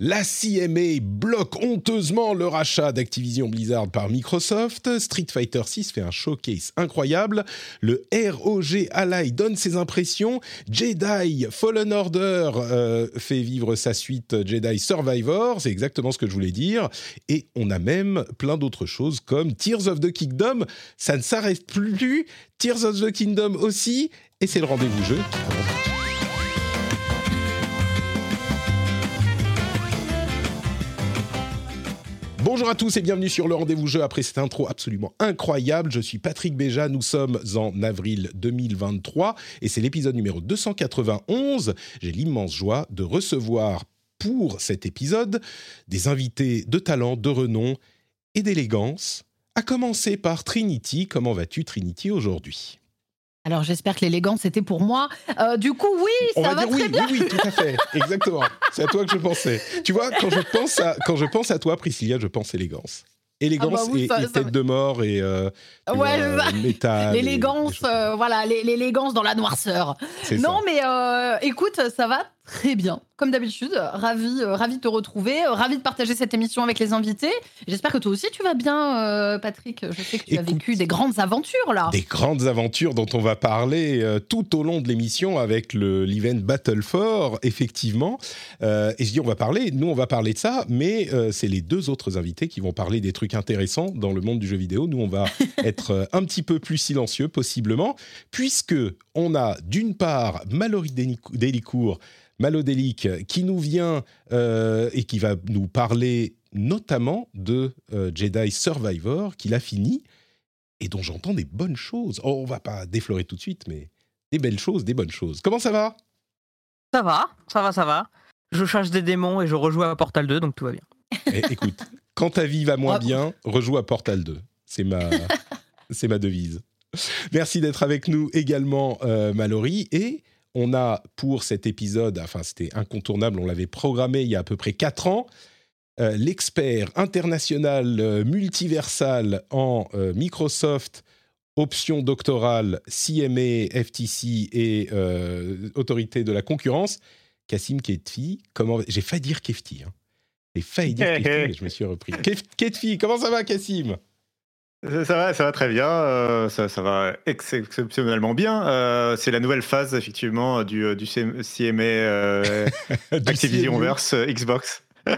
La CMA bloque honteusement le rachat d'Activision Blizzard par Microsoft. Street Fighter 6 fait un showcase incroyable. Le ROG Ally donne ses impressions. Jedi Fallen Order euh, fait vivre sa suite Jedi Survivor. C'est exactement ce que je voulais dire. Et on a même plein d'autres choses comme Tears of the Kingdom. Ça ne s'arrête plus. Tears of the Kingdom aussi. Et c'est le rendez-vous jeu. Bonjour à tous et bienvenue sur le rendez-vous jeu après cette intro absolument incroyable. Je suis Patrick Béja, nous sommes en avril 2023 et c'est l'épisode numéro 291. J'ai l'immense joie de recevoir pour cet épisode des invités de talent, de renom et d'élégance, à commencer par Trinity. Comment vas-tu Trinity aujourd'hui? Alors j'espère que l'élégance c'était pour moi. Euh, du coup, oui, On ça va, va, dire très oui, bien. oui, oui, tout à fait, exactement. C'est à toi que je pensais. Tu vois, quand je pense à, quand je pense à toi, Priscilla, je pense élégance. Élégance Ah bah oui, et, ça- et ça tête de mort et euh, Ouais, ça- métal L'élégance, euh, voilà, l'é- l'élégance dans la noirceur. Non, ça. mais euh, écoute, ça va très bien. Comme d'habitude, ravi, euh, ravi de te retrouver, euh, ravi de partager cette émission avec les invités. J'espère que toi aussi tu vas bien, euh, Patrick. Je sais que tu as vécu des grandes aventures là. Des grandes aventures dont on va parler tout au long de l'émission avec le l'event Battle for, effectivement. Et je dis on va parler, nous on va parler de ça, mais c'est les deux autres invités qui vont parler des trucs intéressants dans le monde du jeu vidéo. Nous on va être un petit peu plus silencieux possiblement, puisque on a d'une part Mallory Delic- Delicourt, Malodélic, qui nous vient euh, et qui va nous parler notamment de euh, Jedi Survivor, qu'il a fini et dont j'entends des bonnes choses. Oh, on va pas déflorer tout de suite, mais des belles choses, des bonnes choses. Comment ça va? Ça va, ça va, ça va. Je chasse des démons et je rejoue à Portal 2, donc tout va bien. Eh, Écoute, quand ta vie va moins bien, rejoue à Portal 2. C'est ma, c'est ma devise. Merci d'être avec nous également, euh, Mallory. Et on a pour cet épisode, enfin c'était incontournable, on l'avait programmé il y a à peu près 4 ans, euh, l'expert international euh, multiversal en euh, Microsoft, option doctorale, CMA, FTC et euh, autorité de la concurrence, Kassim Ketfi. Comment J'ai failli dire Kefti. Hein. J'ai failli dire Ketfi, mais je me suis repris. Kef- Ketfi, comment ça va, Kassim Ça va, ça va très bien. euh, ça, ça va ex- exceptionnellement bien. Euh, c'est la nouvelle phase effectivement du, euh, du CM- CMA euh, Du Activision verse Xbox.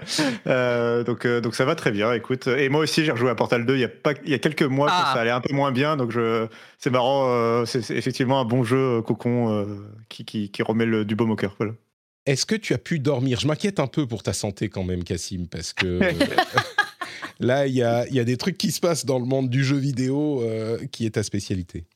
Euh, donc, euh, donc ça va très bien. Écoute, et moi aussi j'ai rejoué à Portal 2 il y a pas, il y a quelques mois quand Ah. ça allait un peu moins bien. Donc je, c'est marrant. euh, c'est effectivement un bon jeu cocon euh, qui, qui, qui remet le, du baume au cœur. Voilà. Est-ce que tu as pu dormir? Je m'inquiète un peu pour ta santé quand même, Kassim, parce que là, il y a, il y a des trucs qui se passent dans le monde du jeu vidéo euh, qui est ta spécialité.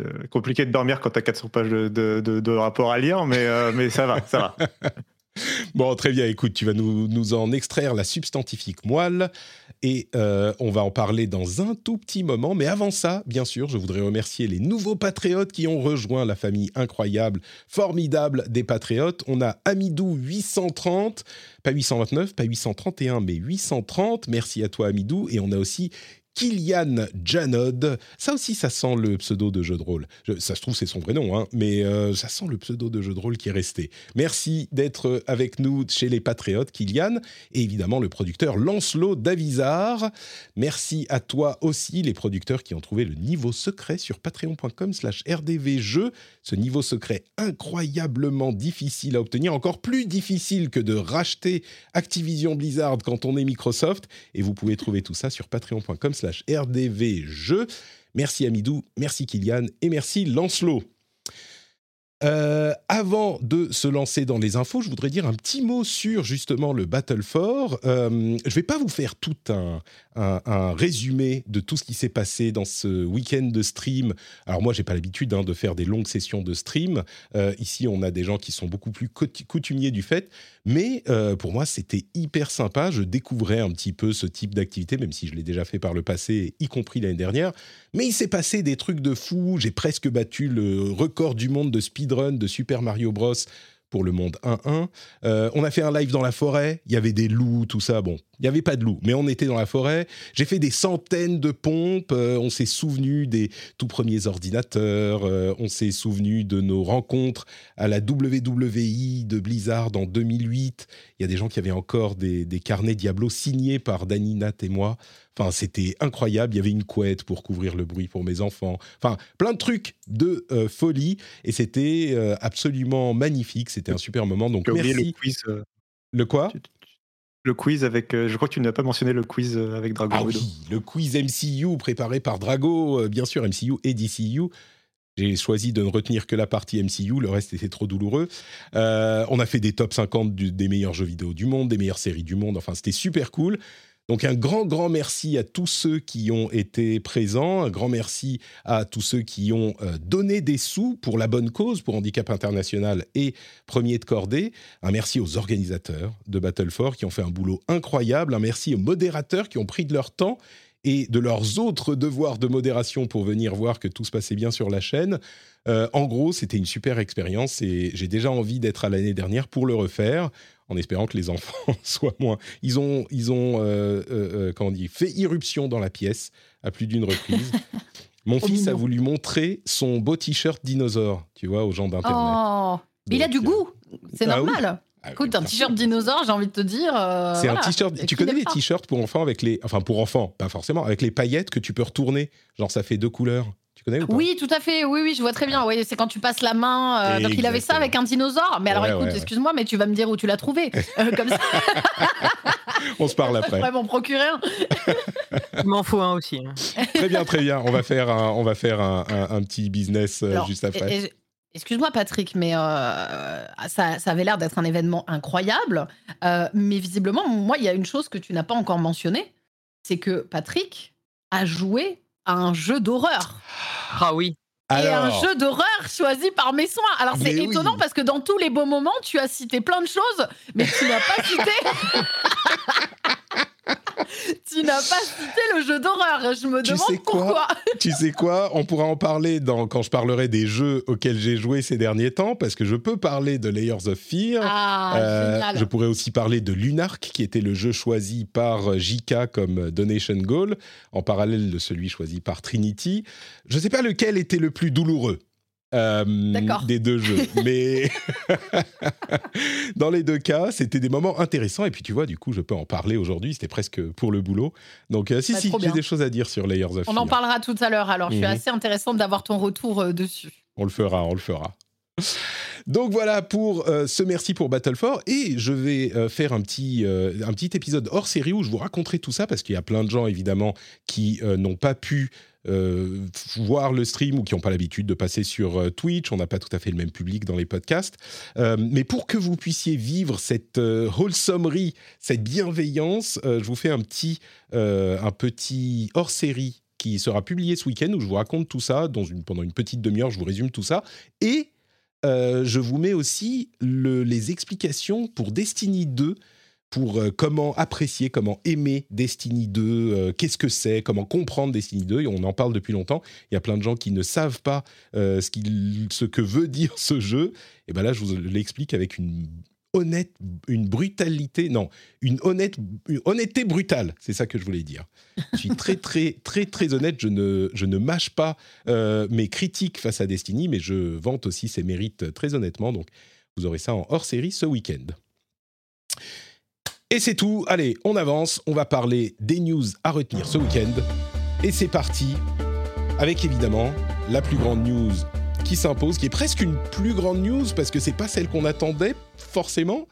Euh, compliqué de dormir quand t'as 400 pages de, de, de, de rapports à lire, mais, euh, mais ça va, ça va. Bon, très bien, écoute, tu vas nous, en extraire la substantifique moelle et euh, on va en parler dans un tout petit moment. Mais avant ça, bien sûr, je voudrais remercier les nouveaux patriotes qui ont rejoint la famille incroyable, formidable des patriotes. On a Amidou 830, pas 829, pas 831, mais 830. Merci à toi, Amidou. Et on a aussi Kylian Janod. Ça aussi, ça sent le pseudo de jeu de rôle. Ça se trouve, c'est son vrai nom, hein, mais euh, ça sent le pseudo de jeu de rôle qui est resté. Merci d'être avec nous chez les Patriotes, Kylian, et évidemment le producteur Lancelot Davizard. Merci à toi aussi, les producteurs qui ont trouvé le niveau secret sur patreon.com slash rdvjeux. Ce niveau secret incroyablement difficile à obtenir, encore plus difficile que de racheter Activision Blizzard quand on est Microsoft. Et vous pouvez trouver tout ça sur patreon.com slash rdvjeux. Merci Amidou, merci Kylian et merci Lancelot. Euh, avant de se lancer dans les infos, je voudrais dire un petit mot sur justement le Battle 4. Euh, je vais pas vous faire tout un, résumé de tout ce qui s'est passé dans ce week-end de stream. Alors moi, j'ai pas l'habitude hein, de faire des longues sessions de stream. Euh, ici, on a des gens qui sont beaucoup plus coutumiers du fait, mais pour moi, c'était hyper sympa. Je découvrais un petit peu ce type d'activité, même si je l'ai déjà fait par le passé, y compris l'année dernière. Mais il s'est passé des trucs de fou. J'ai presque battu le record du monde de speedrun de Super Mario Bros pour le monde 1-1. Euh, on a fait un live dans la forêt, il y avait des loups, tout ça. Bon, il n'y avait pas de loups, mais on était dans la forêt. J'ai fait des centaines de pompes, euh, on s'est souvenu des tout premiers ordinateurs, euh, on s'est souvenu de nos rencontres à la WWI de Blizzard en 2008. Il y a des gens qui avaient encore des, carnets Diablo signés par Dani, Nat et moi. Enfin, c'était incroyable. Il y avait une couette pour couvrir le bruit pour mes enfants. Enfin, plein de trucs de euh, folie. Et c'était euh, absolument magnifique. C'était un super moment. Donc, merci. Le quiz. Euh, le quoi? le quiz avec. je crois que tu n'as pas mentionné le quiz avec Drago. Ah oui, le quiz MCU préparé par Drago, bien sûr, MCU et DCU. J'ai choisi de ne retenir que la partie MCU, le reste était trop douloureux. on a fait des top 50 des meilleurs jeux vidéo du monde, des meilleures séries du monde, enfin c'était super cool. Donc un grand, grand merci à tous ceux qui ont été présents, un grand merci à tous ceux qui ont euh, donné des sous pour la bonne cause, pour Handicap International et Premier de Cordée. Un merci aux organisateurs de Battle 4 qui ont fait un boulot incroyable. Un merci aux modérateurs qui ont pris de leur temps et de leurs autres devoirs de modération pour venir voir que tout se passait bien sur la chaîne. Euh, en gros, c'était une super expérience et j'ai déjà envie d'être à l'année dernière pour le refaire en espérant que les enfants soient moins. Ils ont, ils ont euh, euh, comment on dit, fait irruption dans la pièce à plus d'une reprise. Mon fils a voulu montrer son beau t-shirt dinosaure, tu vois, aux gens d'Internet. Oh, mais il a du goût, c'est ah normal. Ah, Écoute, un t-shirt dinosaure, j'ai envie de te dire. c'est un t-shirt. Tu connais les t-shirts pour enfants avec les, enfin pour enfants, pas forcément, avec les paillettes que tu peux retourner. Genre ça fait deux couleurs. Oui, tout à fait. Oui, oui, je vois très bien. Oui, c'est quand tu passes la main. Euh, donc il avait ça avec un dinosaure. Mais alors écoute, excuse-moi, mais tu vas me dire où tu l'as trouvé. Euh, comme ça. On se parle après. Je m'en procurer un. Il m'en faut un aussi. Hein. Très bien, très bien. On va faire un, on va faire un, un, petit business euh, juste après. Excuse-moi Patrick, mais ça, ça, avait l'air d'être un événement incroyable. mais visiblement, moi, il y a une chose que tu n'as pas encore mentionnée, c'est que Patrick a joué un jeu d'horreur. Ah oui. Et un jeu d'horreur choisi par mes soins. Alors c'est étonnant parce que dans tous les beaux moments, tu as cité plein de choses, mais tu n'as pas cité. tu n'as pas cité le jeu d'horreur. Je me demande pourquoi. tu sais quoi On pourra en parler dans, quand je parlerai des jeux auxquels j'ai joué ces derniers temps, parce que je peux parler de Layers of Fear. Ah, euh, je pourrais aussi parler de Lunark, qui était le jeu choisi par JK comme Donation Goal, en parallèle de celui choisi par Trinity. Je ne sais pas lequel était le plus douloureux. Euh, des deux jeux. Mais dans les deux cas, c'était des moments intéressants. Et puis tu vois, du coup, je peux en parler aujourd'hui. C'était presque pour le boulot. Donc euh, si, bah, si, j'ai des choses à dire sur Layers of On en parlera tout à l'heure. Alors, je suis mhm. assez intéressante d'avoir ton retour euh, dessus. On le fera, on le fera. Donc voilà pour ce merci pour Battle 4 et je vais faire un petit, un petit épisode hors série où je vous raconterai tout ça parce qu'il y a plein de gens évidemment qui n'ont pas pu euh, voir le stream ou qui n'ont pas l'habitude de passer sur euh, Twitch. On n'a pas tout à fait le même public dans les podcasts. Euh, mais pour que vous puissiez vivre cette wholesomerie, cette bienveillance, je vous fais un petit, un petit hors-série qui sera publié ce week-end où je vous raconte tout ça. Pendant une petite demi-heure, je vous résume tout ça. Et je vous mets aussi le, les explications pour Destiny 2 euh, comment apprécier, comment aimer Destiny 2, euh, qu'est-ce que c'est, comment comprendre Destiny 2, et on en parle depuis longtemps. Il y a plein de gens qui ne savent pas euh, ce, que veut dire ce jeu. Et bien là, je vous l'explique avec une honnête, une brutalité, non, une, honnête, une honnêteté brutale, c'est ça que je voulais dire. Je suis très, très, très, très honnête, je ne, je ne mâche pas mes critiques face à Destiny, mais je vante aussi ses mérites très honnêtement, donc vous aurez ça en hors-série ce week-end. Et c'est tout. Allez, on avance. On va parler des news à retenir ce week-end. Et c'est parti avec évidemment la plus grande news qui s'impose, qui est presque une plus grande news parce que c'est pas celle qu'on attendait forcément.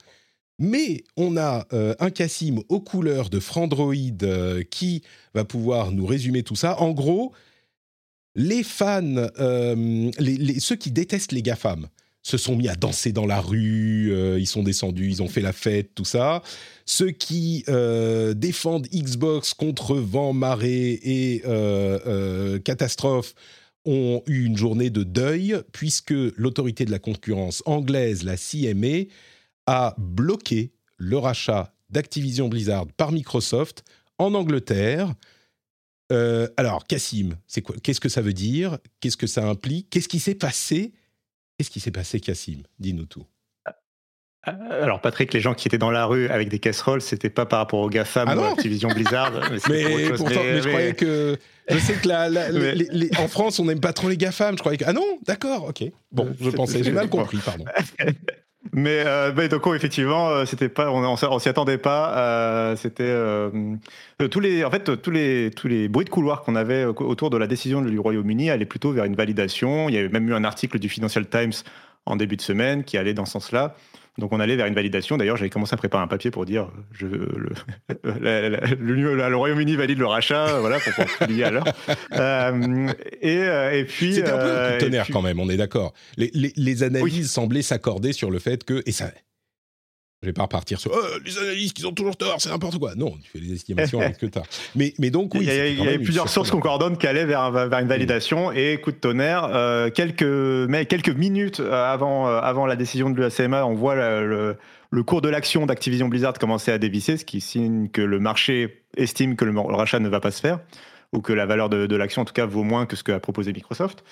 Mais on a euh, un Cassim aux couleurs de Frandroid euh, qui va pouvoir nous résumer tout ça. En gros, les fans, euh, ceux qui détestent les GAFAM, se sont mis à danser dans la rue, euh, ils sont descendus, ils ont fait la fête, tout ça. Ceux qui euh, défendent Xbox contre vent, marée et euh, catastrophe ont eu une journée de deuil puisque l'autorité de la concurrence anglaise, la CMA, a bloqué le rachat d'Activision Blizzard par Microsoft en Angleterre. alors, Cassim, qu'est-ce que ça veut dire? Qu'est-ce que ça implique? Qu'est-ce qui s'est passé? Qu'est-ce qui s'est passé, Cassim? Dis-nous tout. Euh, alors Patrick, les gens qui étaient dans la rue avec des casseroles, c'était pas par rapport aux GAFAM ah ou Activision Blizzard. Mais, mais, pourtant, mais, je croyais que je sais que la, en France on n'aime pas trop les GAFAM. Je croyais que ah non, d'accord, ok. Bon, je pensais, j'ai mal compris, pardon. Mais, euh, donc effectivement, euh, c'était pas, on, on, s'y attendait pas. Euh, c'était euh, tous les, en fait, tous les tous les bruits de couloir qu'on avait autour de la décision du Royaume-Uni allaient plutôt vers une validation. Il y avait même eu un article du Financial Times en début de semaine qui allait dans ce sens-là. Donc on allait vers une validation. D'ailleurs, j'avais commencé à préparer un papier pour dire je, le, le, Royaume-Uni valide le rachat, voilà, pour pouvoir publier à l'heure. Euh, et, euh, et, puis. C'était un peu un coup de tonnerre quand même, on est d'accord. Les, les, les, analyses semblaient s'accorder sur le fait que. Et ça, je vais pas repartir sur oh, les analystes qui ont toujours tort, c'est n'importe quoi. Non, tu fais les estimations avec que tu Mais, mais donc, oui. Il y, a, y avait plusieurs sources concordontes qui allaient vers, vers une validation et coup de tonnerre. Euh, quelques, mais quelques minutes avant, euh, avant la décision de l'UACMA, on voit le, le, cours de l'action d'Activision Blizzard commencer à dévisser, ce qui signe que le marché estime que le, rachat ne va pas se faire ou que la valeur de, de l'action, en tout cas, vaut moins que ce qu'a proposé Microsoft.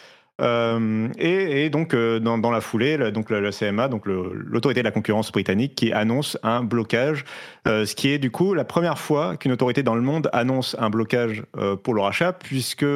Euh, et, donc, euh, dans, la foulée, donc le, CMA, donc l'autorité de la concurrence britannique, qui annonce un blocage, euh, ce qui est du coup la première fois qu'une autorité dans le monde annonce un blocage pour le rachat, puisque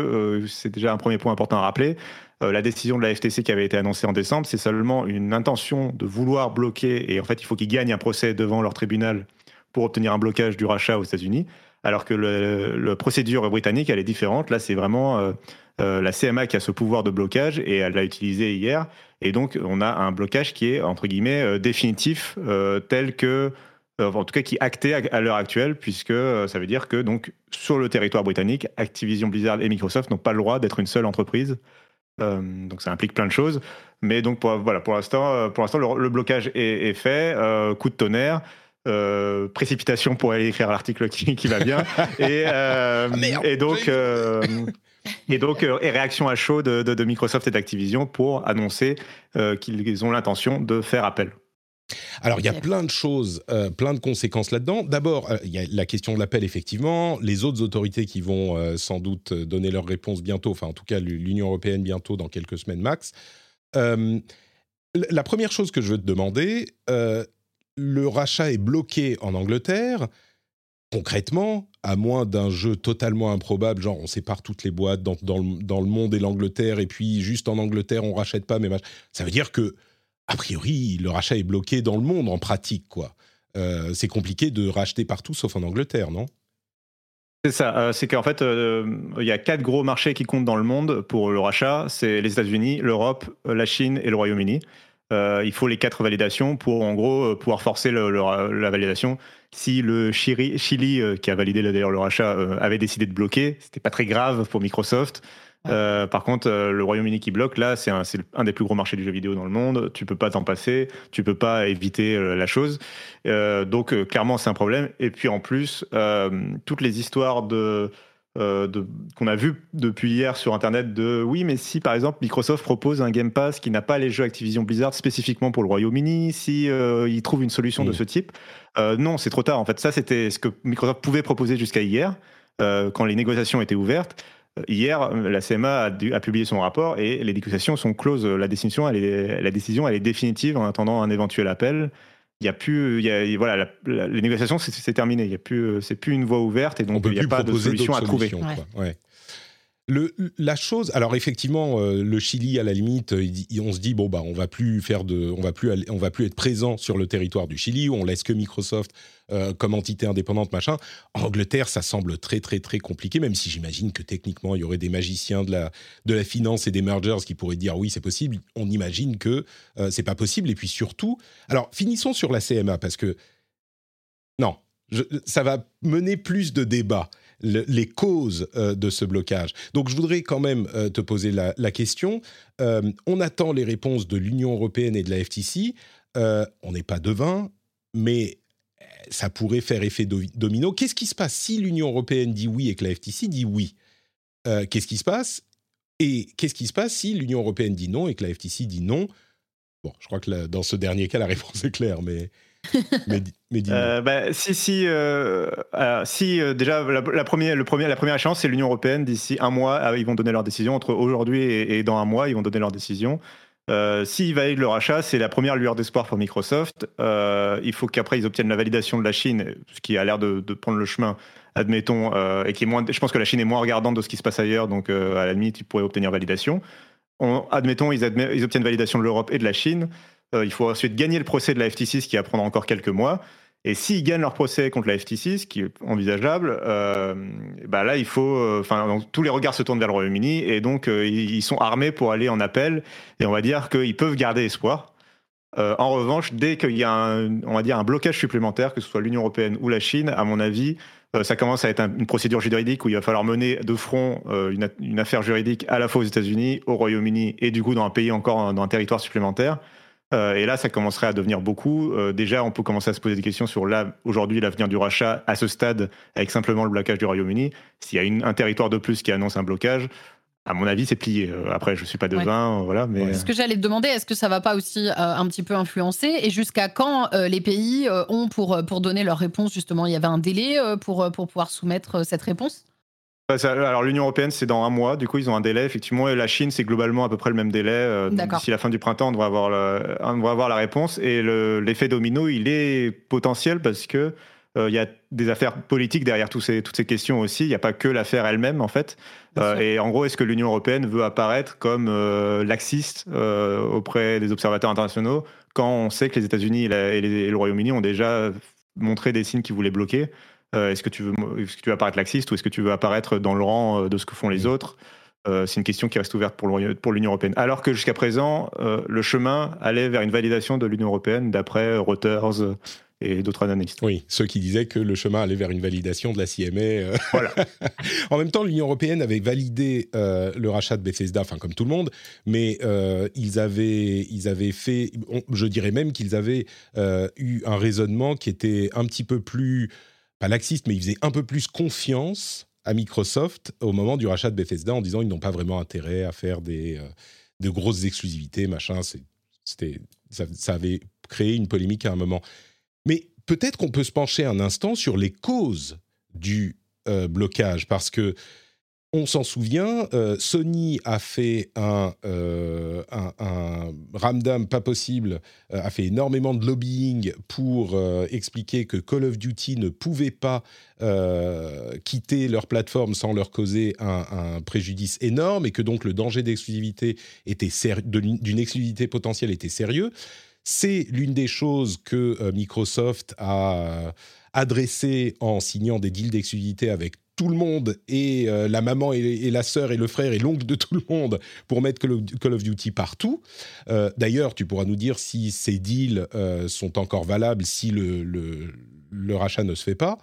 c'est déjà un premier point important à rappeler. la décision de la FTC qui avait été annoncée en décembre, c'est seulement une intention de vouloir bloquer, et en fait, il faut qu'ils gagnent un procès devant leur tribunal pour obtenir un blocage du rachat aux États-Unis, alors que la procédure britannique, elle est différente. Là, c'est vraiment euh, la CMA qui a ce pouvoir de blocage et elle l'a utilisé hier. Et donc, on a un blocage qui est, entre guillemets, euh, définitif, euh, tel que, en tout cas, qui est acté à, l'heure actuelle, puisque ça veut dire que, donc, sur le territoire britannique, Activision Blizzard et Microsoft n'ont pas le droit d'être une seule entreprise. donc, ça implique plein de choses. Mais donc, pour, voilà, pour l'instant, pour l'instant le, blocage est, fait. coup de tonnerre. précipitation pour aller écrire l'article qui, va bien. et, ah, et donc, et donc, euh, réaction à chaud de, Microsoft et d'Activision pour annoncer euh, qu'ils ont l'intention de faire appel. Alors, il y a plein de choses, euh, plein de conséquences là-dedans. D'abord, il y a la question de l'appel, effectivement. Les autres autorités qui vont sans doute donner leur réponse bientôt, enfin, en tout cas, l'Union européenne bientôt, dans quelques semaines max. la première chose que je veux te demander, le rachat est bloqué en Angleterre concrètement, à moins d'un jeu totalement improbable, genre on sépare toutes les boîtes dans, le, monde et l'Angleterre, et puis juste en Angleterre on rachète pas, mais ça veut dire que, a priori, le rachat est bloqué dans le monde en pratique, quoi. Euh, c'est compliqué de racheter partout sauf en Angleterre, non? C'est ça, euh, c'est qu'en fait, euh, il y a quatre gros marchés qui comptent dans le monde pour le rachat. C'est les États-Unis, l'Europe, la Chine et le Royaume-Uni. il faut les quatre validations pour, en gros, pouvoir forcer la validation si le Chili, euh, qui a validé d'ailleurs le rachat, euh, avait décidé de bloquer, c'était pas très grave pour Microsoft. Euh, par contre, le Royaume-Uni qui bloque, là, c'est un, un, des plus gros marchés du jeu vidéo dans le monde. Tu peux pas t'en passer, tu peux pas éviter la chose. donc, clairement, c'est un problème. Et puis, en plus, toutes les histoires de euh, qu'on a vu depuis hier sur Internet de oui, mais si par exemple Microsoft propose un Game Pass qui n'a pas les jeux Activision Blizzard spécifiquement pour le Royaume-Uni, si euh, il trouve une solution de mm. ce type, euh, non, c'est trop tard. En fait, ça c'était ce que Microsoft pouvait proposer jusqu'à hier, quand les négociations étaient ouvertes. Hier, la CMA a, publié son rapport et les négociations sont closes. La décision, elle est, la décision, elle est définitive en attendant un éventuel appel il y a plus, il y a, voilà, les négociations c'est terminé. Il y a plus, c'est plus une voie ouverte et donc il n'y a pas de solution à trouver. Ouais. Le, la chose, alors effectivement, euh, le Chili à la limite, on se dit bon bah on va plus faire de, on va plus, on va plus être présent sur le territoire du Chili, où on laisse que Microsoft euh, comme entité indépendante machin. En Angleterre, ça semble très très très compliqué, même si j'imagine que techniquement il y aurait des magiciens de la de la finance et des mergers qui pourraient dire oui c'est possible. On imagine que euh, c'est pas possible et puis surtout, alors finissons sur la CMA parce que non, ça va mener plus de débats le- les causes euh, de ce blocage. Donc, je voudrais quand même euh, te poser la, la question. Euh, on attend les réponses de l'Union européenne et de la FTC. On n'est pas devin, mais ça pourrait faire effet do- domino. Qu'est-ce qui se passe si l'Union européenne dit oui et que la FTC dit oui? Qu'est-ce qui se passe? Et qu'est-ce qui se passe si l'Union européenne dit non et que la FTC dit non? Bon, je crois que la- dans ce dernier cas, la réponse est claire, mais. Euh, bah, si, si, euh, alors, si euh, déjà la, première, le premier, la première c'est l'Union européenne. D'ici un mois, euh, ils vont donner leur décision. Entre aujourd'hui et, dans un mois, ils vont donner leur décision. Euh, S'ils valident le rachat, c'est la première lueur d'espoir pour Microsoft. Euh, il faut qu'après ils obtiennent la validation de la Chine, ce qui a l'air de, prendre le chemin, admettons, euh, et qui est moins. Je pense que la Chine est moins regardante de ce qui se passe ailleurs, donc euh, à la limite, ils pourraient obtenir validation. On- admettons, ils, ils obtiennent validation de l'Europe et de la Chine. Euh, il faut ensuite gagner le procès de la FTC, ce qui va prendre encore quelques mois. Et s'ils gagnent leur procès contre la FTC, ce qui est envisageable, euh, bah là, il faut. euh, Enfin, tous les regards se tournent vers le Royaume-Uni et donc ils sont armés pour aller en appel. Et on va dire qu'ils peuvent garder espoir. En revanche, dès qu'il y a un, on va dire un blocage supplémentaire, que ce soit l'Union européenne ou la Chine, à mon avis, ça commence à être un- une procédure juridique où il va falloir mener de front une affaire juridique à la fois aux États-Unis, au Royaume-Uni et du coup dans un pays encore dans un territoire supplémentaire. Euh, et là, ça commencerait à devenir beaucoup. Euh, déjà, on peut commencer à se poser des questions sur là, aujourd'hui, l'avenir du rachat à ce stade, avec simplement le blocage du Royaume-Uni. S'il y a une- un territoire de plus qui annonce un blocage, à mon avis, c'est plié. Euh, après, je suis pas devin, voilà, mais. Ce que j'allais te demander, est-ce que ça va pas aussi euh, un petit peu influencer? Et jusqu'à quand euh, les pays euh, ont pour, pour donner leur réponse Justement, il y avait un délai euh, pour, pour pouvoir soumettre euh, cette réponse? Alors l'Union européenne, c'est dans un mois. Du coup, ils ont un délai effectivement. Et la Chine, c'est globalement à peu près le même délai. Euh. D'ici la fin du printemps, on devrait avoir, le- on devrait avoir la réponse. Et le- l'effet domino, il est potentiel parce que euh, il y a des affaires politiques derrière ces, toutes ces questions aussi. Il n'y a pas que l'affaire elle-même en fait. Euh, et en gros, est-ce que l'Union européenne veut apparaître comme euh, laxiste auprès des observateurs internationaux quand on sait que les États-Unis et, le Royaume-Uni ont déjà montré des signes qui voulaient bloquer? Euh, Est-ce que, tu veux, est-ce que tu veux apparaître laxiste ou est-ce que tu veux apparaître dans le rang euh, de ce que font les autres? Euh, C'est une question qui reste ouverte pour l'Union européenne. Alors que jusqu'à présent, euh, le chemin allait vers une validation de l'Union européenne d'après Reuters et d'autres analystes. Oui, ceux qui disaient que le chemin allait vers une validation de la CMA. euh. Voilà. en même temps, l'Union européenne avait validé euh, le rachat de Bethesda, enfin comme tout le monde, mais euh, ils, avaient, ils avaient fait, on- je dirais même qu'ils avaient eu un raisonnement qui était un petit peu plus, pas laxiste, mais ils faisaient un peu plus confiance à Microsoft au moment du rachat de Bethesda en disant ils n'ont pas vraiment intérêt à faire des, euh, de grosses exclusivités, machin. C'était, ça, ça avait créé une polémique à un moment. Mais peut-être qu'on peut se pencher un instant sur les causes du euh, blocage, parce que on s'en souvient, euh, Sony a fait un, euh, ramdam pas possible, euh, a fait énormément de lobbying pour expliquer que Call of Duty ne pouvait pas quitter leur plateforme sans leur causer un, préjudice énorme et que donc le danger d'exclusivité était d'une exclusivité potentielle était sérieux. C'est l'une des choses que Microsoft a adressé en signant des deals d'exclusivité avec tout le monde et euh, la maman et, la sœur et le frère et l'oncle de tout le monde pour mettre Call of, Duty partout. Euh, D'ailleurs, tu pourras nous dire si ces deals euh, sont encore valables si le rachat ne se fait pas.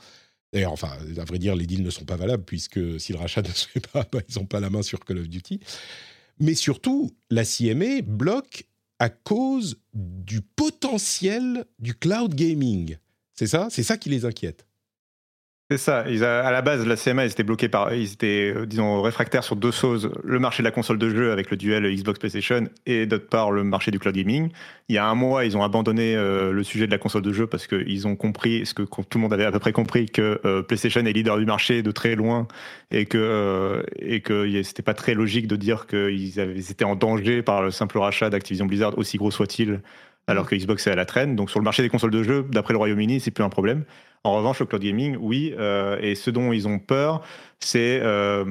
D'ailleurs, enfin, à vrai dire, les deals ne sont pas valables puisque si le rachat ne se fait pas, bah, ils n'ont pas la main sur Call of Duty. Mais surtout, la CMA bloque à cause du potentiel du cloud gaming. C'est ça? C'est ça qui les inquiète. C'est ça. À la base, la CMA, ils étaient par, ils euh, réfractaires sur deux choses le marché de la console de jeu avec le duel Xbox PlayStation et d'autre part le marché du cloud gaming. Il y a un mois, ils ont abandonné euh, le sujet de la console de jeu parce qu'ils ont compris, ce que tout le monde avait à peu près compris, que euh, PlayStation est leader du marché de très loin et que euh, et que c'était pas très logique de dire qu'ils étaient en danger par le simple rachat d'Activision Blizzard, aussi gros soit-il, alors que Xbox est à la traîne. Donc sur le marché des consoles de jeu, d'après le Royaume-Uni, c'est plus un problème. En revanche, le cloud gaming, oui, euh, et ce dont ils ont peur, c'est euh,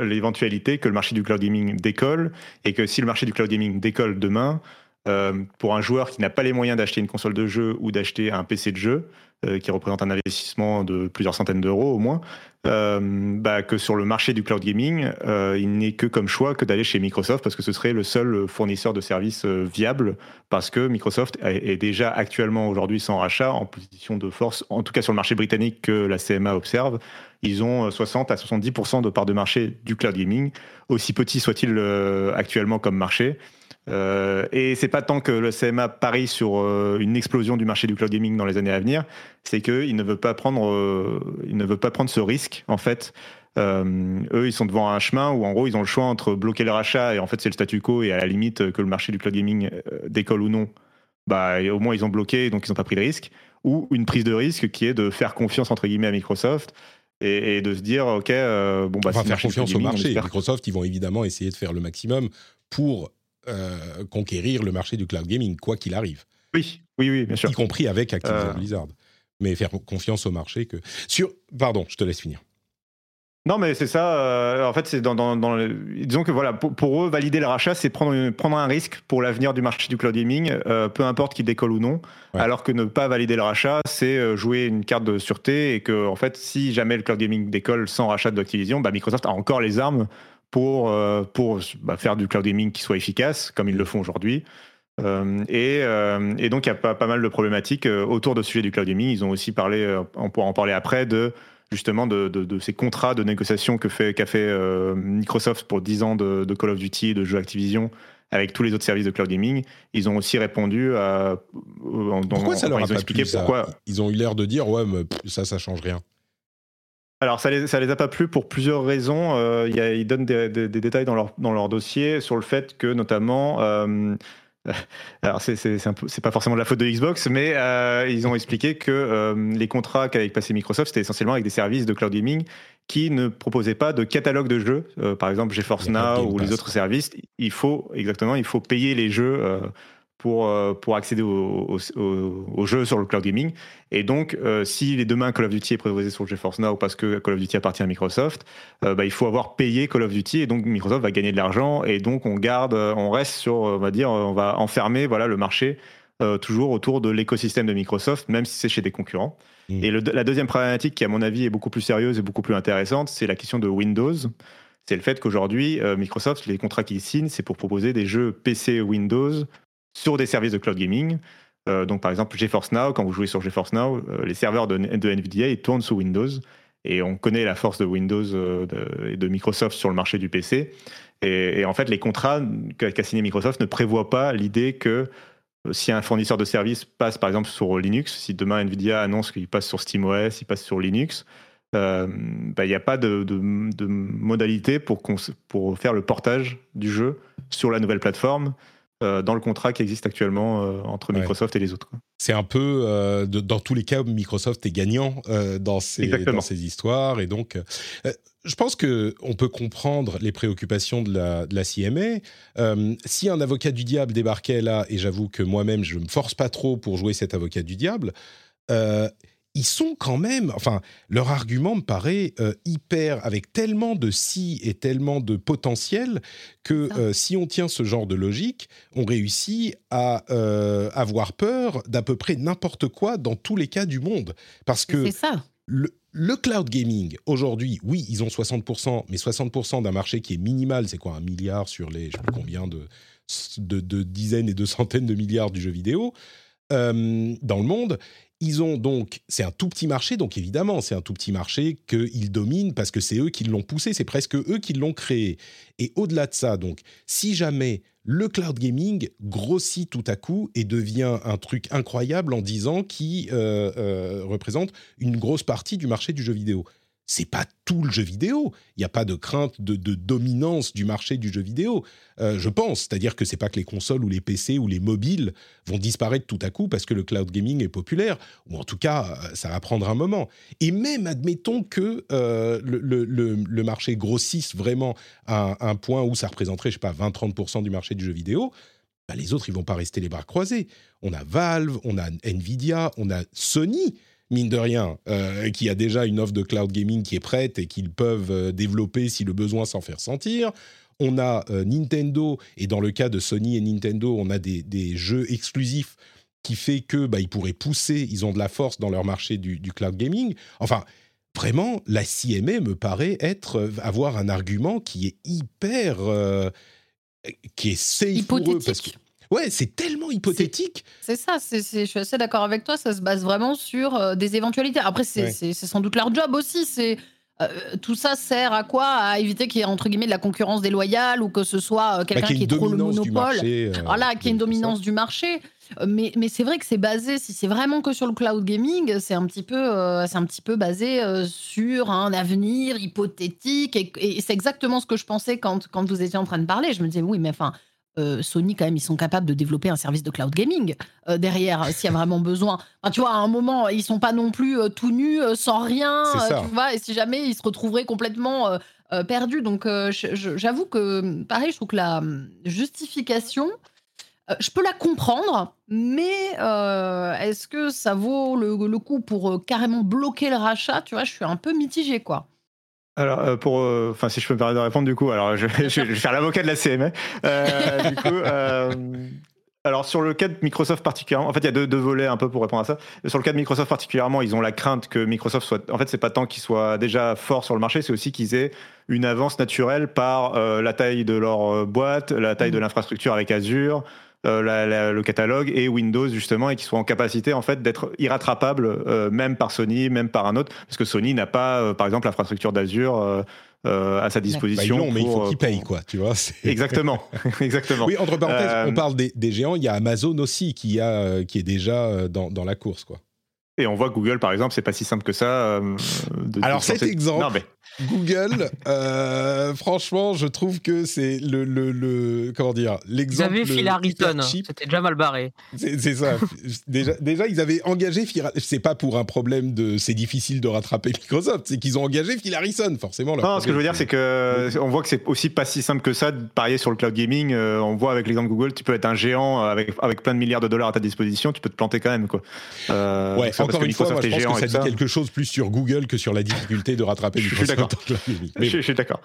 l'éventualité que le marché du cloud gaming décolle, et que si le marché du cloud gaming décolle demain, euh, pour un joueur qui n'a pas les moyens d'acheter une console de jeu ou d'acheter un PC de jeu, qui représente un investissement de plusieurs centaines d'euros au moins, euh, bah, que sur le marché du cloud gaming, euh, il n'est que comme choix que d'aller chez Microsoft parce que ce serait le seul fournisseur de services viable parce que Microsoft est déjà actuellement aujourd'hui sans rachat en position de force, en tout cas sur le marché britannique que la CMA observe. Ils ont 60 à 70% de part de marché du cloud gaming, aussi petit soit-il actuellement comme marché. Euh, et c'est pas tant que le CMA parie sur euh, une explosion du marché du cloud gaming dans les années à venir, c'est qu'il ne veut pas prendre, euh, il ne veut pas prendre ce risque en fait. eux, ils sont devant un chemin où en gros ils ont le choix entre bloquer le rachat et en fait c'est le statu quo et à la limite que le marché du cloud gaming décolle ou non, bah au moins ils ont bloqué donc ils n'ont pas pris de risque, ou une prise de risque qui est de faire confiance entre guillemets à Microsoft et, de se dire ok bon bah enfin, faire confiance au marché. Microsoft ils vont évidemment essayer de faire le maximum pour euh, conquérir le marché du cloud gaming, quoi qu'il arrive. Oui, oui, oui, bien sûr. Y compris avec Activision euh. Blizzard. Mais faire confiance au marché que. Sur... Pardon, je te laisse finir. Non, mais c'est ça. Euh, en fait, c'est dans, dans, disons que voilà, pour, eux, valider le rachat, c'est prendre, prendre un risque pour l'avenir du marché du cloud gaming, peu importe qu'il décolle ou non. Alors que ne pas valider le rachat, c'est jouer une carte de sûreté et que, en fait, si jamais le cloud gaming décolle sans rachat d'Activision, bah, Microsoft a encore les armes pour, euh, pour bah, faire du cloud gaming qui soit efficace, comme ils le font aujourd'hui. Euh, euh, et, donc, il y a pas, pas, mal de problématiques autour de ce sujet du cloud gaming. Ils ont aussi parlé, on pourra en parler après, de justement de, de, ces contrats de négociation que fait, qu'a fait Microsoft pour 10 ans de, Call of Duty et de jeux Activision avec tous les autres services de cloud gaming. Ils ont aussi répondu à. pourquoi ça leur a ils ont expliqué pourquoi. Ils ont eu l'air de dire ouais, mais ça, ça change rien. Alors, ça les, ça les a pas plu pour plusieurs raisons. Euh, y a, ils donnent des, détails dans leur, dans leur dossier sur le fait que, notamment, euh, alors c'est pas forcément de la faute de Xbox, mais euh, ils ont expliqué que les contrats qu'avait passé Microsoft, c'était essentiellement avec des services de cloud gaming qui ne proposaient pas de catalogue de jeux. par exemple, GeForce Now ou les autres services, il faut exactement, il faut payer les jeux pour, euh, pour accéder aux au, jeux sur le cloud gaming. Et donc, euh, si les demain Call of Duty est proposé sur GeForce Now parce que Call of Duty appartient à Microsoft, euh, bah, il faut avoir payé Call of Duty et donc Microsoft va gagner de l'argent et donc on garde, on reste sur, on va dire, on va enfermer voilà, le marché toujours autour de l'écosystème de Microsoft, même si c'est chez des concurrents. Mmh. Et la deuxième problématique qui, à mon avis, est beaucoup plus sérieuse et beaucoup plus intéressante, c'est la question de Windows. C'est le fait qu'aujourd'hui, Microsoft, les contrats qu'ils signent, c'est pour proposer des jeux PC Windows sur des services de cloud gaming. Euh, donc par exemple GeForce Now, quand vous jouez sur GeForce Now, euh, les serveurs de, NVIDIA ils tournent sous Windows. Et on connaît la force de Windows euh, et de, Microsoft sur le marché du PC. Et, en fait, les contrats qu'a signé Microsoft ne prévoient pas l'idée que si un fournisseur de services passe par exemple sur Linux, si demain NVIDIA annonce qu'il passe sur SteamOS, il passe sur Linux, bah, il n'y a pas de, modalité pour faire le portage du jeu sur la nouvelle plateforme. Euh, dans le contrat qui existe actuellement euh, entre Microsoft et les autres. C'est un peu, euh, dans tous les cas, Microsoft est gagnant dans, ces, dans ces histoires. Et donc, je pense qu'on peut comprendre les préoccupations de la, de la CMA. si un avocat du diable débarquait là, et j'avoue que moi-même, je ne me force pas trop pour jouer cet avocat du diable, ils sont quand même, enfin, leur argument me paraît euh, hyper, avec tellement de si et tellement de potentiel que euh, si on tient ce genre de logique, on réussit à euh, avoir peur d'à peu près n'importe quoi dans tous les cas du monde. Parce que ça. Le, cloud gaming, aujourd'hui, oui, ils ont 60%, mais 60% d'un marché qui est minimal, c'est quoi, un milliard sur les, je sais plus combien de, de, de, dizaines et de centaines de milliards du jeu vidéo dans le monde ils ont donc, c'est un tout petit marché, donc évidemment, c'est un tout petit marché qu'ils dominent parce que c'est eux qui l'ont poussé, c'est presque eux qui l'ont créé. Et au-delà de ça, donc, si jamais le cloud gaming grossit tout à coup et devient un truc incroyable en 10 ans qui représente une grosse partie du marché du jeu vidéo c'est pas tout le jeu vidéo. Il n'y a pas de crainte de, dominance du marché du jeu vidéo, euh, je pense. C'est-à-dire que c'est pas que les consoles ou les PC ou les mobiles vont disparaître tout à coup parce que le cloud gaming est populaire, ou en tout cas, euh, ça va prendre un moment. Et même, admettons que euh, le, marché grossisse vraiment à un, point où ça représenterait, je sais pas, 20-30% du marché du jeu vidéo, bah, les autres, ils vont pas rester les bras croisés. On a Valve, on a Nvidia, on a Sony mine de rien, euh, qui a déjà une offre de cloud gaming qui est prête et qu'ils peuvent euh, développer si le besoin s'en faire sentir. On a euh, Nintendo, et dans le cas de Sony et Nintendo, on a des, jeux exclusifs qui fait que bah, ils pourraient pousser, ils ont de la force dans leur marché du, cloud gaming. Enfin, vraiment, la CMA me paraît être avoir un argument qui est hyper, qui est safe pour eux. Ouais, c'est tellement hypothétique. C'est ça, c'est, c'est- je suis assez d'accord avec toi, ça se base vraiment sur euh, des éventualités. Après, c'est, Ouais. sans doute leur job aussi. C'est, euh, tout ça sert à quoi? À éviter qu'il y ait entre guillemets de la concurrence déloyale ou que ce soit euh, Bah, quelqu'un qui une trop le monopole. Voilà, qu'il y ait une dominance du marché. Mais, mais c'est vrai que c'est basé, si c'est vraiment que sur le cloud gaming, c'est un petit peu, euh, c'est un petit peu basé euh, sur un avenir hypothétique. Et, et c'est exactement ce que je pensais quand, quand vous étiez en train de parler. Je me disais, oui, mais enfin, euh, Sony, quand même, ils sont capables de développer un service de cloud gaming euh, derrière, euh, s'il y a vraiment besoin. Enfin, tu vois, à un moment, ils sont pas non plus euh, tout nus, sans rien, tu vois, et si jamais ils se retrouveraient complètement perdus. Donc, j'avoue que, pareil, je trouve que la hum, justification, je peux la comprendre, mais est-ce que ça vaut le, le coup pour carrément bloquer le rachat? Tu vois, je suis un peu mitigée, quoi. Alors, euh, pour, euh, enfin, si je peux me permettre de répondre, du coup, alors je, je- je vais faire l'avocat de la CMA. Euh, du coup, euh, alors sur le cas de Microsoft particulièrement, en fait, il y a deux, deux volets un peu pour répondre à ça. Sur le cas de Microsoft particulièrement, ils ont la crainte que Microsoft soit, en fait, c'est pas tant qu'ils soient déjà forts sur le marché, c'est aussi qu'ils aient une avance naturelle par la taille de leur boîte, la taille de Mhm. l'infrastructure avec Azure. Euh, la- la- le catalogue et Windows justement et qui soient en capacité en fait d'être irrattrapables euh, même par Sony même par un autre parce que Sony n'a pas euh, par exemple l'infrastructure d'Azure euh, à sa Bah, disposition l'ont, mais il faut qu'ils euh, pour- payent, quoi, tu vois. exactement exactement Oui, entre parenthèses, Euh, on parle des, des géants. Il y a Amazon aussi qui, a, qui est déjà dans, dans la course, quoi. et on voit Google par exemple c'est pas si simple que ça euh, de- Alors, de cet exemple- non mais Google, euh, franchement, je trouve que c'est le, le, le- comment dire Ils l'exemple avaient Phil Harrison, cheap. c'était déjà mal barré. C'est ça. déjà, déjà, ils avaient engagé Phil. C'est pas pour un problème de. C'est difficile de rattraper Microsoft. C'est qu'ils ont engagé Phil Harrison, forcément. Non, ce que je veux dire, c'est que on voit que c'est aussi pas si simple que ça de parier sur le cloud gaming. Euh, on voit avec l'exemple Google, tu peux être un géant avec, avec plein de milliards de dollars à ta disposition, tu peux te planter quand même. Quoi. Euh, Ouais, encore que une fois, moi, Microsoft je est pense géant que ça dit ça. quelque chose plus sur Google que sur la difficulté de rattraper Microsoft d'accord. Mais Je, je suis d'accord.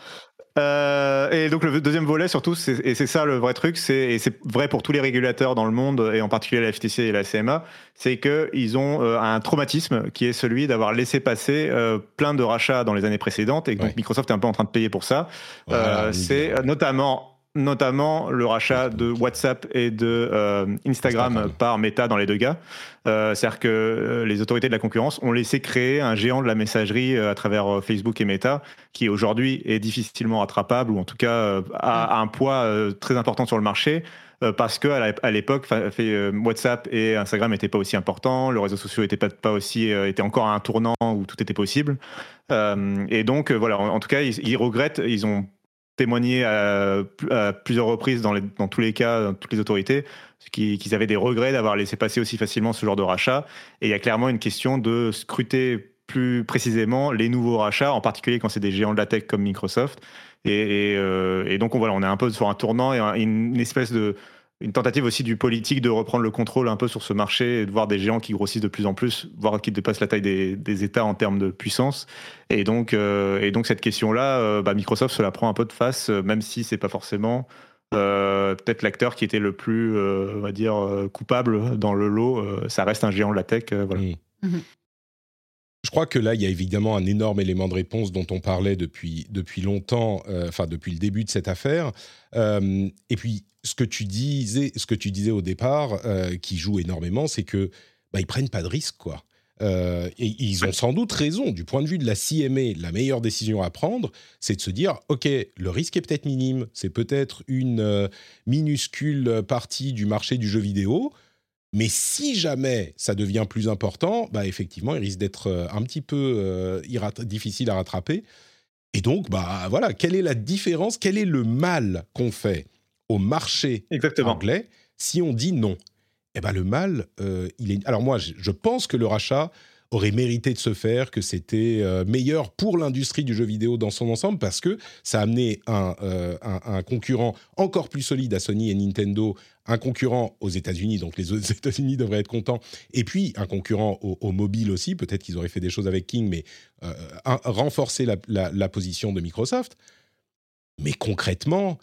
Euh, et donc le deuxième volet surtout, et c'est ça le vrai truc, c'est et c'est vrai pour tous les régulateurs dans le monde et en particulier la FTC et la CMA, c'est que ils ont euh, un traumatisme qui est celui d'avoir laissé passer euh, plein de rachats dans les années précédentes et donc Ouais. Microsoft est un peu en train de payer pour ça. Voilà, c'est notamment notamment le rachat de WhatsApp et de euh, Instagram, Instagram. par Meta dans les deux cas. Euh, C'est-à-dire que euh, les autorités de la concurrence ont laissé créer un géant de la messagerie à travers Facebook et Meta, qui aujourd'hui est difficilement rattrapable ou en tout cas euh, a, a un poids très important sur le marché. euh, parce que à l'époque, euh, WhatsApp et Instagram n'étaient pas aussi importants, le réseau social était pas, pas aussi, euh, était encore à un tournant où tout était possible. Et donc voilà, en, en tout cas, ils, ils regrettent, ils ont témoigné à, plusieurs reprises dans, tous les cas, dans toutes les autorités, qu'ils avaient des regrets d'avoir laissé passer aussi facilement ce genre de rachat. Et il y a clairement une question de scruter plus précisément les nouveaux rachats, en particulier quand c'est des géants de la tech comme Microsoft. Et, euh, donc on, voilà, on est un peu sur un tournant et un- une espèce de une tentative aussi du politique de reprendre le contrôle un peu sur ce marché et de voir des géants qui grossissent de plus en plus, voire qui dépassent la taille des, des États en termes de puissance. Et donc, euh, et donc cette question-là, euh, bah, Microsoft se la prend un peu de face, euh, même si c'est pas forcément euh, peut-être l'acteur qui était le plus, euh, on va dire, coupable dans le lot. Ça reste un géant de la tech. voilà. Mhm. Je crois que là, il y a évidemment un énorme élément de réponse dont on parlait depuis, depuis longtemps, euh, enfin depuis le début de cette affaire. Euh, et puis, ce que tu disais, ce que tu disais au départ, euh, qui joue énormément, c'est que bah, ils prennent pas de risque, quoi. Euh, et ils ont sans doute raison. Du point de vue de la CMA, la meilleure décision à prendre, c'est de se dire, OK, le risque est peut-être minime, c'est peut-être une euh, minuscule partie du marché du jeu vidéo, mais si jamais ça devient plus important, bah effectivement, il risque d'être un petit peu difficile à rattraper. Et donc, bah voilà, quelle est la différence Quel est le mal qu'on fait? Au marché Exactement. anglais si on dit non Eh ben le mal, euh, il est. Alors moi, je, pense que le rachat aurait mérité de se faire, que c'était euh, meilleur pour l'industrie du jeu vidéo dans son ensemble, parce que ça a amené un, euh, un- un concurrent encore plus solide à Sony et Nintendo, un concurrent aux États-Unis, donc les États-Unis devraient être contents, et puis un concurrent au, au mobile aussi, peut-être qu'ils auraient fait des choses avec King, mais euh, un- renforcer la, la- la position de Microsoft. Mais concrètement,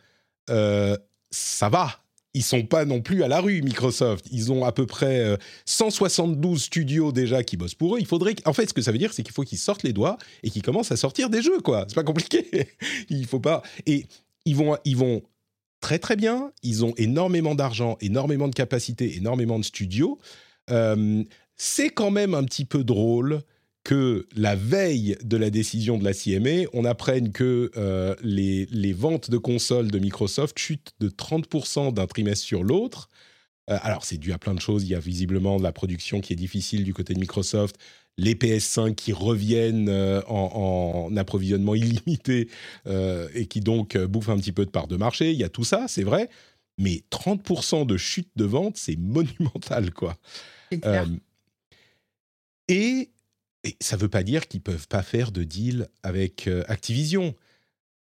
ça va. ils sont pas non plus à la rue, Microsoft. Ils ont à peu près euh, 172 studios déjà qui bossent pour eux. Il faudrait, en fait, ce que ça veut dire, c'est qu'il faut qu'ils sortent les doigts et qu'ils commencent à sortir des jeux, quoi. C'est pas compliqué. Il faut pas. Et ils vont, ils vont très très bien. Ils ont énormément d'argent, énormément de capacités, énormément de studios. Euh, c'est quand même un petit peu drôle que la veille de la décision de la CMA, on apprenne que euh, les, les ventes de consoles de Microsoft chutent de 30% d'un trimestre sur l'autre. Euh, alors, c'est dû à plein de choses. Il y a visiblement de la production qui est difficile du côté de Microsoft, les PS5 qui reviennent euh, en, en approvisionnement illimité et qui donc bouffent un petit peu de part de marché. Il y a tout ça, c'est vrai. Mais 30% de chute de vente, c'est monumental, quoi. Clair. Et, et ça ne veut pas dire qu'ils peuvent pas faire de deal avec euh, Activision.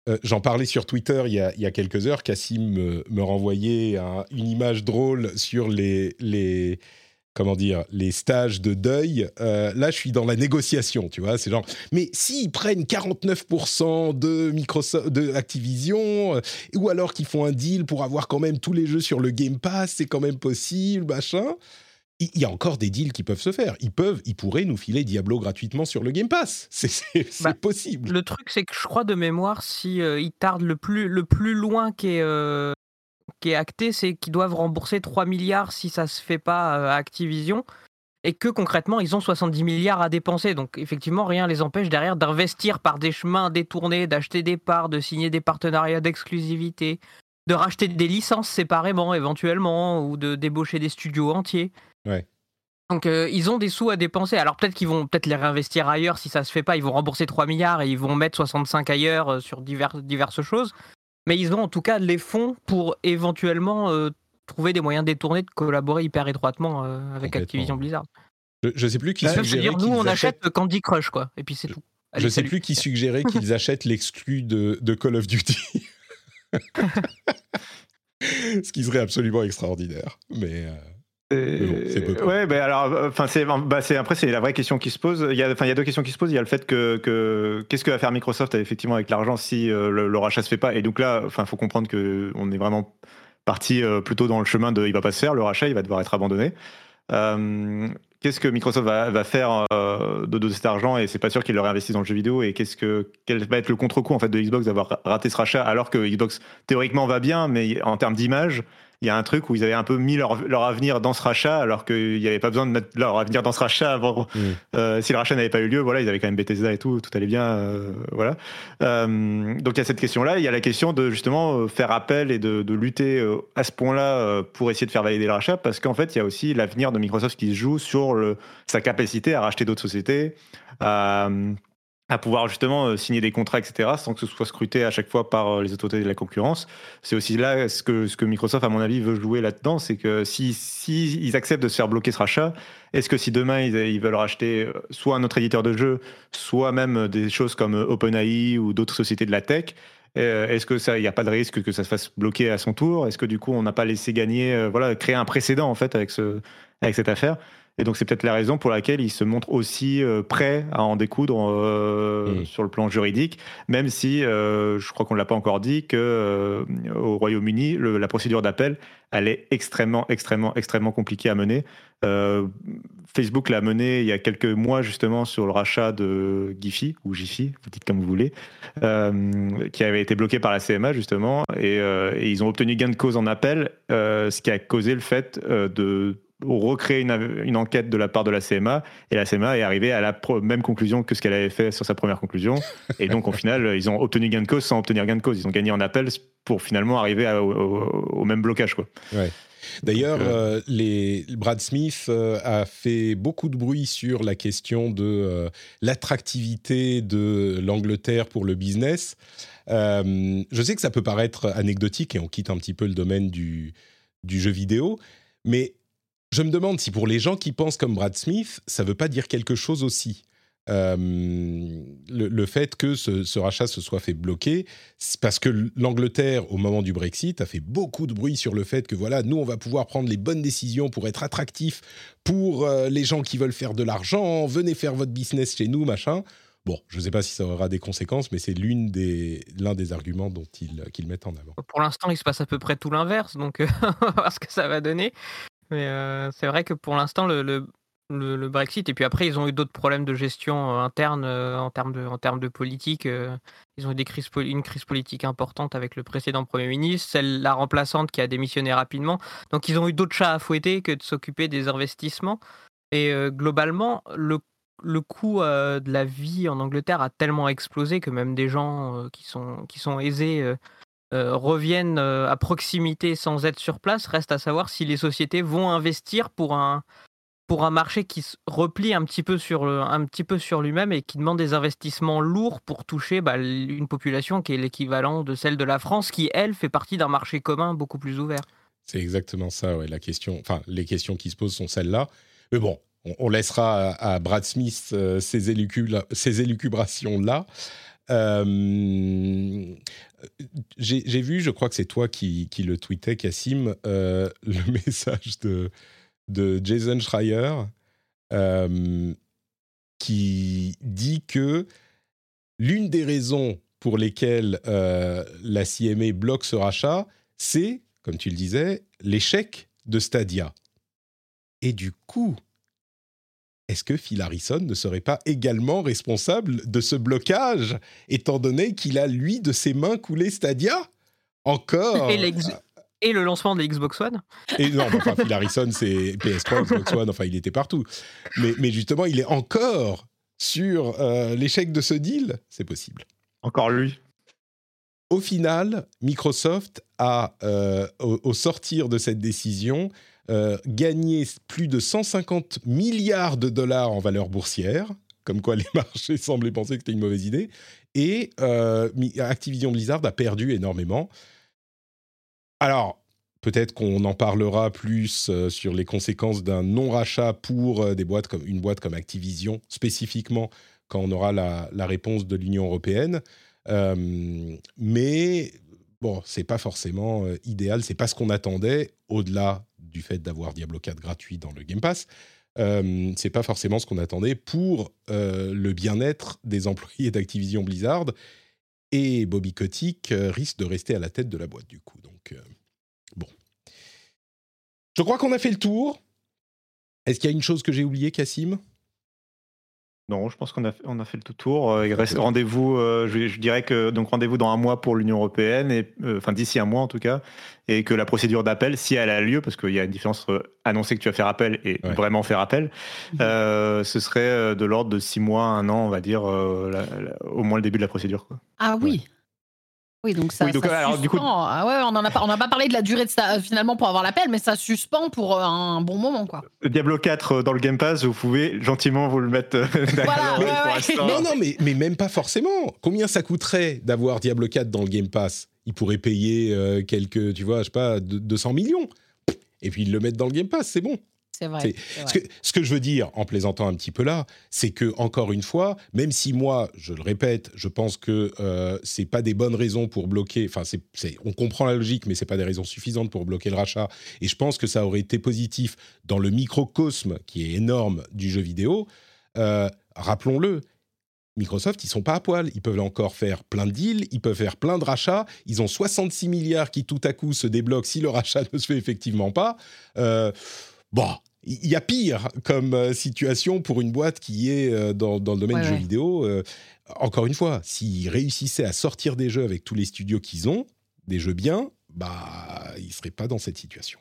Euh, J'en parlais sur Twitter il y a, quelques heures. Cassim me, renvoyait un- une image drôle sur les, les comment dire les stages de deuil. Euh, là, je suis dans la négociation, tu vois. C'est genre, mais s'ils prennent 49% de Microsoft, de Activision, ou alors qu'ils font un deal pour avoir quand même tous les jeux sur le Game Pass, c'est quand même possible, machin il y a encore des deals qui peuvent se faire. Ils peuvent, ils pourraient nous filer Diablo gratuitement sur le Game Pass. C'est Bah, possible. Le truc, c'est que je crois de mémoire, si euh, ils tardent le plus, le plus loin qui est, euh, qui est acté, c'est qu'ils doivent rembourser 3 milliards si ça se fait pas euh, à Activision. Et que concrètement, ils ont 70 milliards à dépenser. Donc, effectivement, rien les empêche derrière d'investir par des chemins détournés, d'acheter des parts, de signer des partenariats d'exclusivité, de racheter des licences séparément, éventuellement, ou de débaucher des studios entiers. Ouais. Donc, euh, ils ont des sous à dépenser. Alors, peut-être qu'ils vont peut-être les réinvestir ailleurs si ça se fait pas. Ils vont rembourser 3 milliards et ils vont mettre 65 ailleurs euh, sur divers, diverses choses. Mais ils ont en tout cas les fonds pour éventuellement euh, trouver des moyens détournés de collaborer hyper étroitement avec. Activision Blizzard. Je ne sais plus qui suggérait dire, nous, qu'ils on achètent- achète Candy Crush, quoi. Et puis c'est tout. Je Allez, ne sais salut. plus qui suggérait qu'ils achètent l'exclu de, de Call of Duty. Ce qui serait absolument extraordinaire. Mais bah alors, euh, enfin, c'est, bah, après c'est la vraie question qui se pose. Il y a, enfin, il y a deux questions qui se posent. Il y a le fait que, que qu'est-ce que va faire Microsoft effectivement avec l'argent si euh, le, le rachat se fait pas? Et donc là, enfin, faut comprendre que on est vraiment parti euh, plutôt dans le chemin de, il va pas se faire le rachat, il va devoir être abandonné. Qu'est-ce que Microsoft va, faire de, de cet argent? Et c'est pas sûr qu'il le réinvestisse dans le jeu vidéo et qu'est-ce que quel va être le contre-coup en fait de Xbox d'avoir raté ce rachat alors que Xbox théoriquement va bien mais en termes d'image il y a un truc où ils avaient un peu mis leur, leur avenir dans ce rachat alors qu'il n'y avait pas besoin de mettre leur avenir dans ce rachat avant. Mm. Euh, si le rachat n'avait pas eu lieu, voilà, ils avaient quand même Bethesda et tout, tout allait bien, euh, voilà. Euh, donc il y a cette question-là, il y a la question de justement faire appel et de, de lutter à ce point-là pour essayer de faire valider le rachat, parce qu'en fait il y a aussi l'avenir de Microsoft qui se joue sur le, sa capacité à racheter d'autres sociétés. à à pouvoir justement euh, signer des contrats, etc., sans que ce soit scruté à chaque fois par euh, les autorités de la concurrence. C'est aussi là ce que, ce que Microsoft, à mon avis, veut jouer là-dedans, c'est que si, si acceptent de se faire bloquer ce rachat, est-ce que si demain ils, veulent racheter euh, soit un autre éditeur de jeu, soit même euh, des choses comme euh, OpenAI ou d'autres sociétés de la tech, euh, est-ce que ça, il n'y a pas de risque que ça se fasse bloquer à son tour? Est-ce que du coup on n'a pas laissé gagner, euh, voilà, créer un précédent en fait avec ce, avec cette affaire? Et donc c'est peut-être la raison pour laquelle il se montre aussi euh, prêt à en découdre euh, Mm. sur le plan juridique, même si euh, je crois qu'on ne l'a pas encore dit que euh, au Royaume-Uni, le- la procédure d'appel, elle est extrêmement, extrêmement, extrêmement compliquée à mener. Facebook l'a menée il y a quelques mois justement sur le rachat de Giphy ou Jiffy, vous dites comme vous voulez, qui avait été bloqué par la CMA justement, et, et ils ont obtenu gain de cause en appel, ce qui a causé le fait de recréer une, une enquête de la part de la CMA et la CMA est arrivée à la même conclusion que ce qu'elle avait fait sur sa première conclusion et donc au final ils ont obtenu gain de cause sans obtenir gain de cause ils ont gagné en appel pour finalement arriver à- au, au- au même blocage quoi. D'ailleurs, euh, les, Brad Smith euh, a fait beaucoup de bruit sur la question de euh, l'attractivité de l'Angleterre pour le business. Euh, je sais que ça peut paraître anecdotique et on quitte un petit peu le domaine du, du jeu vidéo, mais je me demande si pour les gens qui pensent comme Brad Smith, ça ne veut pas dire quelque chose aussi. Euh, le, fait que ce, rachat se soit fait bloquer, parce que l'Angleterre, au moment du Brexit, a fait beaucoup de bruit sur le fait que voilà, nous, on va pouvoir prendre les bonnes décisions pour être attractifs pour euh, les gens qui veulent faire de l'argent. Venez faire votre business chez nous, machin. Bon, je ne sais pas si ça aura des conséquences, mais c'est l'un des arguments dont ils, qu'ils mettent en avant. Pour l'instant, il se passe à peu près tout l'inverse, donc euh, on va voir ce que ça va donner. Mais euh, c'est vrai que pour l'instant, le, le, le, Brexit, et puis après, ils ont eu d'autres problèmes de gestion euh, interne en, termes de, en termes de politique. ils ont eu des crises, une crise politique importante avec le précédent Premier ministre, celle la remplaçante qui a démissionné rapidement. Donc ils ont eu d'autres chats à fouetter que de s'occuper des investissements. Et globalement, le le coût de la vie en Angleterre a tellement explosé que même des gens qui, sont, qui sont aisés reviennent à proximité sans être sur place. Reste à savoir si les sociétés vont investir pour un, pour un marché qui se replie un petit peu sur, sur lui-même et qui demande des investissements lourds pour toucher bah, une population qui est l'équivalent de celle de la France, qui, elle, fait partie d'un marché commun beaucoup plus ouvert. C'est exactement ça, ouais. La question, enfin, les questions qui se posent sont celles-là. Mais bon, on, laissera à, Brad Smith euh, ces, élucubrations-là. Euh, j'ai vu, je crois que c'est toi qui, le tweetais, Cassim, euh, le message de, Jason Schreier qui dit que l'une des raisons pour lesquelles la CMA bloque ce rachat, c'est, comme tu le disais, l'échec de Stadia. Et du coup, est-ce que Phil Harrison ne serait pas également responsable de ce blocage, étant donné qu'il a, lui, de ses mains coulé Stadia? Encore et, le lancement de Xbox One Et non, enfin, Phil Harrison, c'est PS3, Xbox One, enfin, il était partout. Mais, justement, il est encore sur euh, l'échec de ce deal? C'est possible. Encore lui au final, Microsoft a, euh, au, sortir de cette décision, euh, gagné plus de 150 milliards de dollars en valeur boursière, comme quoi les marchés semblaient penser que c'était une mauvaise idée, et euh, Activision Blizzard a perdu énormément. Alors, peut-être qu'on en parlera plus euh, sur les conséquences d'un non-rachat pour des boîtes comme, une boîte comme Activision, spécifiquement quand on aura la, la réponse de l'Union européenne. mais bon, c'est pas forcément idéal, c'est pas ce qu'on attendait au-delà du fait d'avoir Diablo 4 gratuit dans le Game Pass. Euh, c'est pas forcément ce qu'on attendait pour euh, le bien-être des employés d'Activision Blizzard. Et Bobby Kotick euh, risque de rester à la tête de la boîte du coup. Donc, bon. Je crois qu'on a fait le tour. Est-ce qu'il y a une chose que j'ai oubliée, Cassim non, je pense qu'on a, on a fait le tout tour. Euh, il reste rendez-vous, euh, je, dirais que donc rendez-vous dans un mois pour l'Union européenne, et, euh, enfin d'ici un mois en tout cas, et que la procédure d'appel, si elle a lieu, parce qu'il y a une différence entre annoncer que tu vas faire appel et vraiment faire appel, mhm. ce serait de l'ordre de six mois, un an, on va dire, au moins le début de la procédure. Quoi. Ah oui. Oui, donc ça, alors, du coup... ah ouais, on n'a pas, pas parlé de la durée de ça finalement pour avoir l'appel, mais ça suspend pour euh, un bon moment. quoi. Diablo 4 euh, dans le Game Pass, vous pouvez gentiment vous le mettre euh, voilà, Non, non, mais, mais même pas forcément. Combien ça coûterait d'avoir Diablo 4 dans le Game Pass? Il pourrait payer quelques, tu vois, je sais pas, 200 millions. Et puis ils le mettent dans le Game Pass, c'est bon. C'est vrai. Ce, que, je veux dire, en plaisantant un petit peu là, c'est que encore une fois, même si moi, je le répète, je pense que euh, c'est pas des bonnes raisons pour bloquer. Enfin, on comprend la logique, mais c'est pas des raisons suffisantes pour bloquer le rachat. Et je pense que ça aurait été positif dans le microcosme qui est énorme du jeu vidéo. Euh, rappelons-le, Microsoft, ils sont pas à poil. Ils peuvent encore faire plein de deals, ils peuvent faire plein de rachats. Ils ont 66 milliards qui tout à coup se débloquent si le rachat ne se fait effectivement pas. Euh, Bon, il y a pire comme euh, situation pour une boîte qui est euh, dans, dans, le domaine du jeu vidéo. Euh, encore une fois, s'ils réussissaient à sortir des jeux avec tous les studios qu'ils ont, des jeux bien, bah, ils seraient pas dans cette situation.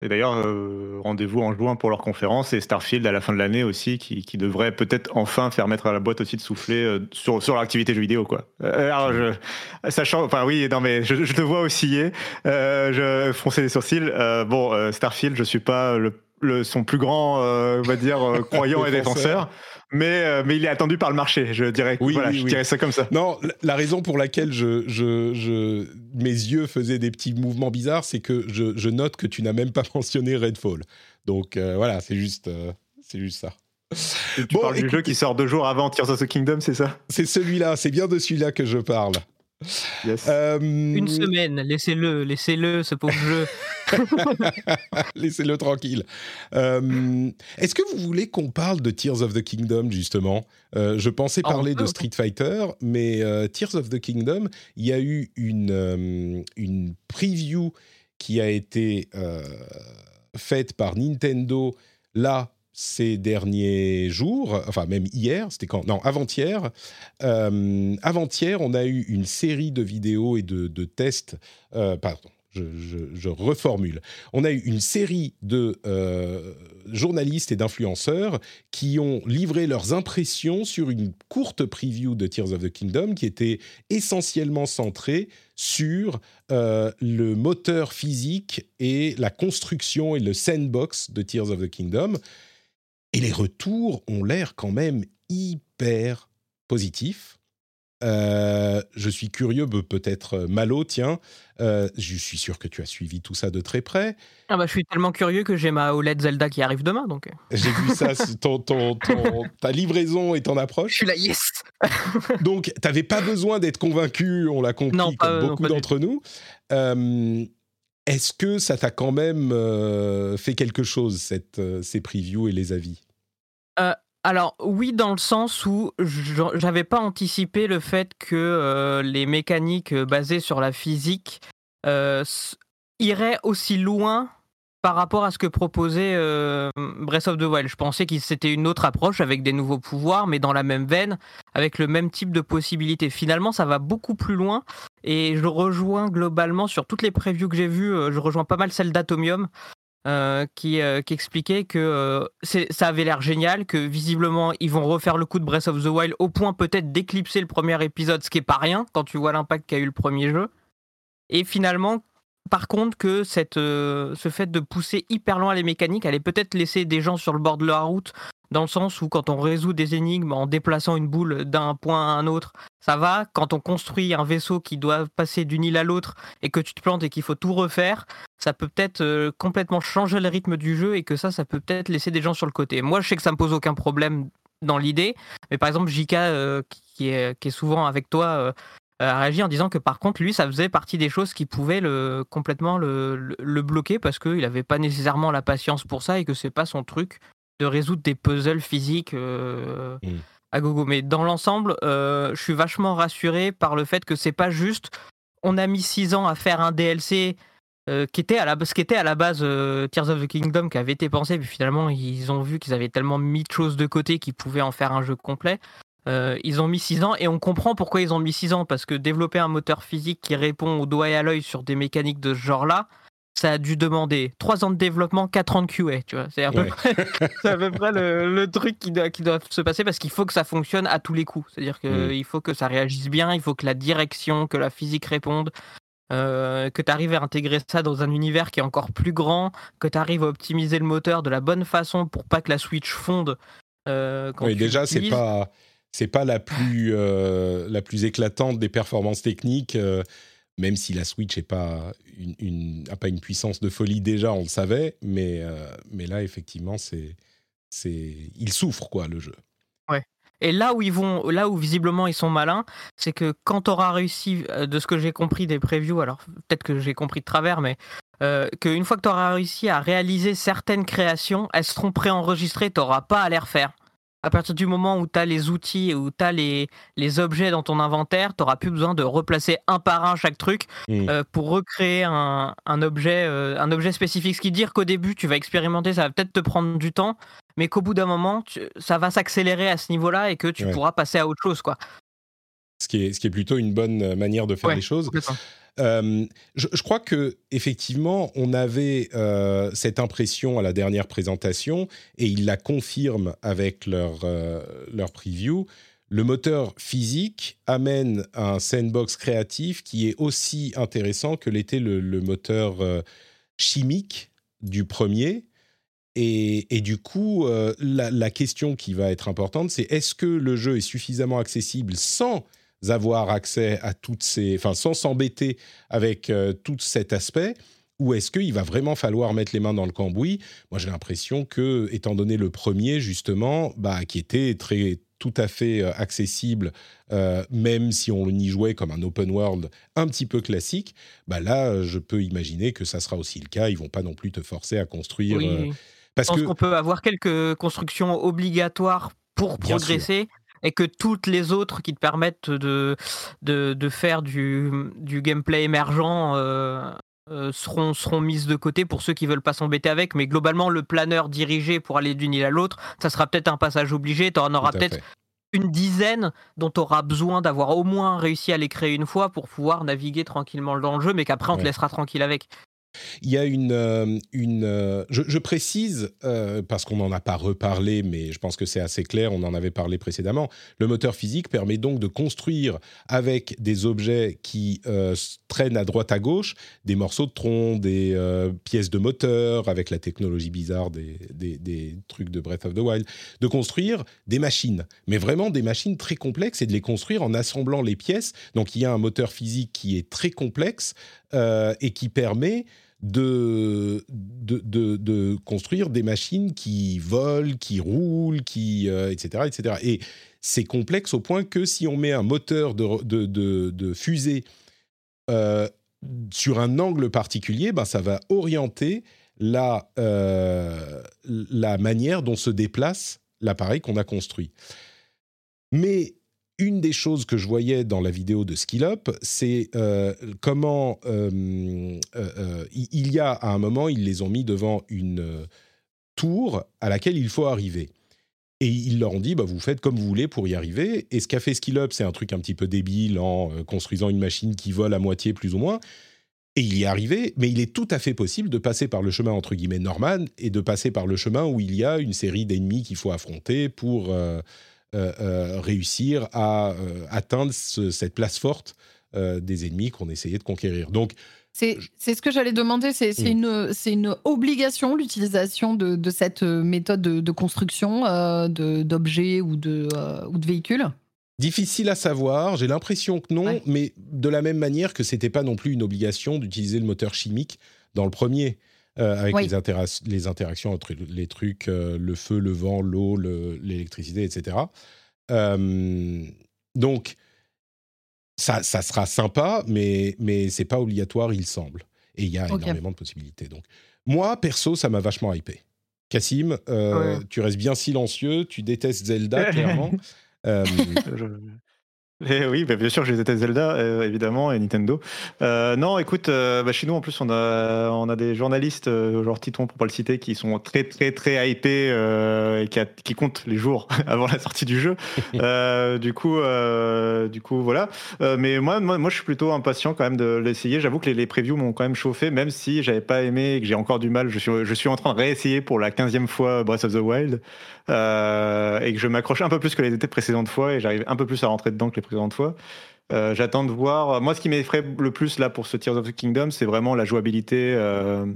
Et d'ailleurs, euh, rendez-vous en juin pour leur conférence et Starfield à la fin de l'année aussi, qui, qui devrait peut-être enfin faire mettre à la boîte aussi de souffler euh, sur, sur l'activité jeu vidéo, quoi. Euh, alors, je, sachant, enfin oui, non mais je, je te vois osciller, je fronçais les sourcils. bon, Starfield, je suis pas le le, son plus grand, on va dire, croyant et défenseur mais, euh, mais il est attendu par le marché, je dirais. Oui, voilà, je dirais ça comme ça. Non, la raison pour laquelle je, je, je, mes yeux faisaient des petits mouvements bizarres, c'est que je, je, note que tu n'as même pas mentionné Redfall. Donc euh, voilà, c'est juste, euh, c'est juste ça. tu parles du jeu qui sort deux jours avant Tears of the Kingdom, c'est ça? C'est celui-là, c'est bien de celui-là que je parle. Yes. Euh, Une semaine, laissez-le, laissez-le, ce pauvre jeu. laissez-le tranquille. Euh, est-ce que vous voulez qu'on parle de Tears of the Kingdom, justement? Euh, Je pensais ah, parler de Street Fighter, mais Tears of the Kingdom, il y a eu une, une preview qui a été faite par Nintendo là ces derniers jours, enfin même hier, c'était quand Non, avant-hier. Euh, avant-hier, on a eu une série de vidéos et de, tests. Euh, pardon, je, reformule. On a eu une série de euh, journalistes et d'influenceurs qui ont livré leurs impressions sur une courte preview de Tears of the Kingdom qui était essentiellement centrée sur le moteur physique et la construction et le sandbox de Tears of the Kingdom. Et les retours ont l'air quand même hyper positifs. Euh, je suis curieux, peut-être euh, Malo, tiens. Euh, je suis sûr que tu as suivi tout ça de très près. Ah bah, je suis tellement curieux que j'ai ma OLED Zelda qui arrive demain. donc. J'ai vu ça, ton, ta livraison est en approche. Je suis là, yes Donc, tu n'avais pas besoin d'être convaincu, on l'a compris, comme beaucoup d'entre nous. Est-ce que ça t'a quand même euh, fait quelque chose, euh, ces previews et les avis? Euh, Alors oui, dans le sens où j'avais pas anticipé le fait que les mécaniques basées sur la physique iraient aussi loin par rapport à ce que proposait Breath of the Wild. Je pensais que c'était une autre approche avec des nouveaux pouvoirs, mais dans la même veine, avec le même type de possibilités. Finalement, ça va beaucoup plus loin et je rejoins globalement sur toutes les previews que j'ai vues, euh, je rejoins pas mal celle d'Atomium. Euh, qui, qui, expliquait que ça avait l'air génial, que visiblement ils vont refaire le coup de Breath of the Wild au point peut-être d'éclipser le premier épisode, ce qui est pas rien quand tu vois l'impact qu'a eu le premier jeu. Et finalement, par contre que euh, ce fait de pousser hyper loin les mécaniques allait peut-être laisser des gens sur le bord de la route, dans le sens où quand on résout des énigmes en déplaçant une boule d'un point à un autre, ça va. Quand on construit un vaisseau qui doit passer d'une île à l'autre et que tu te plantes et qu'il faut tout refaire, ça peut peut-être euh, complètement changer le rythme du jeu et que ça, ça peut peut-être laisser des gens sur le côté. Moi, je sais que ça me pose aucun problème dans l'idée, mais par exemple, Jika, euh, qui est souvent avec toi, a réagi en disant que par contre, lui, ça faisait partie des choses qui pouvaient le, complètement le, bloquer parce qu'il n'avait pas nécessairement la patience pour ça et que c'est pas son truc de résoudre des puzzles physiques euh, mm. à gogo. Mais dans l'ensemble, euh, je suis vachement rassuré par le fait que c'est pas juste on a mis six ans à faire un DLC euh, qui était à la, ce qui était à la base Tears of the Kingdom qui avait été pensé, puis finalement ils ont vu qu'ils avaient tellement mis de choses de côté qu'ils pouvaient en faire un jeu complet. Euh, ils ont mis 6 ans et on comprend pourquoi ils ont mis 6 ans parce que développer un moteur physique qui répond au doigt et à l'œil sur des mécaniques de ce genre-là, ça a dû demander 3 ans de développement, 4 ans de QA. Tu vois, c'est à peu près, à peu près le, truc qui doit, qui doit, se passer parce qu'il faut que ça fonctionne à tous les coups. C'est-à-dire qu'il mm. faut que ça réagisse bien, il faut que la direction, que la physique réponde. Euh, que tu arrives à intégrer ça dans un univers qui est encore plus grand, que tu arrives à optimiser le moteur de la bonne façon pour pas que la Switch fonde. Euh, oui, déjà, c'est pas c'est pas la plus, euh, la plus éclatante des performances techniques, euh, même si la Switch n'a pas une, pas une puissance de folie déjà, on le savait, mais, euh, mais là, effectivement, c'est, c'est, il souffre, quoi, le jeu. Ouais. Et là où ils vont, là où visiblement ils sont malins, c'est que quand tu auras réussi, de ce que j'ai compris des previews, alors peut-être que j'ai compris de travers, mais qu'une fois que tu auras réussi à réaliser certaines créations, elles seront préenregistrées, tu n'auras pas à les refaire à partir du moment où tu as les outils et où tu as les, les objets dans ton inventaire, tu n'auras plus besoin de replacer un par un chaque truc mmh. euh, pour recréer un, un objet, euh, un objet spécifique. Ce qui veut dire qu'au début, tu vas expérimenter, ça va peut-être te prendre du temps, mais qu'au bout d'un moment, ça va s'accélérer à ce niveau-là et que tu pourras passer à autre chose. Quoi. Ce, qui est, ce qui est plutôt une bonne manière de faire les choses. Euh, je, crois que effectivement, on avait euh, cette impression à la dernière présentation, et ils la confirment avec leur, euh, leur preview. Le moteur physique amène un sandbox créatif qui est aussi intéressant que l'était le, moteur chimique du premier. Et, du coup, la, question qui va être importante, c'est est-ce que le jeu est suffisamment accessible sans avoir accès à toutes ces, enfin sans s'embêter avec euh, tout cet aspect, ou est-ce qu'il va vraiment falloir mettre les mains dans le cambouis? Moi, j'ai l'impression que, étant donné le premier justement, bah, qui était très tout à fait euh, accessible, euh, même si on y jouait comme un open world un petit peu classique, bah là, je peux imaginer que ça sera aussi le cas. Ils vont pas non plus te forcer à construire. Oui. parce qu'on peut avoir quelques constructions obligatoires pour progresser. Et que toutes les autres qui te permettent de, de, faire du, du gameplay émergent euh, seront, seront mises de côté pour ceux qui veulent pas s'embêter avec. Mais globalement, le planeur dirigé pour aller d'une île à l'autre, ça sera peut-être un passage obligé. Tu en auras peut-être une dizaine dont tu auras besoin d'avoir au moins réussi à les créer une fois pour pouvoir naviguer tranquillement dans le jeu, mais qu'après on te laissera tranquille avec. Il y a une, euh, une euh, je, précise euh, parce qu'on n'en a pas reparlé, mais je pense que c'est assez clair. On en avait parlé précédemment. Le moteur physique permet donc de construire avec des objets qui traînent à droite à gauche des morceaux de tronc, des pièces de moteur avec la technologie bizarre des, des, des, trucs de Breath of the Wild, de construire des machines, mais vraiment des machines très complexes et de les construire en assemblant les pièces. Donc il y a un moteur physique qui est très complexe et qui permet de, construire des machines qui volent, qui roulent, qui, etc., euh, etc. Et c'est complexe au point que si on met un moteur de, fusée euh, sur un angle particulier, ben ça va orienter la, euh, la manière dont se déplace l'appareil qu'on a construit. Mais une des choses que je voyais dans la vidéo de Skill Up, c'est euh, comment euh, euh, il y a à un moment, ils les ont mis devant une tour à laquelle il faut arriver. Et ils leur ont dit, bah, vous faites comme vous voulez pour y arriver. Et ce qu'a fait Skill Up, c'est un truc un petit peu débile en construisant une machine qui vole à moitié plus ou moins. Et il y est arrivé, mais il est tout à fait possible de passer par le chemin entre guillemets normal et de passer par le chemin où il y a une série d'ennemis qu'il faut affronter pour réussir à euh, atteindre cette place forte des ennemis qu'on essayait de conquérir. Donc, c'est ce que j'allais demander. C'est mm. une, une obligation l'utilisation de, de, cette méthode de, de construction d'objets ou, de, ou de véhicules? Difficile à savoir, j'ai l'impression que non, mais de la même manière que c'était pas non plus une obligation d'utiliser le moteur chimique dans le premier. Euh, avec les, les, interactions entre les trucs, euh, le feu, le vent, l'eau, l'électricité, etc. Euh, donc, ça, ça, sera sympa, mais, mais c'est pas obligatoire, il semble. Et il y a énormément de possibilités. Donc, moi, perso, ça m'a vachement hypé. Cassim, tu restes bien silencieux, tu détestes Zelda, clairement. Oui, bah, bien sûr, j'ai été Zelda, euh, évidemment, et Nintendo. Euh, non, écoute, euh, bah, chez nous, en plus, on a, on a des journalistes, genre Titon, pour pas le citer, qui sont très, très, très hypés et qui, qui, comptent les jours avant la sortie du jeu. du coup, du coup, voilà. mais moi, moi, moi, je suis plutôt impatient quand même de l'essayer. J'avoue que les, les previews m'ont quand même chauffé, même si j'avais pas aimé et que j'ai encore du mal. Je suis, je suis en train de réessayer pour la 15e fois Breath of the Wild et que je m'accroche un peu plus que les précédentes fois et j'arrive un peu plus à rentrer dedans que les présente fois. Euh, j'attends de voir. Moi, ce qui m'effraie le plus là pour ce Tears of the Kingdom, c'est vraiment la jouabilité. Euh,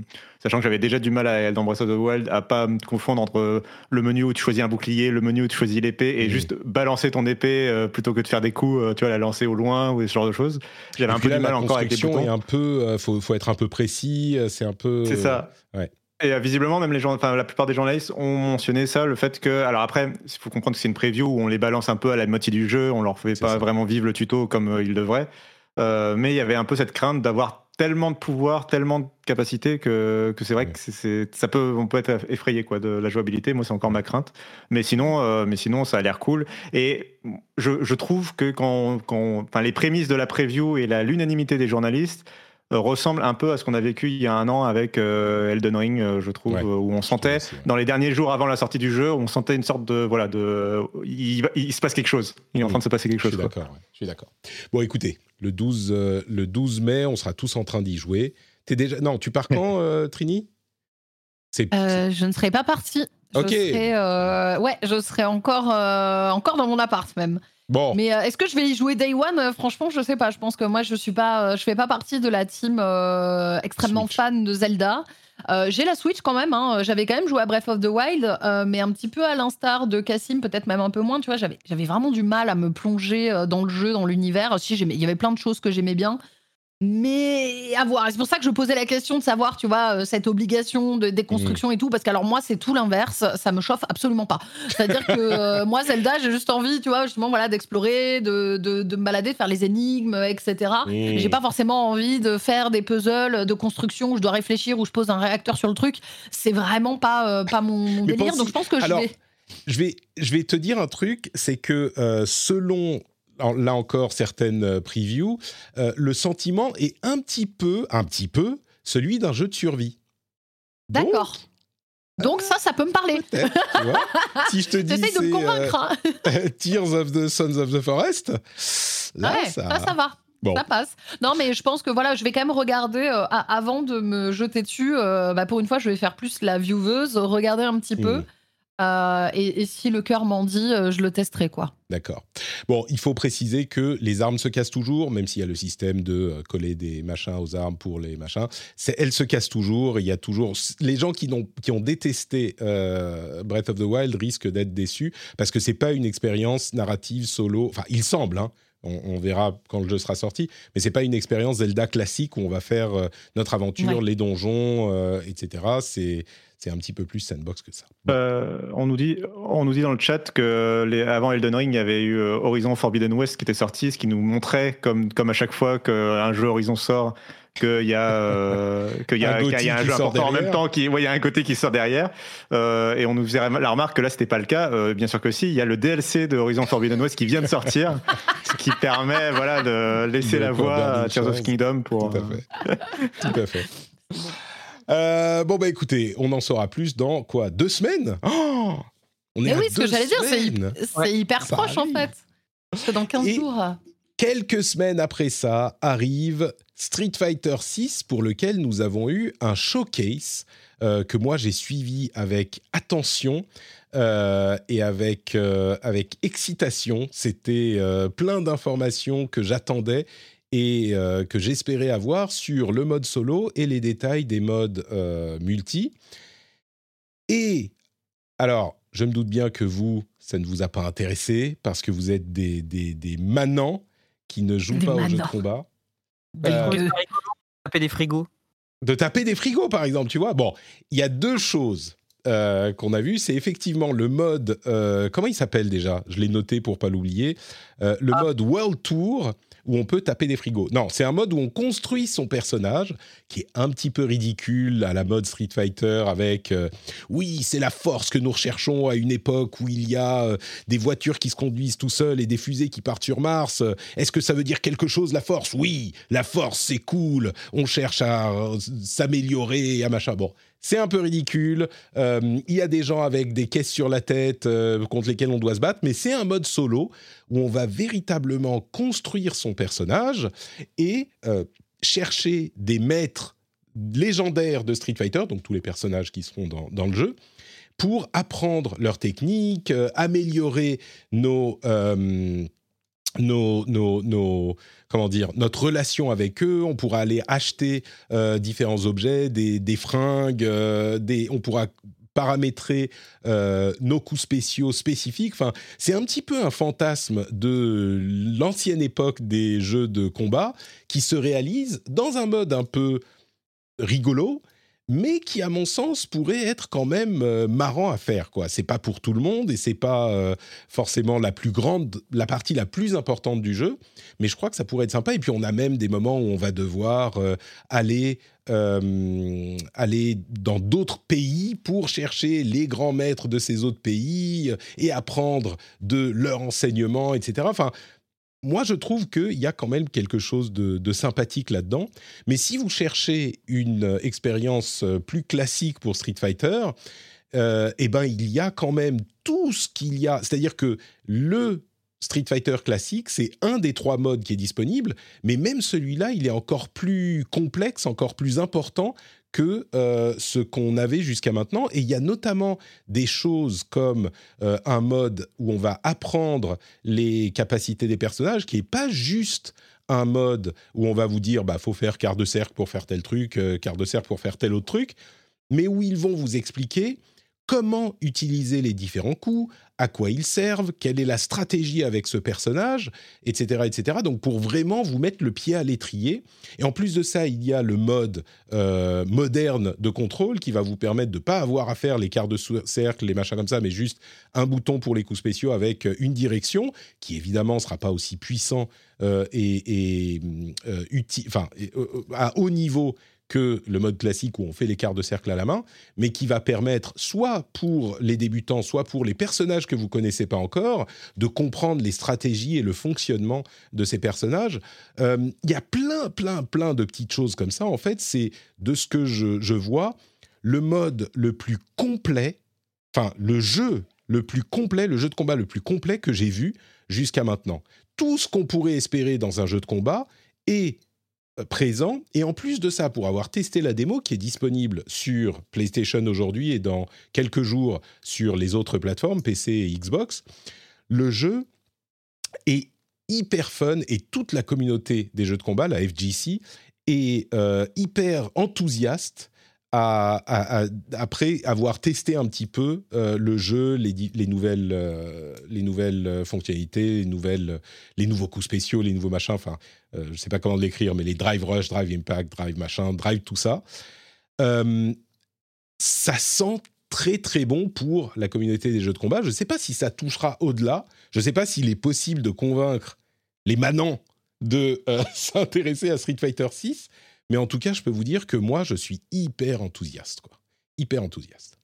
sachant que j'avais déjà du mal à, dans Breath of the Wild à pas me confondre entre le menu où tu choisis un bouclier, le menu où tu choisis l'épée et juste balancer ton épée euh, plutôt que de faire des coups, tu vois, la lancer au loin ou ce genre de choses. J'avais un peu du mal encore avec les boutons. un peu, faut, faut être un peu précis. C'est un peu. C'est ça. Ouais. Et euh, visiblement, même les gens, enfin, la plupart des journalistes ont mentionné ça, le fait que, alors après, il faut comprendre que c'est une preview où on les balance un peu à la moitié du jeu, on leur fait pas vraiment vivre le tuto comme euh, ils devraient. Euh, mais il y avait un peu cette crainte d'avoir tellement de pouvoir, tellement de capacité que, que c'est vrai que c'est, ça peut, on peut être effrayé quoi de la jouabilité. Moi, c'est encore ma crainte. Mais sinon, mais sinon, ça a l'air cool. Et je, je trouve que quand, quand, les prémices de la preview et la l'unanimité des journalistes ressemble un peu à ce qu'on a vécu il y a un an avec euh, Elden Ring, euh, je trouve, où on sentait, dans les derniers jours avant la sortie du jeu, on sentait une sorte de. Voilà, de. Il, se passe quelque chose. Il est en train de se passer quelque chose. Je suis d'accord. Bon, écoutez, le 12, le 12 mai, on sera tous en train d'y jouer. Es déjà... Non, tu pars quand, Trini? Je ne serai pas partie. Ok. ouais, je serai encore, encore dans mon appart même. Mais euh, est-ce que je vais y jouer Day One? Euh, Franchement, je sais pas. Je pense que moi, je suis pas, euh, je fais pas partie de la team extrêmement fan de Zelda. j'ai la Switch quand même. Hein. J'avais quand même joué à Breath of the Wild, mais un petit peu à l'instar de Cassim, peut-être même un peu moins. Tu vois, j'avais, j'avais vraiment du mal à me plonger dans le jeu, dans l'univers. Si il y avait plein de choses que j'aimais bien, Mais à voir. C'est pour ça que je posais la question de savoir, tu vois, euh, cette obligation de déconstruction et tout, parce qu'alors moi, c'est tout l'inverse. Ça me chauffe absolument pas. C'est-à-dire que euh, moi, Zelda, j'ai juste envie, tu vois, justement, voilà, d'explorer, de, de, de me balader, de faire les énigmes, etc. Mmh. J'ai pas forcément envie de faire des puzzles de construction où je dois réfléchir, où je pose un réacteur sur le truc. C'est vraiment pas, euh, pas mon, mon délire. Donc je pense que je Alors, vais. Je vais, je vais te dire un truc, c'est que euh, selon, là encore, certaines euh, previews, euh, le sentiment est un petit peu, un petit peu, celui d'un jeu de survie. D'accord. Donc ça, ça peut me parler. tu vois. si je te dis de me convaincre. hein. euh, Tears of the Sons of the Forest, là, ouais, ça... va. Bon. Ça passe. Non, mais je pense que voilà, je vais quand même regarder euh, avant de me jeter dessus. euh, bah, pour une fois, je vais faire plus la vieweuse, regarder un petit peu. Euh, et, et si le cœur m'en dit, euh, je le testerai quoi. D'accord. Bon, il faut préciser que les armes se cassent toujours, même s'il y a le système de euh, coller des machins aux armes pour les machins. Elles se cassent toujours. Il y a toujours les gens qui, ont détesté euh, Breath of the Wild risquent d'être déçus parce que c'est pas une expérience narrative solo. Enfin, il semble. Hein, on, on verra quand le jeu sera sorti, mais c'est pas une expérience Zelda classique où on va faire notre aventure, Ouais. les donjons, etc. C'est c'est un petit peu plus sandbox que ça. Euh, on, nous dit, on nous dit dans le chat que les, avant Elden Ring, il y avait eu euh, Horizon Forbidden West qui était sorti, ce qui nous montrait, comme, comme à chaque fois qu'un jeu Horizon sort, qu'il y a, euh, y a, Un y a jeu en même temps, qui, ouais, il y a un côté qui sort derrière. Euh, et on nous faisait la remarque que là, c'était pas le cas. Bien sûr que si, il y a le DLC de Horizon Forbidden West qui vient de sortir, ce qui permet voilà, de laisser De la voie à Tears of. Kingdom pour. Tout à fait. Tout à fait. Euh, bon, bah écoutez, on en saura plus dans quoi Deux semaines? Oh On est Mais à oui, ce que j'allais dire, c'est hy- semaines. c'est Ouais, hyper ça proche en fait. Que dans 15 Et- jours. Quelques semaines après ça arrive Street Fighter 6 pour lequel nous avons eu un showcase euh, que moi j'ai suivi avec attention euh, et avec, euh, avec excitation. C'était euh, plein d'informations que j'attendais et euh, que j'espérais avoir sur le mode solo et les détails des modes euh, multi. Et alors, je me doute bien que vous, ça ne vous a pas intéressé parce que vous êtes des, des, des manants qui ne jouent Des pas aux jeux de manants. combat. Je Euh, de taper des frigos. De taper des frigos, par exemple, tu vois. Bon, il y a deux choses euh, qu'on a vues. C'est effectivement le mode... euh, comment il s'appelle déjà? Je l'ai noté pour pas l'oublier. Euh, le Ah. mode World Tour, où on peut taper des frigos. Non, c'est un mode où on construit son personnage, qui est un petit peu ridicule à la mode Street Fighter, avec... euh, oui, c'est la force que nous recherchons à une époque où il y a euh, des voitures qui se conduisent tout seuls et des fusées qui partent sur Mars. Euh, Est-ce que ça veut dire quelque chose, la force? Oui, la force, c'est cool. On cherche à s'améliorer, à machin. Bon, c'est un peu ridicule. Euh, Il y a des gens avec des caisses sur la tête euh, contre lesquels on doit se battre, mais c'est un mode solo où on va véritablement construire son personnage et euh, chercher des maîtres légendaires de Street Fighter, donc tous les personnages qui seront dans, le jeu, pour apprendre leurs techniques, améliorer nos, nos, nos, nos- comment dire, notre relation avec eux. On pourra aller acheter euh, différents objets, des, des fringues, euh, des, on pourra paramétrer euh, nos coups spéciaux spécifiques. Enfin, c'est un petit peu un fantasme de l'ancienne époque des jeux de combat qui se réalise dans un mode un peu rigolo, mais qui, à mon sens, pourrait être quand même euh, marrant à faire. C'est pas pour tout le monde et c'est pas euh, forcément la plus grande, la partie la plus importante du jeu, mais je crois que ça pourrait être sympa. Et puis on a même des moments où on va devoir euh, aller aller dans d'autres pays pour chercher les grands maîtres de ces autres pays et apprendre de leur enseignement, etc. Enfin, moi, je trouve qu'il y a quand même quelque chose de, de sympathique là-dedans. Mais si vous cherchez une euh, expérience euh, plus classique pour Street Fighter, euh, eh ben, il y a quand même tout ce qu'il y a. C'est-à-dire que le Street Fighter classique, c'est un des trois modes qui est disponible, mais même celui-là, il est encore plus complexe, encore plus important que euh, ce qu'on avait jusqu'à maintenant. Et il y a notamment des choses comme euh, un mode où on va apprendre les capacités des personnages, qui n'est pas juste un mode où on va vous dire, bah faut faire quart de cercle pour faire tel truc, euh, quart de cercle pour faire tel autre truc, mais où ils vont vous expliquer comment utiliser les différents coups, à quoi ils servent, quelle est la stratégie avec ce personnage, etc., etc. Donc pour vraiment vous mettre le pied à l'étrier. Et en plus de ça, il y a le mode euh, moderne de contrôle qui va vous permettre de ne pas avoir à faire les quarts de cercle, les machins comme ça, mais juste un bouton pour les coups spéciaux avec une direction qui évidemment ne sera pas aussi puissant euh, et, euh, utile, enfin à haut niveau que le mode classique où on fait les quarts de cercle à la main, mais qui va permettre soit pour les débutants, soit pour les personnages que vous connaissez pas encore, de comprendre les stratégies et le fonctionnement de ces personnages. Euh, il y a plein, plein, plein de petites choses comme ça. En fait, c'est de ce que je, je vois le mode le plus complet, enfin le jeu le plus complet, le jeu de combat le plus complet que j'ai vu jusqu'à maintenant. Tout ce qu'on pourrait espérer dans un jeu de combat est présent. Et en plus de ça, pour avoir testé la démo qui est disponible sur PlayStation aujourd'hui et dans quelques jours sur les autres plateformes, PC et Xbox, le jeu est hyper fun et toute la communauté des jeux de combat, la FGC, est euh, hyper enthousiaste après avoir testé un petit peu euh, le jeu, les, les nouvelles, euh, les nouvelles euh, fonctionnalités, les, nouvelles, les nouveaux coups spéciaux, les nouveaux machins, enfin, je ne sais pas comment l'écrire, mais les Drive Rush, Drive Impact, Drive machin, Drive tout ça, ça sent très très bon pour la communauté des jeux de combat. Je ne sais pas si ça touchera au-delà, je ne sais pas s'il est possible de convaincre les manants de s'intéresser à Street Fighter 6, mais en tout cas, je peux vous dire que moi, je suis hyper enthousiaste, quoi. Hyper enthousiaste.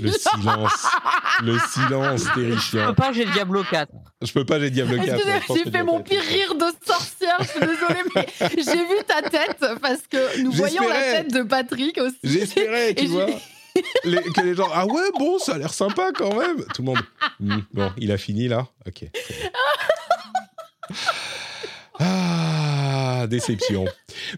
le silence. Le silence terrifiant. Je peux pas, j'ai Diablo 4. Je peux pas, j'ai Diablo 4. J'ai fait mon pire rire de sorcière, je suis désolée, mais j'ai vu ta tête parce que nous voyons la tête de Patrick aussi. J'espérais, tu vois. que les gens, ah ouais, bon, ça a l'air sympa quand même. Tout le monde, hmm, bon, il a fini là Ok. Ah, déception.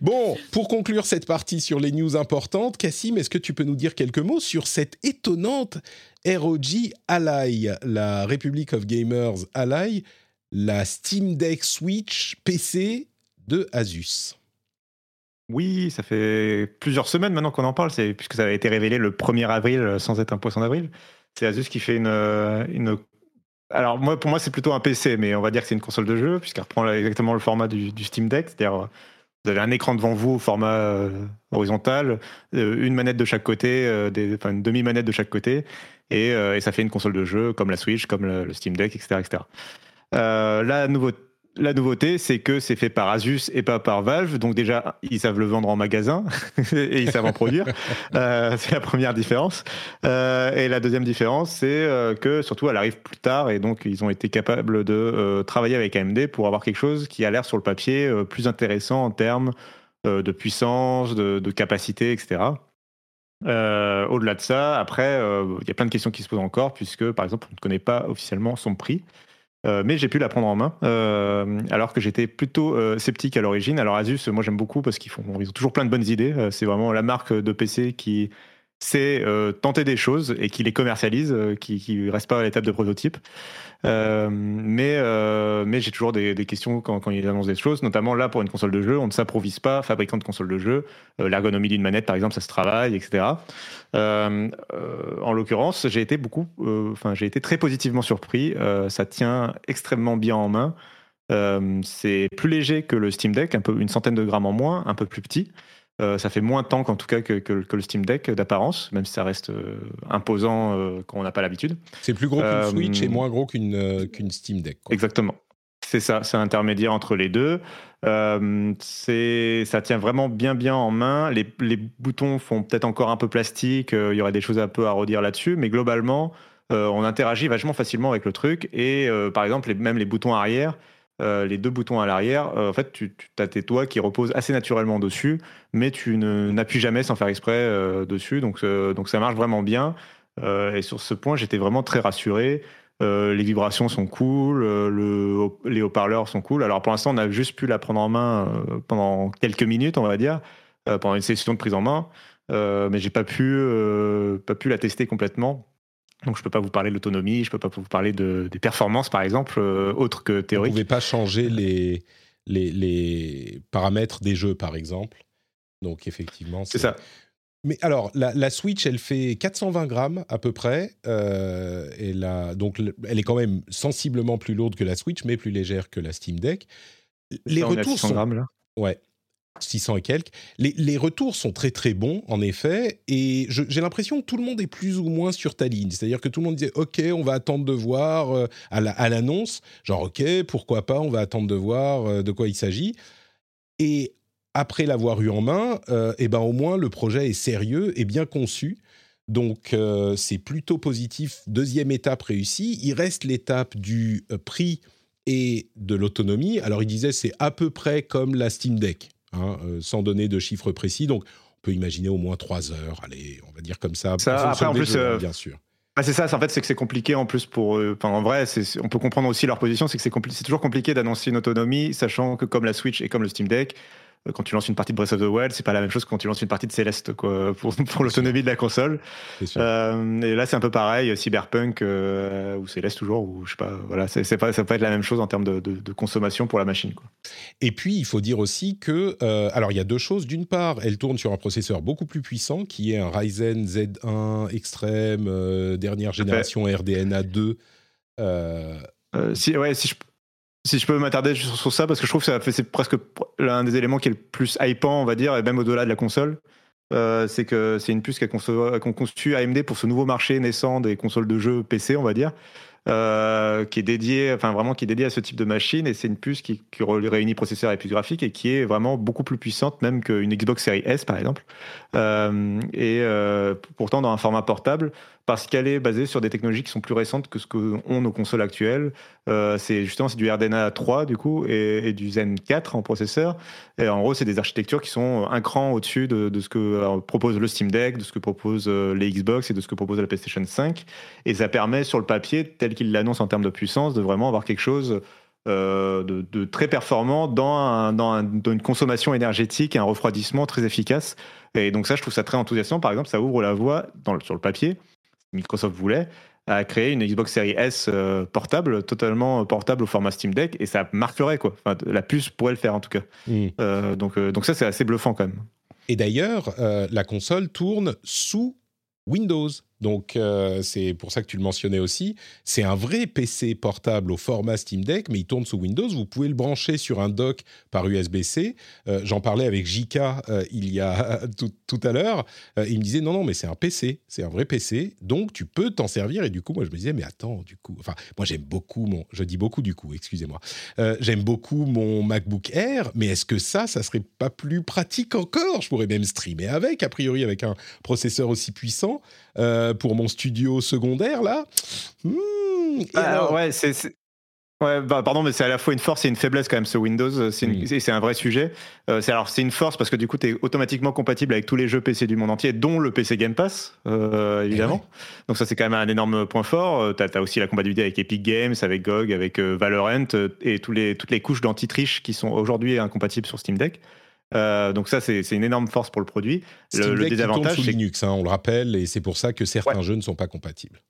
Bon, pour conclure cette partie sur les news importantes, Cassim, est-ce que tu peux nous dire quelques mots sur cette étonnante ROG Ally, la Republic of Gamers Ally, la Steam Deck Switch PC de Asus? Oui, ça fait plusieurs semaines maintenant qu'on en parle, puisque ça a été révélé le 1er avril sans être un poisson d'avril. C'est Asus qui fait une, une alors moi, pour moi, c'est plutôt un PC, mais on va dire que c'est une console de jeu puisqu'elle reprend exactement le format du, Steam Deck, c'est-à-dire vous avez un écran devant vous au format euh, horizontal, euh, une manette de chaque côté, euh, enfin une demi-manette de chaque côté, et, ça fait une console de jeu comme la Switch, comme le, le Steam Deck, etc. etc. la nouveauté la nouveauté, c'est que c'est fait par Asus et pas par Valve. Donc déjà, ils savent le vendre en magasin et ils savent en produire. Euh, c'est la première différence. Euh, et la deuxième différence, c'est euh, que surtout, elle arrive plus tard et donc ils ont été capables de travailler avec AMD pour avoir quelque chose qui a l'air sur le papier plus intéressant en termes de puissance, de, de capacité, etc. Au-delà de ça, après, il y a plein de questions qui se posent encore puisque, par exemple, on ne connaît pas officiellement son prix. Euh, mais j'ai pu la prendre en main, euh, alors que j'étais plutôt euh, sceptique à l'origine. Alors Asus, moi j'aime beaucoup parce qu'ils ont toujours plein de bonnes idées. c'est vraiment la marque de PC qui sait tenter des choses et qui les commercialise, qui ne reste pas à l'étape de prototype. Euh, mais euh, mais j'ai toujours des, questions quand, ils annoncent des choses, notamment là pour une console de jeu, on ne s'improvise pas fabricant de console de jeu. Euh, l'ergonomie d'une manette, par exemple, ça se travaille, etc. en l'occurrence, j'ai été beaucoup, enfin j'ai été très positivement surpris. ça tient extrêmement bien en main. c'est plus léger que le Steam Deck, un peu une centaine de grammes en moins, un peu plus petit. Euh, ça fait moins de temps qu'en tout cas que, le Steam Deck d'apparence, même si ça reste euh, imposant euh, quand on n'a pas l'habitude. C'est plus gros qu'une Switch et moins gros qu'une Steam Deck. Exactement. C'est ça, c'est intermédiaire entre les deux. ça tient vraiment bien bien en main. Les, les boutons font peut-être encore un peu plastique. Il y aurait des choses un peu à redire là-dessus, mais globalement, on interagit vachement facilement avec le truc. Et par exemple, même les boutons arrière, euh, les deux boutons à l'arrière, euh, en fait, tu, as tes doigts qui reposent assez naturellement dessus, mais tu n'appuies jamais sans faire exprès euh, dessus. Donc, ça marche vraiment bien. et sur ce point, j'étais vraiment très rassuré. les vibrations sont cool, le, les haut-parleurs sont cool. Alors pour l'instant, on a juste pu la prendre en main pendant quelques minutes, on va dire, pendant une session de prise en main, mais j'ai pas pu, pas pu la tester complètement. Donc je peux pas vous parler de l'autonomie, je peux pas vous parler de, des performances par exemple, euh, autres que théoriques. Vous pouvez pas changer les, les, les, paramètres des jeux par exemple Donc effectivement, C'est ça. Mais alors, la, la Switch, elle fait 420 grammes à peu près. Euh, et la- donc, le- elle est quand même sensiblement plus lourde que la Switch, mais plus légère que la Steam Deck. Les retours 600 sont grammes, là. Ouais. 600 et quelques. Les, les retours sont très très bons, en effet, et j'ai l'impression que tout le monde est plus ou moins sur ta ligne. C'est-à-dire que tout le monde disait, OK, on va attendre de voir euh, à l'annonce, genre, OK, pourquoi pas, on va attendre de voir euh, de quoi il s'agit. Et après l'avoir eu en main, euh, eh ben, au moins le projet est sérieux et bien conçu. Donc euh, c'est plutôt positif. Deuxième étape réussie. Il reste l'étape du euh, prix et de l'autonomie. Alors il disait c'est à peu près comme la Steam Deck, hein, euh, sans donner de chiffres précis. Donc on peut imaginer au moins 3 heures. Allez, on va dire comme ça. Ça, après, en plus, jeux, euh, bien sûr. Bah, c'est ça, en fait, c'est que c'est compliqué en plus pour eux. Enfin, en vrai, on peut comprendre aussi leur position, c'est que c'est compli- toujours compliqué d'annoncer une autonomie, sachant que comme la Switch et comme le Steam Deck, quand tu lances une partie de Breath of the Wild, c'est pas la même chose que quand tu lances une partie de Céleste, quoi, pour, pour l'autonomie de la console. Euh, et là, c'est un peu pareil, Cyberpunk euh, ou Céleste toujours, ou je sais pas, voilà, c'est pas, ça peut être la même chose en termes de, de- de consommation pour la machine, quoi. Et puis, il faut dire aussi que, euh, alors il y a deux choses. D'une part, elle tourne sur un processeur beaucoup plus puissant, qui est un Ryzen Z1 Extreme, euh, dernière génération RDNA 2. Euh, Euh, si, ouais, si je, si je peux m'attarder sur, ça, parce que je trouve que c'est presque l'un des éléments qui est le plus hypant, on va dire, et même au-delà de la console. Euh, c'est que c'est une puce qu'a conçu AMD pour ce nouveau marché naissant des consoles de jeux PC, on va dire, euh, qui est dédié, enfin vraiment qui est dédié à ce type de machine, et c'est une puce qui, réunit processeur et puce graphique et qui est vraiment beaucoup plus puissante même qu'une Xbox Series S par exemple, Euh, et pourtant dans un format portable, parce qu'elle est basée sur des technologies qui sont plus récentes que ce que ont nos consoles actuelles. Euh, c'est justement c'est du RDNA 3 du coup et, du Zen 4 en processeur. Et en gros, c'est des architectures qui sont un cran au-dessus de, ce que euh, propose le Steam Deck, de ce que proposent euh, les Xbox et de ce que propose la PlayStation 5. Et ça permet sur le papier, tel qu'il l'annonce en termes de puissance, de vraiment avoir quelque chose de, très performant dans, un- dans, un- dans une consommation énergétique et un refroidissement très efficace. Et donc ça, je trouve ça très enthousiasmant. Par exemple, ça ouvre la voie sur le papier. Microsoft voulait à créer une Xbox Series S euh, portable, totalement portable au format Steam Deck, et ça marquerait quoi. Enfin, la puce pourrait le faire en tout cas. hmm. Euh, donc, euh, donc ça, c'est assez bluffant quand même. Et d'ailleurs, euh, la console tourne sous Windows. Donc, euh, c'est pour ça que tu le mentionnais aussi. C'est un vrai PC portable au format Steam Deck, mais il tourne sous Windows. Vous pouvez le brancher sur un dock par USB-C. Euh, J'en parlais avec JK euh, il y a tout, à l'heure. Il me disait non, non, mais c'est un PC. C'est un vrai PC. Donc, tu peux t'en servir. Et du coup, moi, je me disais, mais attends, du coup. Enfin, moi, j'aime beaucoup mon. Je dis beaucoup du coup, excusez-moi. J'aime beaucoup mon MacBook Air, mais est-ce que ça, ça serait pas plus pratique encore? Je pourrais même streamer avec, a priori, avec un processeur aussi puissant pour mon studio secondaire là. Hmm, et Ah, alors- ouais, c'est. Ouais, bah, pardon, mais c'est à la fois une force et une faiblesse quand même ce Windows. C'est Mm. c'est- c'est un vrai sujet. Euh, c'est alors c'est une force parce que du coup tu es automatiquement compatible avec tous les jeux PC du monde entier, dont le PC Game Pass, euh, évidemment. Donc ça c'est quand même un énorme point fort. tu as, aussi la compatibilité avec Epic Games, avec GOG, avec euh, Valorant euh, et tous les, toutes les couches d'anti-triche qui sont aujourd'hui incompatibles sur Steam Deck. Euh, donc ça c'est une énorme force pour le produit. Le, Steam le Deck qui tourne désavantage sous c'est Linux, hein, on le rappelle, et c'est pour ça que certains jeux ne sont pas compatibles.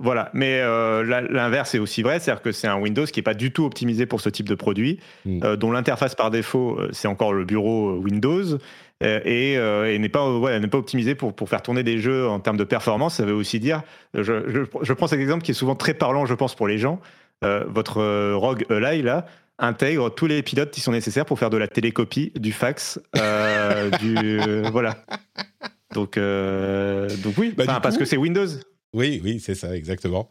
Voilà, mais euh, l'inverse est aussi vrai, c'est-à-dire que c'est un Windows qui n'est pas du tout optimisé pour ce type de produit, Mm. euh, dont l'interface par défaut, c'est encore le bureau Windows, et, et n'est pas, ouais, pas optimisé pour, pour faire tourner des jeux en termes de performance. Ça veut aussi dire, je, je, je prends cet exemple qui est souvent très parlant, je pense, pour les gens. Votre Rogue Ally, là, intègre tous les pilotes qui sont nécessaires pour faire de la télécopie, du fax, euh, du... voilà. Donc, euh, donc oui, Bah, parce que c'est Windows. Oui, oui, c'est ça, exactement.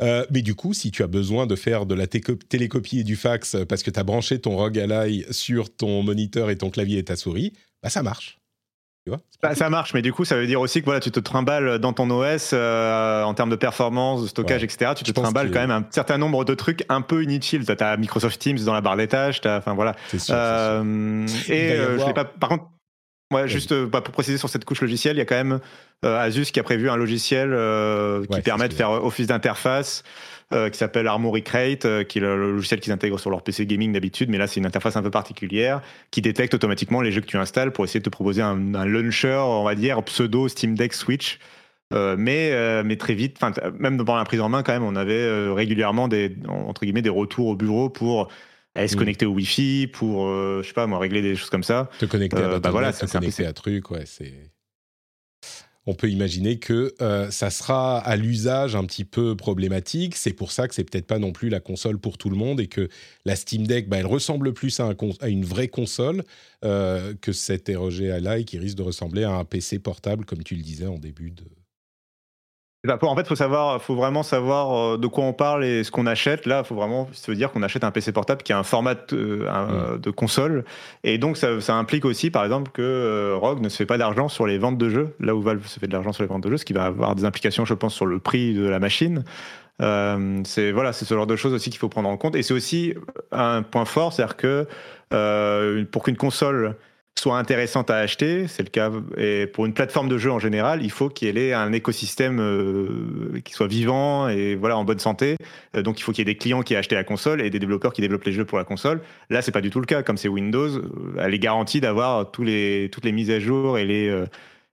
Euh, mais du coup, si tu as besoin de faire de la télécopie et du fax parce que tu as branché ton ROG Ally sur ton moniteur et ton clavier et ta souris, bah ça marche. Tu vois C'est Bah, ça marche, mais du coup, ça veut dire aussi que voilà, tu te trimbales dans ton OS euh, en termes de performance, de stockage, Ouais. etc. Tu te trimbales quand même un certain nombre de trucs un peu inutiles. Tu as, Microsoft Teams dans la barre des tâches, t'as- enfin voilà. Sûr. Euh, et euh, je l'ai pas. Par contre, ouais, juste euh, bah, pour préciser sur cette couche logicielle, il y a quand même euh, Asus qui a prévu un logiciel euh, qui Ouais, permet de faire office d'interface. Euh, qui s'appelle Armory Crate, euh, qui est le, logiciel qu'ils intègrent sur leur PC gaming d'habitude, mais là c'est une interface un peu particulière qui détecte automatiquement les jeux que tu installes pour essayer de te proposer un, un launcher, on va dire pseudo Steam Deck Switch. Euh, mais, euh, mais très vite, même pendant la prise en main, quand même, on avait euh, régulièrement des, entre guillemets, des retours au bureau pour aller se Mm. connecter au Wi-Fi pour, je sais pas, moi, régler des choses comme ça. Te connecter à bah voilà, te connecter à truc, ouais, c'est. On peut imaginer que euh, ça sera à l'usage un petit peu problématique. C'est pour ça que c'est peut-être pas non plus la console pour tout le monde et que la Steam Deck, bah, elle ressemble plus à, une vraie console euh, que cet ROG Ally qui risque de ressembler à un PC portable, comme tu le disais en début de. Bah, en fait, faut savoir, faut vraiment savoir euh, de quoi on parle et ce qu'on achète. Là, faut vraiment se dire qu'on achète un PC portable qui a un format euh, un- de console, et donc ça, ça implique aussi, par exemple, que euh, Rogue ne se fait pas d'argent sur les ventes de jeux, là où Valve se fait de l'argent sur les ventes de jeux, ce qui va avoir des implications, je pense, sur le prix de la machine. Euh, c'est voilà, c'est ce genre de choses aussi qu'il faut prendre en compte, et c'est aussi un point fort, c'est-à-dire que euh, pour qu'une console soit intéressante à acheter, c'est le cas, et pour une plateforme de jeu en général, il faut qu'elle ait un écosystème euh, qui soit vivant et voilà en bonne santé. Euh, donc il faut qu'il y ait des clients qui aient acheté la console et des développeurs qui développent les jeux pour la console. Là, c'est pas du tout le cas. Comme c'est Windows, euh, elle est garantie d'avoir tous les toutes les mises à jour et les euh,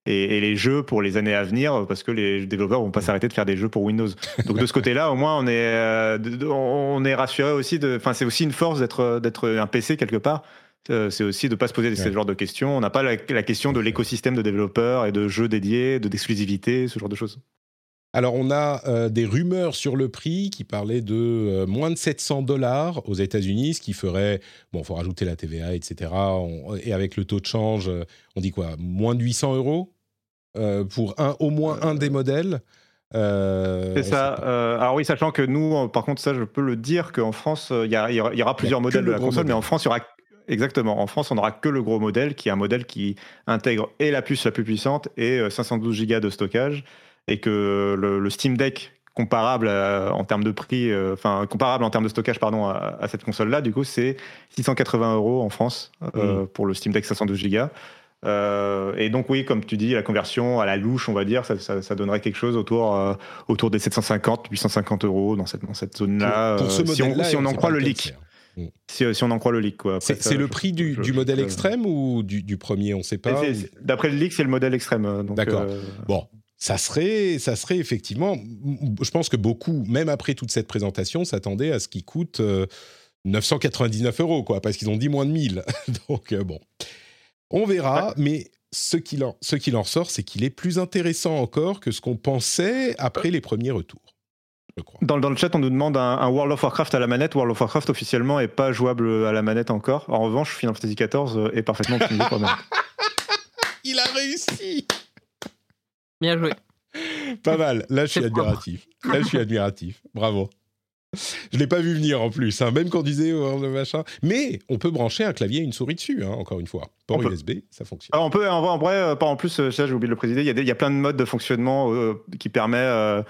et, et les jeux pour les années à venir parce que les développeurs vont pas s'arrêter de faire des jeux pour Windows. Donc de ce côté-là, au moins on est euh, on rassuré aussi de enfin c'est aussi une force d'être d'être un PC quelque part. Euh, c'est aussi de ne pas se poser ce genre de questions. On n'a pas la, la question de l'écosystème de développeurs et de jeux dédiés, de d'exclusivité, ce genre de choses. Alors, on a euh, des rumeurs sur le prix qui parlaient de euh, moins de 700 dollars aux États-Unis, ce qui ferait, bon, il faut rajouter la TVA, etc. On- et avec le taux de change, on dit quoi? Moins de 800 euros pour un, au moins un des modèles? Euh, C'est ça. Euh, alors oui, sachant que nous, par contre, ça, je peux le dire qu'en France, il y, aura- il y aura plusieurs modèles le de la console, mais en France, il y aura exactement. En France, on n'aura que le gros modèle, qui est un modèle qui intègre et la puce la plus puissante et euh, 512 Go de stockage, et que le, le Steam Deck comparable euh, en termes de prix, euh, enfin comparable en termes de stockage, pardon, à, à cette console-là, du coup, c'est 680 euros en France euh, pour le Steam Deck 512 Go. Euh, et donc oui, comme tu dis, la conversion à la louche, on va dire, ça, ça- ça donnerait quelque chose autour, euh, autour des 750, 850 euros dans cette, dans cette zone-là. Pour, pour ce euh, si si on en croit le leak. Si, si on en croit le leak, quoi. Après, C'est ça, c'est le prix du, je- du je- modèle je- extrême ou du, du premier On ne sait pas. C'est- ou- c'est- D'après le leak, c'est le modèle extrême. euh, donc, D'accord. euh, Bon, ça serait, ça serait effectivement. Je pense que beaucoup, même après toute cette présentation, s'attendaient à ce qui coûte euh, 999 euros, quoi, parce qu'ils ont dit moins de 1000. Donc euh, bon, on verra. Mais ce qu'il en, ce qu'il en ressort, c'est qu'il est plus intéressant encore que ce qu'on pensait après les premiers retours. Je crois. Dans, dans le chat, on nous demande un, un World of Warcraft à la manette. World of Warcraft officiellement est pas jouable à la manette encore. En revanche, Final Fantasy XIV est parfaitement optimisé pour la manette. Il a réussi. Bien joué. Pas mal. Là, je suis admiratif. Là, je suis admiratif. Bravo. Je l'ai pas vu venir en plus, hein, même quand on disait oh, le machin. Mais on peut brancher un clavier et une souris dessus, hein, encore une fois. Port On peut. USB, ça fonctionne. Alors on peut, en vrai, en vrai, euh, pas en plus, euh, ça j'ai oublié de le préciser, il y, a des- il y a plein de modes de fonctionnement euh, qui permet euh,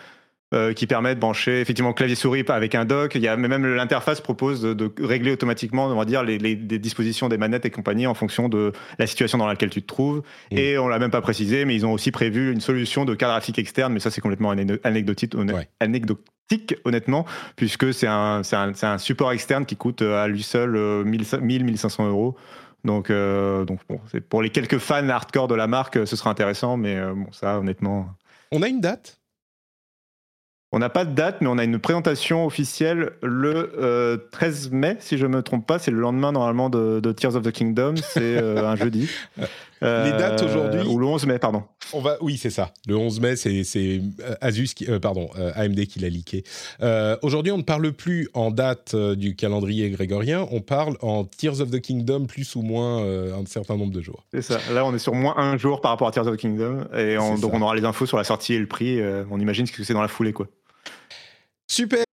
euh, qui permet de brancher effectivement clavier souris avec un dock. Il y a même l'interface propose de, de régler automatiquement, on va dire, les, les- les dispositions des manettes et compagnie en fonction de la situation dans laquelle tu te trouves. Mm. Et on l'a même pas précisé, mais ils ont aussi prévu une solution de carte graphique externe, mais ça c'est complètement anecdotique, Ouais. anecdotique, honnêtement, puisque c'est un, un, un support externe qui coûte euh, à lui seul euh, 1000-1500 euros. Donc, euh, donc bon, pour les quelques fans hardcore de la marque, euh, ce sera intéressant, mais euh, bon, ça, honnêtement. On a une date? On n'a pas de date, mais on a une présentation officielle le euh, 13 mai, si je me trompe pas. C'est le lendemain, normalement, de, de Tears of the Kingdom. C'est euh, un jeudi. Les dates aujourd'hui Ou le 11 mai, pardon. On va, oui, c'est ça. Le 11 mai, c'est euh, Asus, qui, euh, pardon, euh, AMD qui l'a leaké. Euh, Aujourd'hui, on ne parle plus en date euh, du calendrier grégorien, on parle en Tears of the Kingdom plus ou moins euh, un certain nombre de jours. C'est ça. Là, on est sur moins un jour par rapport à Tears of the Kingdom. Et on- donc, ça. on aura les infos sur la sortie et le prix. euh, on imagine ce que c'est dans la foulée, quoi. Super.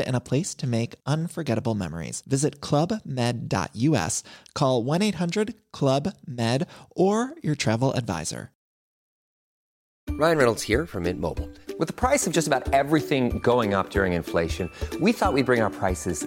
and a place to make unforgettable memories. Visit clubmed.us, call 1 800 Club Med, or your travel advisor. Ryan Reynolds here from Mint Mobile. With the price of just about everything going up during inflation, we thought we'd bring our prices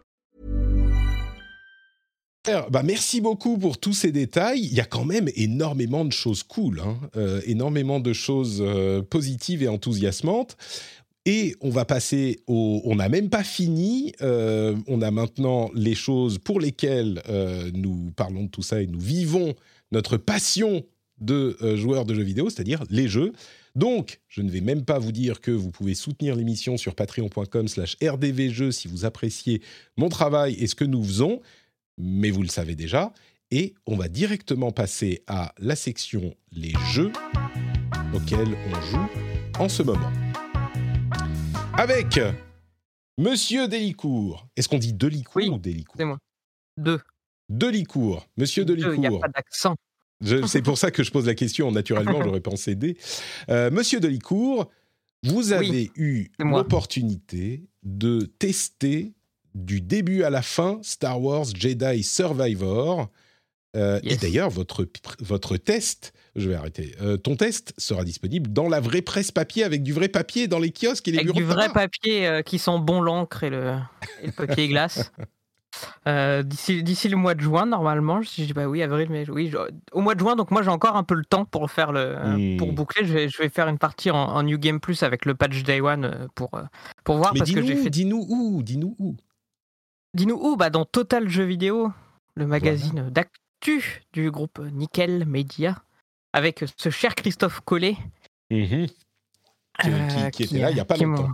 Bah, merci beaucoup pour tous ces détails. Il y a quand même énormément de choses cool, hein. Euh, énormément de choses euh, positives et enthousiasmantes. Et on va passer au. On n'a même pas fini. Euh, on a maintenant les choses pour lesquelles nous parlons de tout ça et nous vivons notre passion de joueurs de jeux vidéo, c'est-à-dire les jeux. Donc, je ne vais même pas vous dire que vous pouvez soutenir l'émission sur patreon.com/slash rdvjeux si vous appréciez mon travail et ce que nous faisons, mais vous le savez déjà. Et on va directement passer à la section les jeux auxquels on joue en ce moment. Avec Monsieur Delicourt. Est-ce qu'on dit Delicourt Oui, ou Delicourt? C'est moi. Deux. Delicourt. Monsieur Deux, Il n'y a Delicourt. pas d'accent. C'est pour ça que je pose la question. Naturellement, j'aurais pensé D. Euh, Monsieur Delicourt, vous avez eu l'opportunité de tester du début à la fin Star Wars Jedi Survivor. Euh, Et d'ailleurs, votre, votre test, je vais arrêter, Euh, ton test sera disponible dans la vraie presse papier avec du vrai papier dans les kiosques et les Avec bureaux du de vrai tabac. papier euh, qui sent bon l'encre et le, et le papier glace. D'ici le mois de juin, normalement, je dis pas oui, avril, mais oui, je- au mois de juin, donc moi j'ai encore un peu le temps pour faire le, Hmm. pour boucler. Je vais, je vais faire une partie en, en New Game Plus avec le patch Day One pour, pour voir Mais parce que j'ai dis-nous fait. dis-nous où, dis-nous où. Dis-nous où Bah dans Total Jeux Vidéo, le magazine d'actu du groupe Nickel Media, avec ce cher Christophe Collet. Mhm. Qui- euh, qui- qui était là il y a pas longtemps.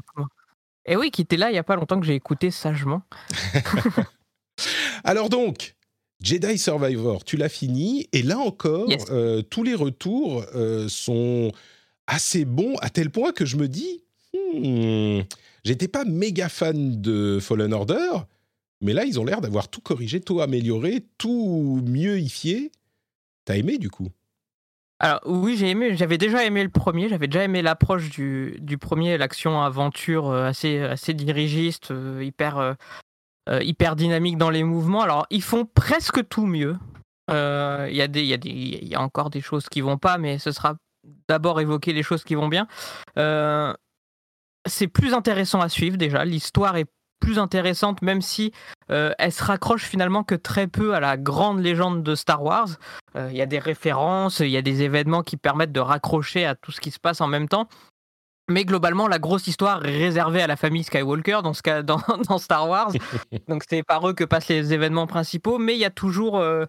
Et oui, qui était là il y a pas longtemps que j'ai écouté sagement. Alors donc, Jedi Survivor, tu l'as fini, et là encore, Yes. euh, tous les retours euh, sont assez bons, à tel point que je me dis, hmm, j'étais pas méga fan de Fallen Order, mais là, ils ont l'air d'avoir tout corrigé, tout amélioré, tout mieux-ifié. T'as aimé, du coup? Alors oui, j'ai aimé. J'avais déjà aimé le premier. J'avais déjà aimé l'approche du, du premier, l'action aventure euh, assez assez dirigiste, euh, hyper euh, euh, hyper dynamique dans les mouvements. Alors ils font presque tout mieux. Euh, Il y a des il y y a encore des choses qui vont pas, mais ce sera d'abord évoquer les choses qui vont bien. Euh, c'est plus intéressant à suivre déjà. L'histoire est plus intéressante, même si euh, elle se raccroche finalement que très peu à la grande légende de Star Wars. Euh, Il y a des références, il y a des événements qui permettent de raccrocher à tout ce qui se passe en même temps. Mais globalement, la grosse histoire est réservée à la famille Skywalker dans, ce cas, dans, dans Star Wars. Donc c'est par eux que passent les événements principaux. Mais il y a toujours, euh,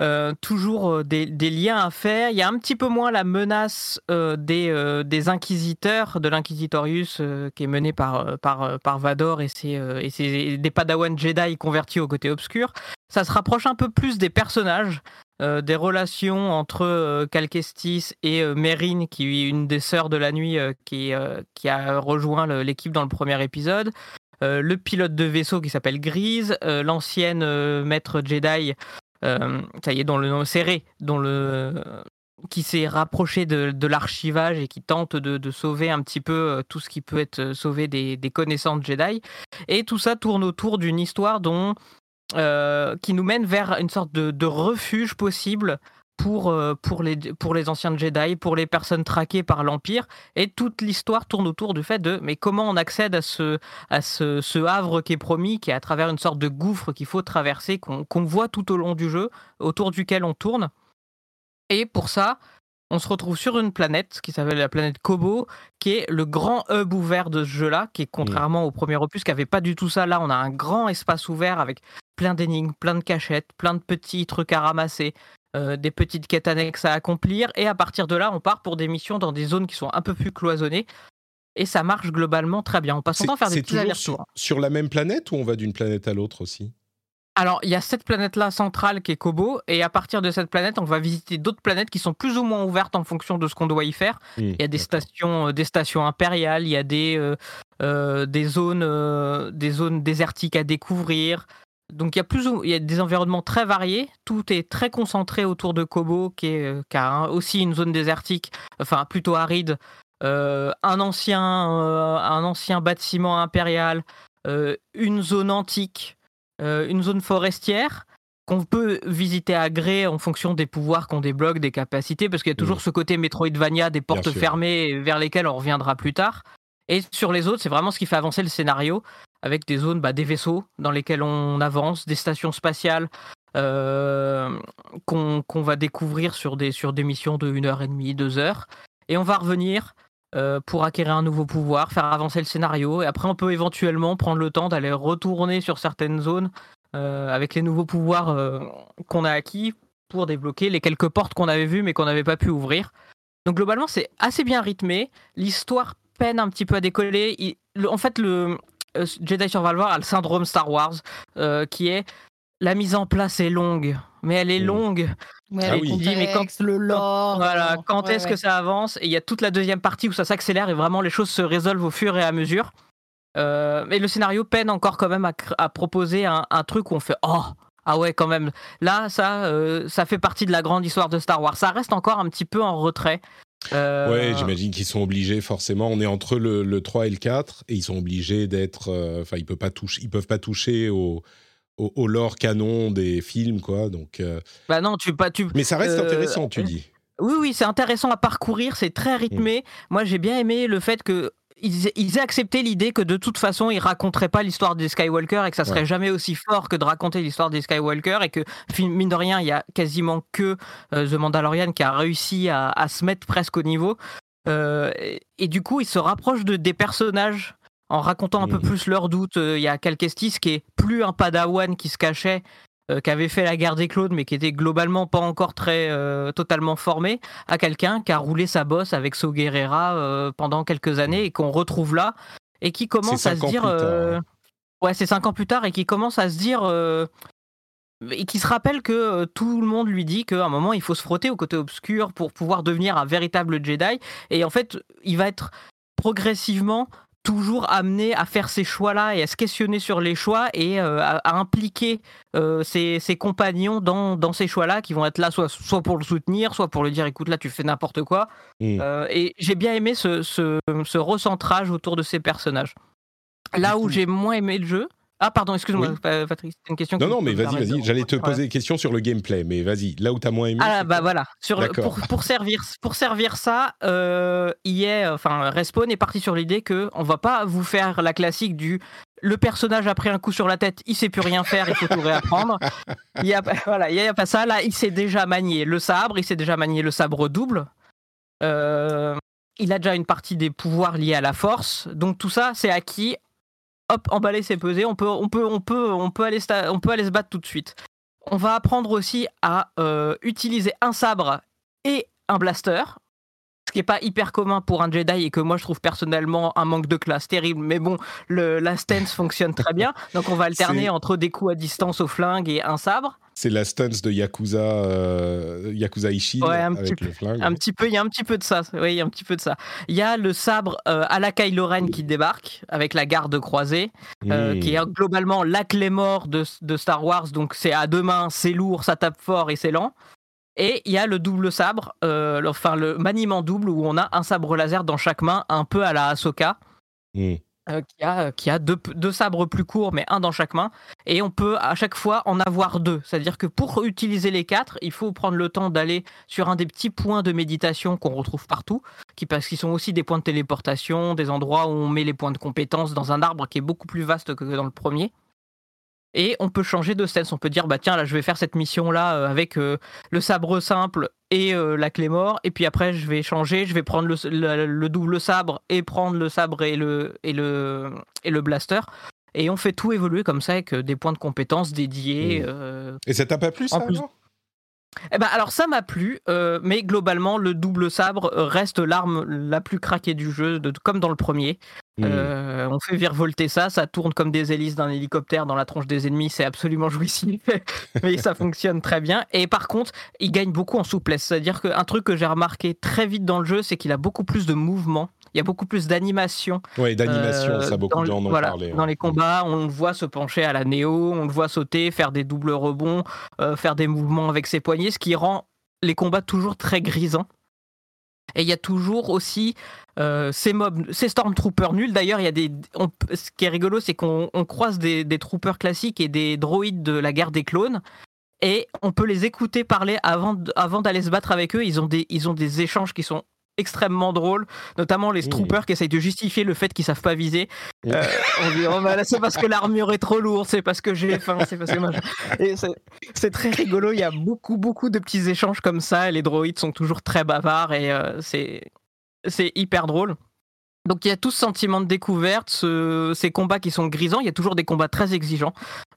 euh, toujours euh, des, liens à faire. Il y a un petit peu moins la menace euh, des, inquisiteurs, de l'Inquisitorius qui est mené par, Vador et, ses, des Padawan Jedi convertis au côté obscur. Ça se rapproche un peu plus des personnages. des relations entre Cal Kestis et Meryn, qui est une des sœurs de la nuit qui, qui a rejoint l'équipe dans le premier épisode. Le pilote de vaisseau qui s'appelle Grise, l'ancienne maître Jedi, ça y est, dont le serré, le qui s'est rapproché de, l'archivage et qui tente de, sauver un petit peu euh, tout ce qui peut être euh, sauvé des, connaissances Jedi. Et tout ça tourne autour d'une histoire dont euh, qui nous mène vers une sorte de refuge possible pour, euh, pour, les, pour les anciens Jedi, pour les personnes traquées par l'Empire. Et toute l'histoire tourne autour du fait de mais comment on accède à ce, à ce, ce havre qui est promis, qui est à travers une sorte de gouffre qu'il faut traverser, qu'on voit tout au long du jeu, autour duquel on tourne. Et pour ça, on se retrouve sur une planète qui s'appelle la planète Kobo, qui est le grand hub ouvert de ce jeu-là, qui est contrairement au premier opus, qui avait pas du tout ça. Là, on a un grand espace ouvert avec plein d'énigmes, plein de cachettes, plein de petits trucs à ramasser, euh, des petites quêtes annexes à accomplir. Et à partir de là, on part pour des missions dans des zones qui sont un peu plus cloisonnées. Et ça marche globalement très bien. On passe son temps à faire des c'est petits sur, sur la même planète ou on va d'une planète à l'autre aussi? Alors, il y a cette planète-là centrale qui est Kobo, et à partir de cette planète, on va visiter d'autres planètes qui sont plus ou moins ouvertes en fonction de ce qu'on doit y faire. Hmm, Il y a des stations, euh, des stations impériales, il y a des, euh, des zones, des zones désertiques à découvrir. Donc il y a plus ou- il y a des environnements très variés. Tout est très concentré autour de Kobo, qui, est, euh, qui a aussi une zone désertique, enfin plutôt aride. Euh, un ancien, euh, un ancien bâtiment impérial, euh, une zone antique, une zone forestière qu'on peut visiter à gré en fonction des pouvoirs qu'on débloque, des capacités, parce qu'il y a toujours Mhm. ce côté Metroidvania, des portes fermées vers lesquelles on reviendra plus tard. Et sur les autres, c'est vraiment ce qui fait avancer le scénario, avec des zones, bah, des vaisseaux dans lesquels on avance, des stations spatiales euh, qu'on va découvrir sur des, sur des missions de 1h30, 2 heures. Et on va revenir euh, pour acquérir un nouveau pouvoir, faire avancer le scénario. Et après, on peut éventuellement prendre le temps d'aller retourner sur certaines zones euh, avec les nouveaux pouvoirs qu'on a acquis pour débloquer les quelques portes qu'on avait vues mais qu'on n'avait pas pu ouvrir. Donc globalement, c'est assez bien rythmé. L'histoire peine un petit peu à décoller. En fait, le Jedi Survivor a le syndrome Star Wars, euh, qui est la mise en place est longue, mais elle est Mm. longue. Ouais, Ah oui. Mais quand- le lore. Voilà, euh, quand ouais, est-ce ouais. que ça avance Et il y a toute la deuxième partie où ça s'accélère et vraiment les choses se résolvent au fur et à mesure. Euh, mais le scénario peine encore quand même à, proposer un, un truc où on fait oh ah ouais quand même là ça euh, ça fait partie de la grande histoire de Star Wars. Ça reste encore un petit peu en retrait. Euh, Ouais, j'imagine qu'ils sont obligés forcément. On est entre le, le 3 et le 4 et ils sont obligés d'être. euh, Enfin, ils peuvent pas toucher. Ils peuvent pas toucher au, au, au lore canon des films, quoi. Donc, euh, Bah non, tu pas tu. mais ça reste Euh, intéressant, tu dis. Oui, oui, c'est intéressant à parcourir, c'est très rythmé. Moi, j'ai bien aimé le fait que ils, ils aient accepté l'idée que de toute façon, ils raconteraient pas l'histoire des Skywalker et que ça serait Ouais. jamais aussi fort que de raconter l'histoire des Skywalker et que, mine de rien, il y a quasiment que euh, The Mandalorian qui a réussi à, à se mettre presque au niveau. Euh, et, et du coup, ils se rapprochent de, des personnages en racontant un peu plus leurs doutes. Euh, Il y a Cal-Kestis qui est plus un padawan qui se cachait, qui avait fait la guerre des clones, mais qui était globalement pas encore très euh, totalement formé, à quelqu'un qui a roulé sa bosse avec So Guerrera euh, pendant quelques années et qu'on retrouve là, et qui commence à se dire. euh. Ouais, c'est cinq ans plus tard, et qui commence à se dire. euh, et qui se rappelle que euh, tout le monde lui dit qu'à un moment il faut se frotter au côté obscur pour pouvoir devenir un véritable Jedi. Et en fait, il va être progressivement toujours amené à faire ces choix-là et à se questionner sur les choix et euh, à, à impliquer euh, ses, ses compagnons dans, dans ces choix-là qui vont être là soit, soit pour le soutenir, soit pour lui dire écoute là tu fais n'importe quoi. Mm. Euh, et j'ai bien aimé ce, ce, ce recentrage autour de ces personnages. Là où j'ai moins aimé le jeu... Ah pardon, excuse-moi Oui. Patrick, c'était une question Non, qui non, mais vas-y, de vas-y. J'allais te poser des questions sur le gameplay, mais vas-y. Là où t'as moins aimé. Ah c'est bah voilà, sur le- pour, pour servir pour servir ça, euh, EA, enfin Respawn est parti sur l'idée que on va pas vous faire la classique du le personnage a pris un coup sur la tête, il sait plus rien faire, il faut tout réapprendre. Il y a pas- voilà, il y a pas ça. Là, il sait déjà manier le sabre, il sait déjà manier le sabre double. Euh, il a déjà une partie des pouvoirs liés à la force, donc tout ça c'est acquis. Hop, emballer c'est peser, on peut, aller se battre tout de suite. On va apprendre aussi à euh, utiliser un sabre et un blaster, ce qui n'est pas hyper commun pour un Jedi et que moi je trouve personnellement un manque de classe terrible. Mais bon, le, la stance fonctionne très bien, donc on va alterner entre des coups à distance au flingue et un sabre. C'est la stance de Yakuza, euh, Yakuza Ishii Ouais, un avec petit le flingue. Un petit peu, il y a un petit peu de ça. Oui, il y a un petit peu de ça. Il y a le sabre euh, à la Kylo Ren qui débarque avec la garde croisée. euh, Mm. qui est globalement la clé mort de, de Star Wars. Donc c'est à deux mains, c'est lourd, ça tape fort et c'est lent. Et il y a le double sabre, euh, le- enfin le maniement double où on a un sabre laser dans chaque main, un peu à la Ahsoka, Mm. euh, qui a, qui a deux, deux sabres plus courts, mais un dans chaque main. Et on peut à chaque fois en avoir deux. C'est-à-dire que pour utiliser les quatre, il faut prendre le temps d'aller sur un des petits points de méditation qu'on retrouve partout, qui, parce qu'ils sont aussi des points de téléportation, des endroits où on met les points de compétence dans un arbre qui est beaucoup plus vaste que dans le premier. Et on peut changer de stance. On peut dire, bah tiens, là, je vais faire cette mission-là euh, avec euh, le sabre simple et euh, la clé mort. Et puis après, je vais changer. Je vais prendre le, le- le double sabre et prendre le sabre et le, et le, et le blaster. Et on fait tout évoluer comme ça avec des points de compétences dédiés. Mm. euh, Et ça t'a pas plu, ça En plus- alors eh ben alors ça m'a plu, euh, mais globalement le double sabre reste l'arme la plus craquée du jeu, de, comme dans le premier. Hmm. Euh, on fait virevolter ça, ça tourne comme des hélices d'un hélicoptère dans la tronche des ennemis, c'est absolument jouissif, mais ça fonctionne très bien. Et par contre, il gagne beaucoup en souplesse, c'est-à-dire qu'un truc que j'ai remarqué très vite dans le jeu, c'est qu'il a beaucoup plus de mouvement, il y a beaucoup plus d'animation. Ouais, d'animation, Euh, ça, beaucoup dans de gens en ont voilà, parlé. Dans ouais. les combats, on le voit se pencher à la néo, on le voit sauter, faire des doubles rebonds, euh, faire des mouvements avec ses poignets, ce qui rend les combats toujours très grisants. Et il y a toujours aussi euh, ces mobs, ces stormtroopers nuls. D'ailleurs, il y a des. on ce qui est rigolo, c'est qu'on on croise des, des troopers classiques et des droïdes de la guerre des clones. Et on peut les écouter parler avant, avant d'aller se battre avec eux. Ils ont, des, ils ont des échanges qui sont extrêmement drôles, notamment les Mmh. troopers qui essayent de justifier le fait qu'ils savent pas viser. Mmh. Euh, on dit oh, bah là, c'est parce que l'armure est trop lourde, c'est parce que j'ai faim, c'est parce que machin. C'est- c'est très rigolo. Il y a beaucoup beaucoup de petits échanges comme ça. Et les droïdes sont toujours très bavards et euh, c'est c'est hyper drôle. Donc il y a tout ce sentiment de découverte, ce- ces combats qui sont grisants. Il y a toujours des combats très exigeants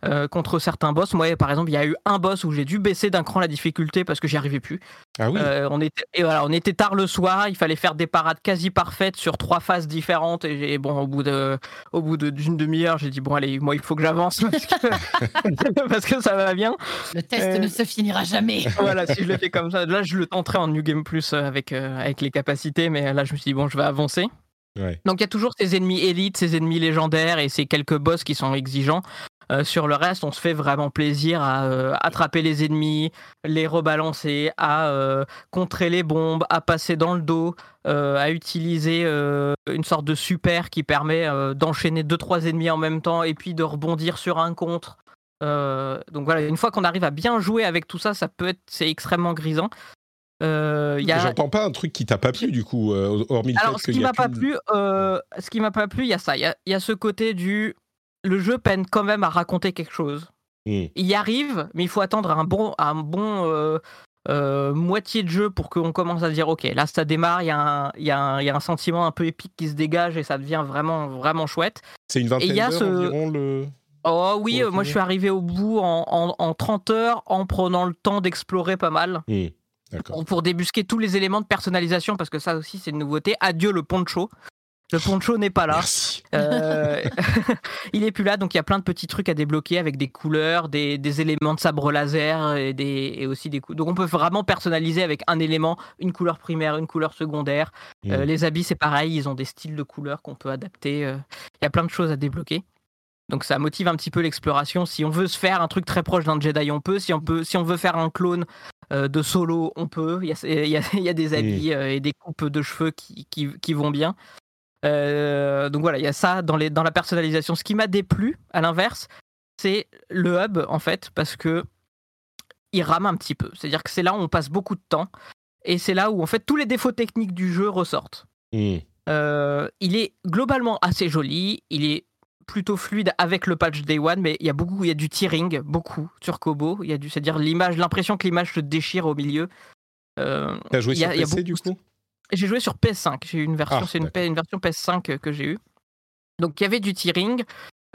euh, contre certains boss. Moi, par exemple, il y a eu un boss où j'ai dû baisser d'un cran la difficulté parce que j'y arrivais plus. Ah oui, Euh, on, était, et voilà, on était tard le soir, il fallait faire des parades quasi parfaites sur trois phases différentes. Et j'ai- bon, au bout de, au bout de- d'une demi-heure, j'ai dit bon allez, moi il faut que j'avance parce que, parce que ça va bien. Le test Euh, ne se finira jamais. Voilà, si je le fais comme ça, là je le tenterai en New Game Plus avec, euh, avec les capacités, mais là je me suis dit bon, je vais avancer. Donc il y a toujours ces ennemis élites, ces ennemis légendaires et ces quelques boss qui sont exigeants. Euh, sur le reste, on se fait vraiment plaisir à euh, attraper les ennemis, les rebalancer, à euh, contrer les bombes, à passer dans le dos, à utiliser une sorte de super qui permet d'enchaîner deux trois ennemis en même temps et puis de rebondir sur un contre. Donc voilà, une fois qu'on arrive à bien jouer avec tout ça, ça peut être c'est extrêmement grisant. Euh, a- J'entends pas un truc qui t'a pas plu, du coup, euh, hormis le alors, fait ce qui m'a pas plu, euh, ce qui m'a pas plu, il y a ça. Il y a, il y a ce côté du le jeu peine quand même à raconter quelque chose. Hmm. Il y arrive, mais il faut attendre un bon, un bon euh, moitié de jeu pour qu'on commence à dire ok, là ça démarre, il y, a un- il y, y a un sentiment un peu épique qui se dégage et ça devient vraiment vraiment chouette. C'est une vingtaine d'heures ce- environ, le... Oh oui, moi je suis arrivé au bout en, en- en 30 heures en prenant le temps d'explorer pas mal Hmm. Pour, pour débusquer tous les éléments de personnalisation parce que ça aussi c'est une nouveauté. Adieu le poncho. Le poncho n'est pas là. Euh, il est plus là, donc il y a plein de petits trucs à débloquer avec des couleurs, des, des éléments de sabre laser et, des, et aussi des coups. Donc on peut vraiment personnaliser avec un élément, une couleur primaire, une couleur secondaire. Euh, Mm. les habits, c'est pareil, ils ont des styles de couleurs qu'on peut adapter. euh, Il y a plein de choses à débloquer. Donc ça motive un petit peu l'exploration. Si on veut se faire un truc très proche d'un Jedi, on peut. Si on, peut, si on veut faire un clone euh, de solo, on peut. Il y a, il y a- il y a des habits euh, et des coupes de cheveux qui, qui, qui vont bien. Euh, donc voilà, il y a ça dans, les, dans la personnalisation. Ce qui m'a déplu, à l'inverse, c'est le hub, en fait, parce que il rame un petit peu. C'est-à-dire que c'est là où on passe beaucoup de temps. Et c'est là où, en fait, tous les défauts techniques du jeu ressortent. Hmm. Il est globalement assez joli. Il est plutôt fluide avec le patch Day One, mais il y a beaucoup, il y a du tearing, beaucoup sur Kobo. Il y a du, c'est-à-dire l'image, l'impression que l'image se déchire au milieu. Euh, T'as joué il y a- sur il y a PC, du coup j'ai joué sur PS5. J'ai eu une version, Ah, c'est une, version PS5 que j'ai eue. Donc il y avait du tearing.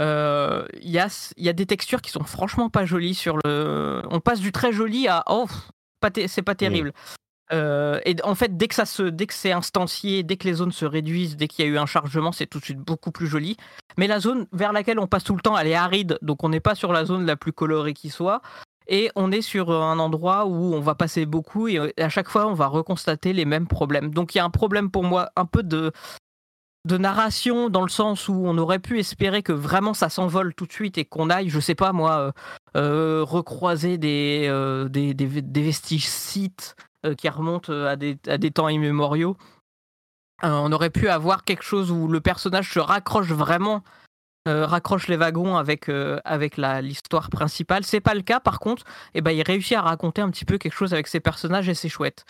Euh, Il y, a, il y a des textures qui sont franchement pas jolies sur le. On passe du très joli à oh, c'est pas terrible. Euh, et en fait, dès que ça se, dès que c'est instancié, dès que les zones se réduisent, dès qu'il y a eu un chargement, c'est tout de suite beaucoup plus joli. Mais la zone vers laquelle on passe tout le temps, elle est aride, donc on n'est pas sur la zone la plus colorée qui soit. Et on est sur un endroit où on va passer beaucoup et euh, à chaque fois on va reconstater les mêmes problèmes. Donc il y a un problème pour moi un peu de, de narration dans le sens où on aurait pu espérer que vraiment ça s'envole tout de suite et qu'on aille, je sais pas moi, euh, euh, recroiser des, euh, des, des, vestiges sites euh, qui remontent à des, à des temps immémoriaux. Euh, on aurait pu avoir quelque chose où le personnage se raccroche vraiment, euh, raccroche les wagons avec, euh, avec l'histoire principale. C'est pas le cas, par contre, eh ben, il réussit à raconter un petit peu quelque chose avec ses personnages et c'est chouette.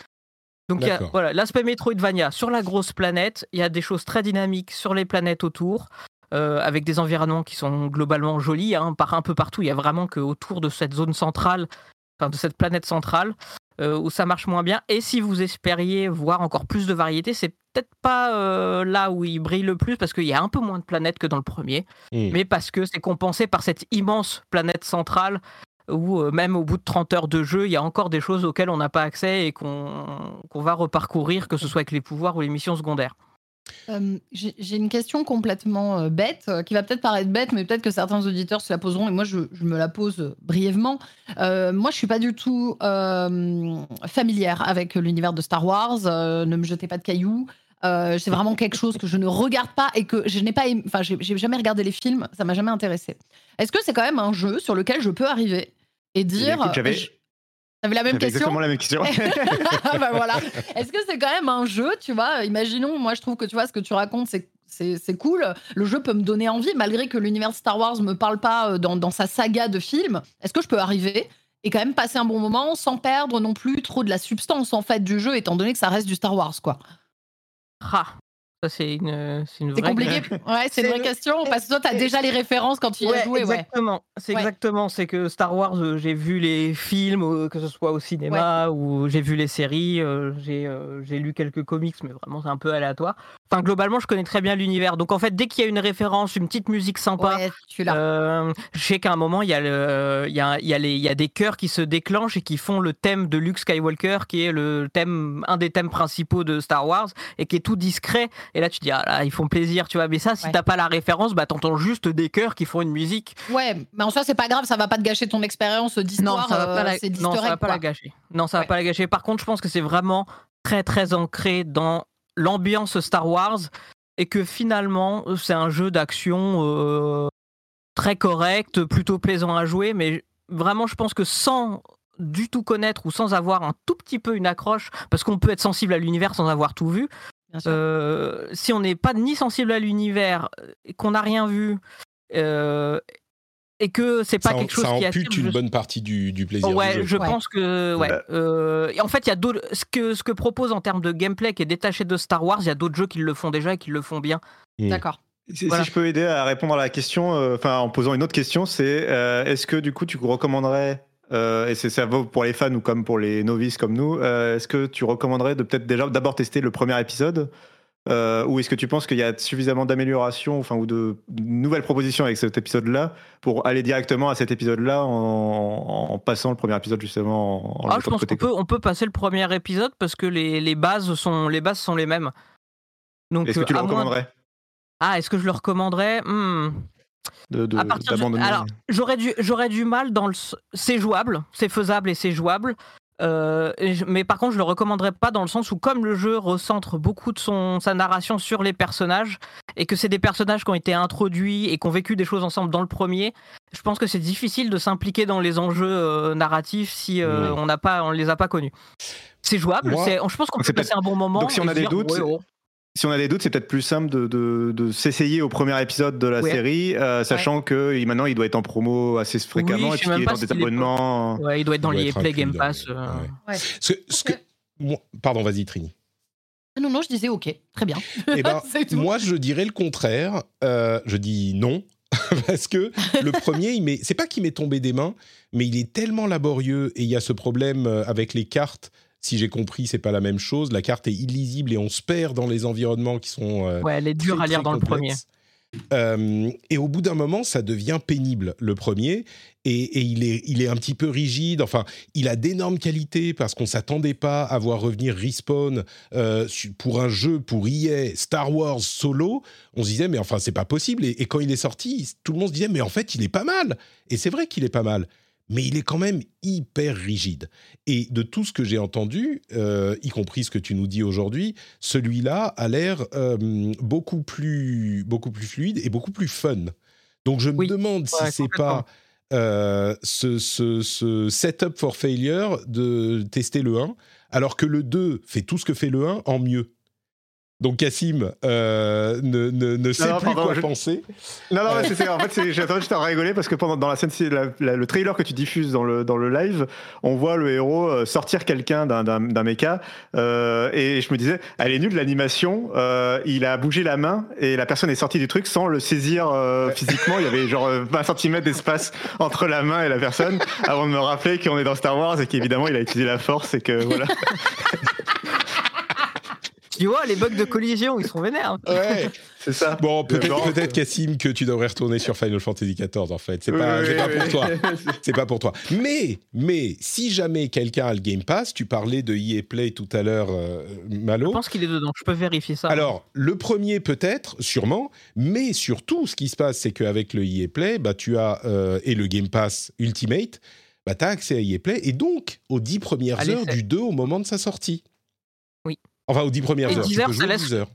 Donc y a- voilà, l'aspect Metroidvania sur la grosse planète, il y a des choses très dynamiques sur les planètes autour. euh, avec des environnements qui sont globalement jolis, hein, par un peu partout. Il y a vraiment que autour de cette zone centrale, enfin de cette planète centrale, euh, où ça marche moins bien. Et si vous espériez voir encore plus de variété, c'est peut-être pas euh, là où il brille le plus, parce qu'il y a un peu moins de planètes que dans le premier, Hmm. mais parce que c'est compensé par cette immense planète centrale où euh, même au bout de 30 heures de jeu, il y a encore des choses auxquelles on n'a pas accès et qu'on qu'on va reparcourir, que ce soit avec les pouvoirs ou les missions secondaires. Euh, J'ai une question complètement euh, bête, euh, qui va peut-être paraître bête, mais peut-être que certains auditeurs se la poseront, et moi je, je me la pose brièvement. Moi je suis pas du tout familière avec l'univers de Star Wars, ne me jetez pas de cailloux. C'est vraiment quelque chose que je ne regarde pas et que je n'ai pas enfin j'ai j'ai jamais regardé les films, ça m'a jamais intéressé. Est-ce que c'est quand même un jeu sur lequel je peux arriver et dire... T'avais la même question exactement la même question. Ah bah voilà. Est-ce que c'est quand même un jeu, tu vois Imaginons, moi je trouve que tu vois ce que tu racontes, c'est c'est c'est cool. Le jeu peut me donner envie, malgré que l'univers Star Wars me parle pas euh, dans, dans sa saga de films. Est-ce que je peux arriver et quand même passer un bon moment sans perdre non plus trop de la substance en fait du jeu, étant donné que ça reste du Star Wars, quoi? Ah, ça c'est une, c'est une C'est vraie compliqué. Ouais, c'est une vraie question parce que toi, t'as déjà les références quand tu y as ouais. exactement. C'est exactement. C'est que Star Wars, euh, j'ai vu les films, euh, que ce soit au cinéma ou j'ai vu les séries, euh, j'ai euh, j'ai lu quelques comics, mais vraiment c'est un peu aléatoire. Enfin, globalement, je connais très bien l'univers. Donc en fait, dès qu'il y a une référence, une petite musique sympa, Ouais, tu l'as. euh, je sais qu'à un moment, il y, a le- il y, a, il y, a les- il y a des chœurs qui se déclenchent et qui font le thème de Luke Skywalker, qui est le thème, un des thèmes principaux de Star Wars, et qui est tout discret. Et là, tu te dis, ah là, ils font plaisir, tu vois. Mais ça, si Ouais. t'as pas la référence, bah t'entends juste des chœurs qui font une musique. Ouais, mais en soi, c'est pas grave, ça va pas te gâcher ton expérience d'histoire. ça va pas euh, la, non, ça va pas la gâcher. Non, ça va pas la gâcher. Par contre, je pense que c'est vraiment très très ancré dans l'ambiance Star Wars et que finalement, c'est un jeu d'action euh, très correct, plutôt plaisant à jouer, mais vraiment, je pense que sans du tout connaître ou sans avoir un tout petit peu une accroche, parce qu'on peut être sensible à l'univers sans avoir tout vu, euh, si on n'est pas ni sensible à l'univers, qu'on n'a rien vu, euh, et que c'est pas ça, en- quelque chose ça qui ampute attire, une je- bonne partie du, du plaisir. Ouais, du jeu. je Ouais. pense que ouais. Bah. Euh, et en fait, il y a d'autres. Ce que ce que propose en termes de gameplay qui est détaché de Star Wars, il y a d'autres jeux qui le font déjà et qui le font bien. Mm. D'accord. Si, Voilà. si je peux aider à répondre à la question, euh, enfin en posant une autre question, c'est euh, est-ce que du coup tu recommanderais, euh, et c'est ça vaut pour les fans ou comme pour les novices comme nous, euh, est-ce que tu recommanderais de peut-être déjà d'abord tester le premier épisode euh, ou est-ce que tu penses qu'il y a suffisamment d'améliorations enfin, ou de nouvelles propositions avec cet épisode-là pour aller directement à cet épisode-là en, en passant le premier épisode justement en, en le Ah, je pense qu'on peut on peut passer le premier épisode parce que les, les bases sont les bases sont les mêmes. Donc Est-ce que tu euh, le à moins- recommanderais? Ah, est-ce que je le recommanderais? Hmm. de, de- À partir Alors, j'aurais du, j'aurais du mal dans le. C'est jouable, c'est faisable et c'est jouable. Euh, mais par contre, je le recommanderais pas dans le sens où, comme le jeu recentre beaucoup de son, sa narration sur les personnages, et que c'est des personnages qui ont été introduits et qui ont vécu des choses ensemble dans le premier, je pense que c'est difficile de s'impliquer dans les enjeux euh, narratifs si euh, Ouais. on n'a pas, on les a pas connus. C'est jouable, Moi- je pense qu'on peut passer un bon moment. donc si on a des doutes, ouais, oh. Si on a des doutes, c'est peut-être plus simple de, de- de s'essayer au premier épisode de la Ouais. série, euh, sachant que il- maintenant il doit être en promo assez fréquemment et puis qu'il est pas dans des est abonnements. Ouais, il doit être dans Il les Play Game Pass. euh, ouais. Ouais. Ce que- ce que- moi- pardon, vas-y, Trini. Ah non, non, je disais ok, très bien. Eh ben, moi, je dirais le contraire. Euh, je dis non. Parce que le premier, il c'est pas qu'il m'est tombé des mains, mais il est tellement laborieux et il y a ce problème avec les cartes. Si j'ai compris, c'est pas la même chose. La carte est illisible et on se perd dans les environnements qui sont euh, Ouais, elle est dure à lire dans le premier. Euh, et au bout d'un moment, ça devient pénible, le premier. Et, et il, est, il est un petit peu rigide. Enfin, il a d'énormes qualités parce qu'on s'attendait pas à voir revenir Respawn euh, pour un jeu pour EA Star Wars solo. On se disait, mais enfin, c'est pas possible. Et, et quand il est sorti, tout le monde se disait, mais en fait, il est pas mal. Et c'est vrai qu'il est pas mal. Mais il est quand même hyper rigide. Et de tout ce que j'ai entendu, euh, y compris ce que tu nous dis aujourd'hui, celui-là a l'air euh, beaucoup, plus, beaucoup plus fluide et beaucoup plus fun. Donc je me Oui. demande si Ouais, c'est pas euh, ce, ce, ce setup for failure de tester le 1, alors que le 2 fait tout ce que fait le 1 en mieux. Donc Cassim euh, ne, ne, ne sait non, plus pardon, quoi je- penser. Non, non, c'est- c'est- en fait, j'attendais juste à rigoler parce que pendant dans la scène, c'est la- la- le trailer que tu diffuses dans le dans le live, on voit le héros euh, sortir quelqu'un d'un mecha euh, et je me disais, elle est nulle l'animation. euh, il a bougé la main et la personne est sortie du truc sans le saisir physiquement. Il y avait genre euh, 20 cm d'espace entre la main et la personne avant de me rappeler qu'on est dans Star Wars et qu'évidemment il a utilisé la force et que voilà. Tu vois, les bugs de collision, ils sont vénères. Ouais. C'est ça. Bon, peut-être peut-être Cassim que tu devrais retourner sur Final Fantasy XIV en fait. C'est pas, Oui, c'est oui, pas oui. pour toi. C'est pas pour toi. Mais, mais si jamais quelqu'un a le Game Pass, tu parlais de EA Play tout à l'heure, euh, Je Malo. pense qu'il est dedans. Je peux vérifier ça. Alors, le premier peut-être, sûrement, mais surtout, ce qui se passe, c'est qu'avec le EA Play, bah, tu as, euh, et le Game Pass Ultimate, bah, tu as accès à EA Play, et donc aux 10 premières heures du 2 au moment de sa sortie. Enfin, aux 10 premières Et heures. 10 tu heures, peux ça jouer laisse- 10 heures.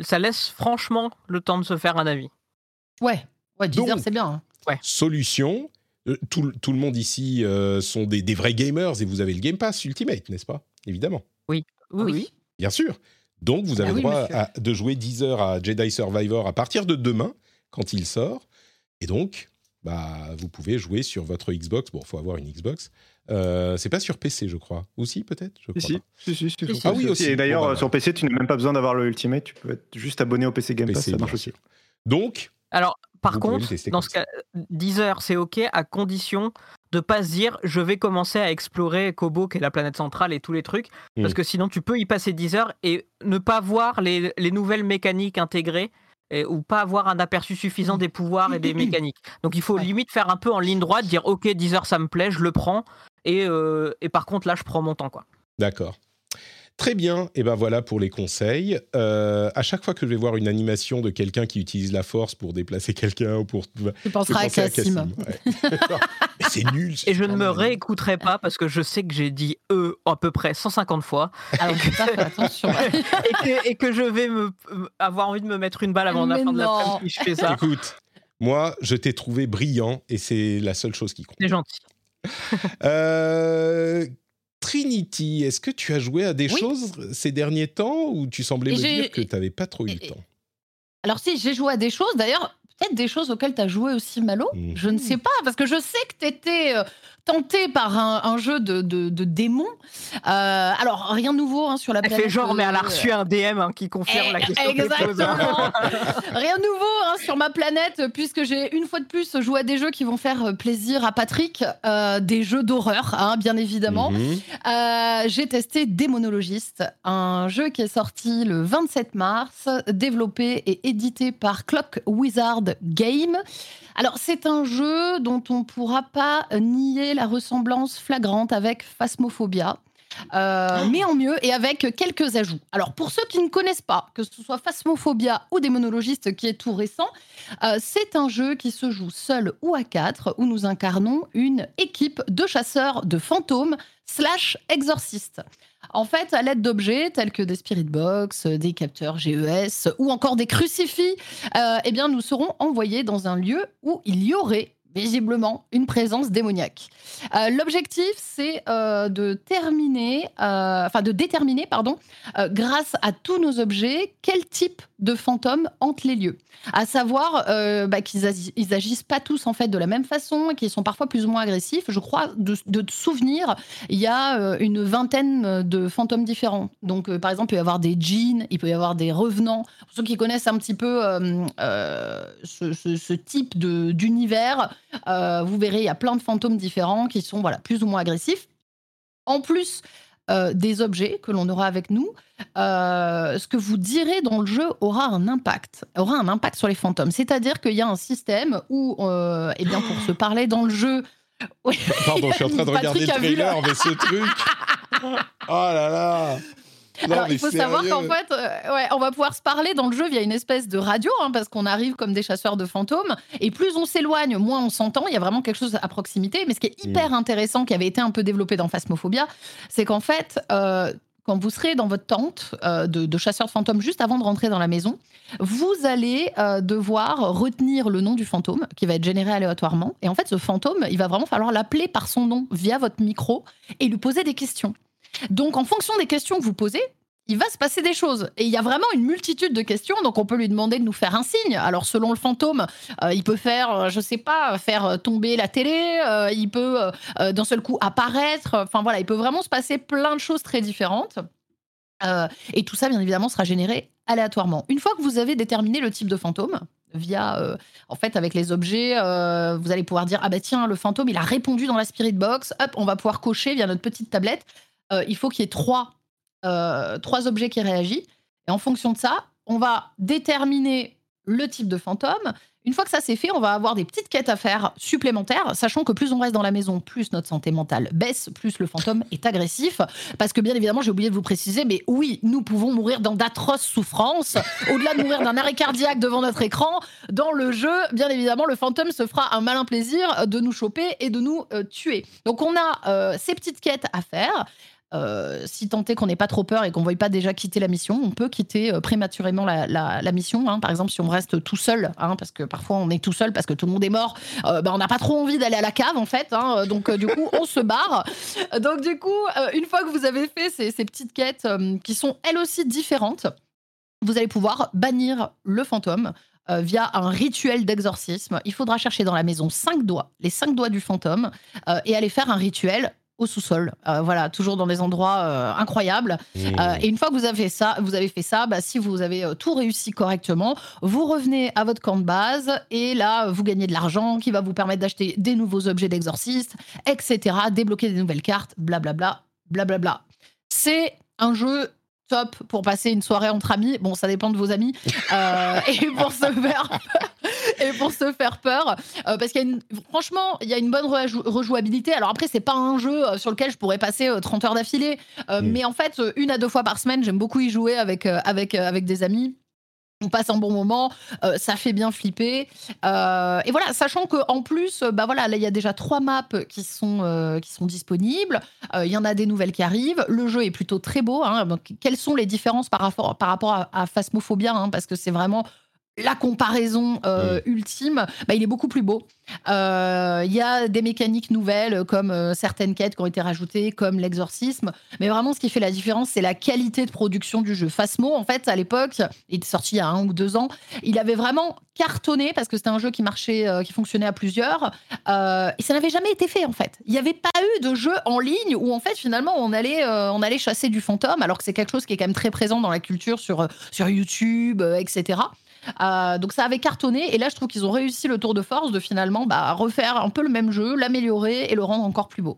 Ça laisse franchement le temps de se faire un avis. Ouais, ouais 10 Donc- heures, c'est bien. hein. Solution. euh, Tout, le- tout le monde ici euh, sont des, des vrais gamers et vous avez le Game Pass Ultimate, n'est-ce pas? Évidemment, Oui, oui. bien sûr. Donc vous avez Ah le oui, droit monsieur. à- de jouer 10 heures à Jedi Survivor à partir de demain, quand il sort. Et donc, bah, vous pouvez jouer sur votre Xbox. Bon, il faut avoir une Xbox. Euh, c'est pas sur PC, je crois. Aussi, peut-être Je crois Si, pas. si, si, si, Si, si. Ah oui, aussi. Et d'ailleurs, Bon, bah, euh, sur PC, tu n'as même pas besoin d'avoir le Ultimate. Tu peux être juste abonné au PC Game Pass. PC, Ça marche aussi. Donc, Alors, par contre, dans ce cas, 10 heures, c'est OK à condition de pas se dire je vais commencer à explorer Kobo, qui est la planète centrale, et tous les trucs. Parce que sinon, tu peux y passer 10 heures et ne pas voir les, les nouvelles mécaniques intégrées. Et- ou pas avoir un aperçu suffisant des pouvoirs et des mécaniques. Donc il faut Ouais. limite faire un peu en ligne droite, dire ok 10 heures ça me plaît, je le prends, et, euh, et par contre là je prends mon temps quoi. D'accord. Très bien, et ben voilà pour les conseils. Euh, à chaque fois que je vais voir une animation de quelqu'un qui utilise la force pour déplacer quelqu'un ou pour... Tu penseras à Cassim. ouais. C'est nul. Et je ne me réécouterai pas parce que je sais que j'ai dit eux à peu près 150 fois Alors, pas faire attention. et que, et que je vais me, avoir envie de me mettre une balle avant la Mais fin de non. l'après-midi si je fais ça. Écoute, moi, je t'ai trouvé brillant et c'est la seule chose qui compte. C'est gentil. Euh, Trinity, est-ce que tu as joué à des Oui. choses ces derniers temps ou tu semblais Et me dire que tu n'avais pas trop eu le temps? Alors si, j'ai joué à des choses, d'ailleurs, peut-être des choses auxquelles tu as joué aussi, Malo. Mhm. Je ne sais pas, parce que je sais que tu étais tenté par un, un jeu de, de, de démons. Euh, alors, rien de nouveau hein, sur la Elle planète. fait genre, mais elle a euh, reçu un DM hein, qui confirme la Eh, question. pose. Exactement. Rien de nouveau hein, sur ma planète, puisque j'ai une fois de plus joué à des jeux qui vont faire euh, plaisir à Patrick, euh, des jeux d'horreur, hein, bien évidemment. Mhm. Euh, j'ai testé Démonologiste, un jeu qui est sorti le 27 mars, développé et édité par Clock Wizard Game. Alors, c'est un jeu dont on ne pourra pas nier la ressemblance flagrante avec Phasmophobia. euh, mais en mieux et avec quelques ajouts. Alors pour ceux qui ne connaissent pas, que ce soit Phasmophobia ou Démonologiste qui est tout récent, euh, c'est un jeu qui se joue seul ou à quatre, où nous incarnons une équipe de chasseurs de fantômes slash exorcistes. En fait, à l'aide d'objets tels que des spirit box, euh, des capteurs GES ou encore des crucifix, euh, eh bien, nous serons envoyés dans un lieu où il y aurait visiblement une présence démoniaque. Euh, L'objectif, c'est euh, de terminer, euh, de déterminer, pardon, grâce à tous nos objets, quel type de fantôme hante les lieux. À savoir bah, qu'ils agi- ils agissent pas tous en fait de la même façon, qu'ils sont parfois plus ou moins agressifs. Je crois de, de souvenir, il y a une vingtaine de fantômes différents. Donc, par exemple, il peut y avoir des djinns, il peut y avoir des revenants. Pour ceux qui connaissent un petit peu ce, ce- type d'univers, euh, vous verrez, il y a plein de fantômes différents qui sont voilà, plus ou moins agressifs. En plus euh, des objets que l'on aura avec nous, euh, ce que vous direz dans le jeu aura un impact, aura un impact sur les fantômes. C'est-à-dire qu'il y a un système où, eh bien, pour se parler dans le jeu, Oui. Pardon, je suis en train de regarder Patrick le trailer, mais ce truc. Oh là là Non, Alors, il faut savoir qu'en fait, euh, ouais, on va pouvoir se parler dans le jeu via une espèce de radio, hein, parce qu'on arrive comme des chasseurs de fantômes. Et plus on s'éloigne, moins on s'entend. Il y a vraiment quelque chose à proximité. Mais ce qui est Mm. hyper intéressant, qui avait été un peu développé dans Phasmophobia, c'est qu'en fait, euh, quand vous serez dans votre tente euh, de, de chasseurs de fantômes juste avant de rentrer dans la maison, vous allez euh, devoir retenir le nom du fantôme qui va être généré aléatoirement. Et en fait, ce fantôme, il va vraiment falloir l'appeler par son nom via votre micro et lui poser des questions. Donc, en fonction des questions que vous posez, il va se passer des choses. Et il y a vraiment une multitude de questions, donc on peut lui demander de nous faire un signe. Alors, selon le fantôme, euh, il peut faire, euh, je sais pas, faire euh, tomber la télé, il peut d'un seul coup apparaître. Enfin, voilà, il peut vraiment se passer plein de choses très différentes. Et tout ça, bien évidemment, sera généré aléatoirement. Une fois que vous avez déterminé le type de fantôme, via, en fait, avec les objets, vous allez pouvoir dire ah bah tiens, le fantôme, il a répondu dans la spirit box. Hop, on va pouvoir cocher via notre petite tablette. Euh, il faut qu'il y ait trois, euh, trois objets qui réagissent. Et en fonction de ça, on va déterminer le type de fantôme. Une fois que ça c'est fait, on va avoir des petites quêtes à faire supplémentaires, sachant que plus on reste dans la maison, plus notre santé mentale baisse, plus le fantôme est agressif. Parce que bien évidemment, j'ai oublié de vous préciser, mais oui, nous pouvons mourir dans d'atroces souffrances. Au-delà de mourir d'un arrêt cardiaque devant notre écran, dans le jeu, bien évidemment, le fantôme se fera un malin plaisir de nous choper et de nous euh, tuer. Donc on a ces petites quêtes à faire. Euh, si tant est qu'on n'ait pas trop peur et qu'on ne veuille pas déjà quitter la mission, on peut quitter euh, prématurément la, mission. hein. Par exemple, si on reste tout seul, hein, parce que parfois on est tout seul parce que tout le monde est mort, euh, ben, on n'a pas trop envie d'aller à la cave en fait. hein. donc du coup, on se barre. Donc du coup, une fois que vous avez fait ces, petites quêtes qui sont elles aussi différentes, vous allez pouvoir bannir le fantôme. via un rituel d'exorcisme. Il faudra chercher dans la maison cinq doigts, les cinq doigts du fantôme, et aller faire un rituel au sous-sol. Euh, voilà, toujours dans des endroits euh, incroyables. Euh, et une fois que vous avez fait ça, vous avez fait ça, bah, si vous avez tout réussi correctement, vous revenez à votre camp de base et là, vous gagnez de l'argent qui va vous permettre d'acheter des nouveaux objets d'exorciste, etc., débloquer des nouvelles cartes, blablabla, blablabla. C'est un jeu top pour passer une soirée entre amis. Bon, ça dépend de vos amis. Euh, et pour se faire et pour se faire peur, euh, parce qu'il y a une, franchement, il y a une bonne rejou- rejouabilité. Alors après, c'est pas un jeu euh, sur lequel je pourrais passer euh, 30 heures d'affilée, euh, Mm. mais en fait, euh, une à deux fois par semaine, j'aime beaucoup y jouer avec euh, avec euh, avec des amis. On passe un bon moment, euh, ça fait bien flipper. Euh, et voilà, sachant que en plus, euh, bah voilà, là il y a déjà trois maps qui sont disponibles. Il y en a des nouvelles qui arrivent. Le jeu est plutôt très beau. hein. Donc, quelles sont les différences par rapport à Phasmophobia hein, Parce que c'est vraiment la comparaison euh, ultime, bah, il est beaucoup plus beau. Euh, Il y a des mécaniques nouvelles comme euh, certaines quêtes qui ont été rajoutées, comme l'exorcisme. Mais vraiment, ce qui fait la différence, c'est la qualité de production du jeu. Phasmo, en fait, à l'époque, il est sorti il y a un ou deux ans, il avait vraiment cartonné parce que c'était un jeu qui marchait, qui fonctionnait à plusieurs. Et ça n'avait jamais été fait, en fait. Il n'y avait pas eu de jeu en ligne où, en fait, finalement, on allait, on allait chasser du fantôme, alors que c'est quelque chose qui est quand même très présent dans la culture sur, sur YouTube, etc. Euh, donc ça avait cartonné et là je trouve qu'ils ont réussi le tour de force de finalement bah, refaire un peu le même jeu, l'améliorer et le rendre encore plus beau.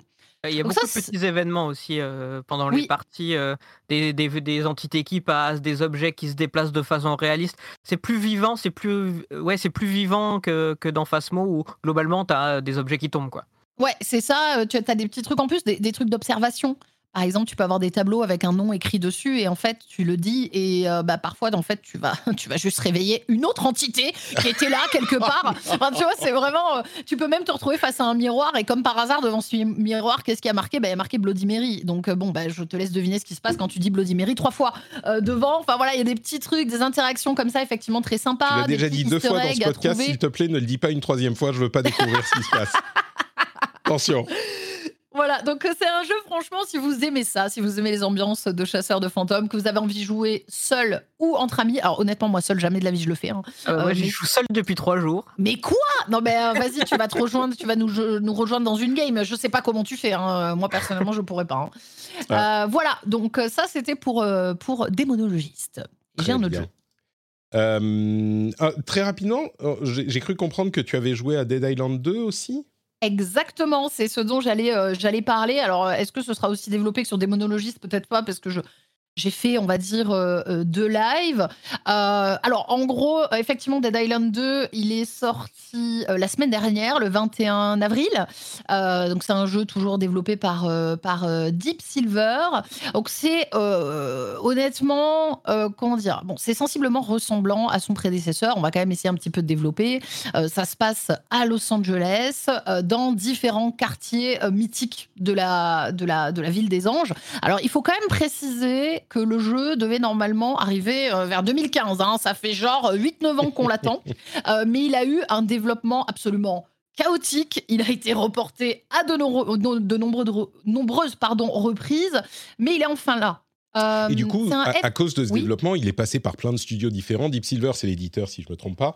Il y a Donc beaucoup ça, de petits événements aussi euh, pendant Oui. les parties, euh, des, des, des entités qui passent, des objets qui se déplacent de façon réaliste. C'est plus vivant, c'est plus, ouais, c'est plus vivant que, que dans Phasmo où globalement tu as des objets qui tombent. Quoi. Ouais, c'est ça, euh, tu as des petits trucs en plus, des, des trucs d'observation. Par exemple, tu peux avoir des tableaux avec un nom écrit dessus et en fait, tu le dis et euh, bah, parfois, en fait, tu vas, tu vas juste réveiller une autre entité qui était là quelque part. Enfin, tu vois, c'est vraiment. euh, tu peux même te retrouver face à un miroir et comme par hasard, devant ce mi- miroir, qu'est-ce qui a marqué? Bah, Il y a marqué Bloody Mary. Donc, euh, bon, bah, je te laisse deviner ce qui se passe quand tu dis Bloody Mary trois fois devant. Enfin, voilà, il y a des petits trucs, des interactions comme ça, effectivement, très sympas. Tu l'as déjà dit deux fois dans ce podcast, s'il te plaît, ne le dis pas une troisième fois, je veux pas découvrir ce qui se passe. Attention. Voilà, donc euh, c'est un jeu, franchement, si vous aimez ça, si vous aimez les ambiances de chasseurs de fantômes, que vous avez envie de jouer seul ou entre amis. Alors honnêtement, moi seul, jamais de la vie je le fais. hein. Euh, Euh, moi, j'y mais- joue seul depuis trois jours. Mais quoi? Non mais euh, vas-y, tu vas te rejoindre, tu vas nous, je- nous rejoindre dans une game. Je sais pas comment tu fais. hein. Moi personnellement, je pourrais pas. hein. Euh, voilà, donc euh, ça c'était pour euh, pour démonologiste. J'ai Très un autre bien. jeu. Euh, ah, très rapidement, oh, j'ai cru comprendre que tu avais joué à Dead Island 2 aussi? Exactement, c'est ce dont j'allais euh, j'allais parler. Alors, est-ce que ce sera aussi développé que sur des monologistes? Peut-être pas, parce que je j'ai fait, on va dire, euh, euh, deux lives. Euh, alors, en gros, effectivement, Dead Island 2, il est sorti la semaine dernière, le 21 avril. Donc, c'est un jeu toujours développé par, par Deep Silver. Donc, c'est honnêtement, comment dire Bon, c'est sensiblement ressemblant à son prédécesseur. On va quand même essayer un petit peu de développer. Ça se passe à Los Angeles, dans différents quartiers mythiques de la, de, la, de la ville des anges. Alors, il faut quand même préciser que le jeu devait normalement arriver euh, vers 2015. hein. Ça fait genre 8-9 ans qu'on l'attend. Euh, mais il a eu un développement absolument chaotique. Il a été reporté à de, nombreux- de nombreux- nombreuses pardon, reprises, mais il est enfin là. Euh, Et du coup, à, F- à cause de ce Oui. développement, il est passé par plein de studios différents. Deep Silver, c'est l'éditeur, si je ne me trompe pas.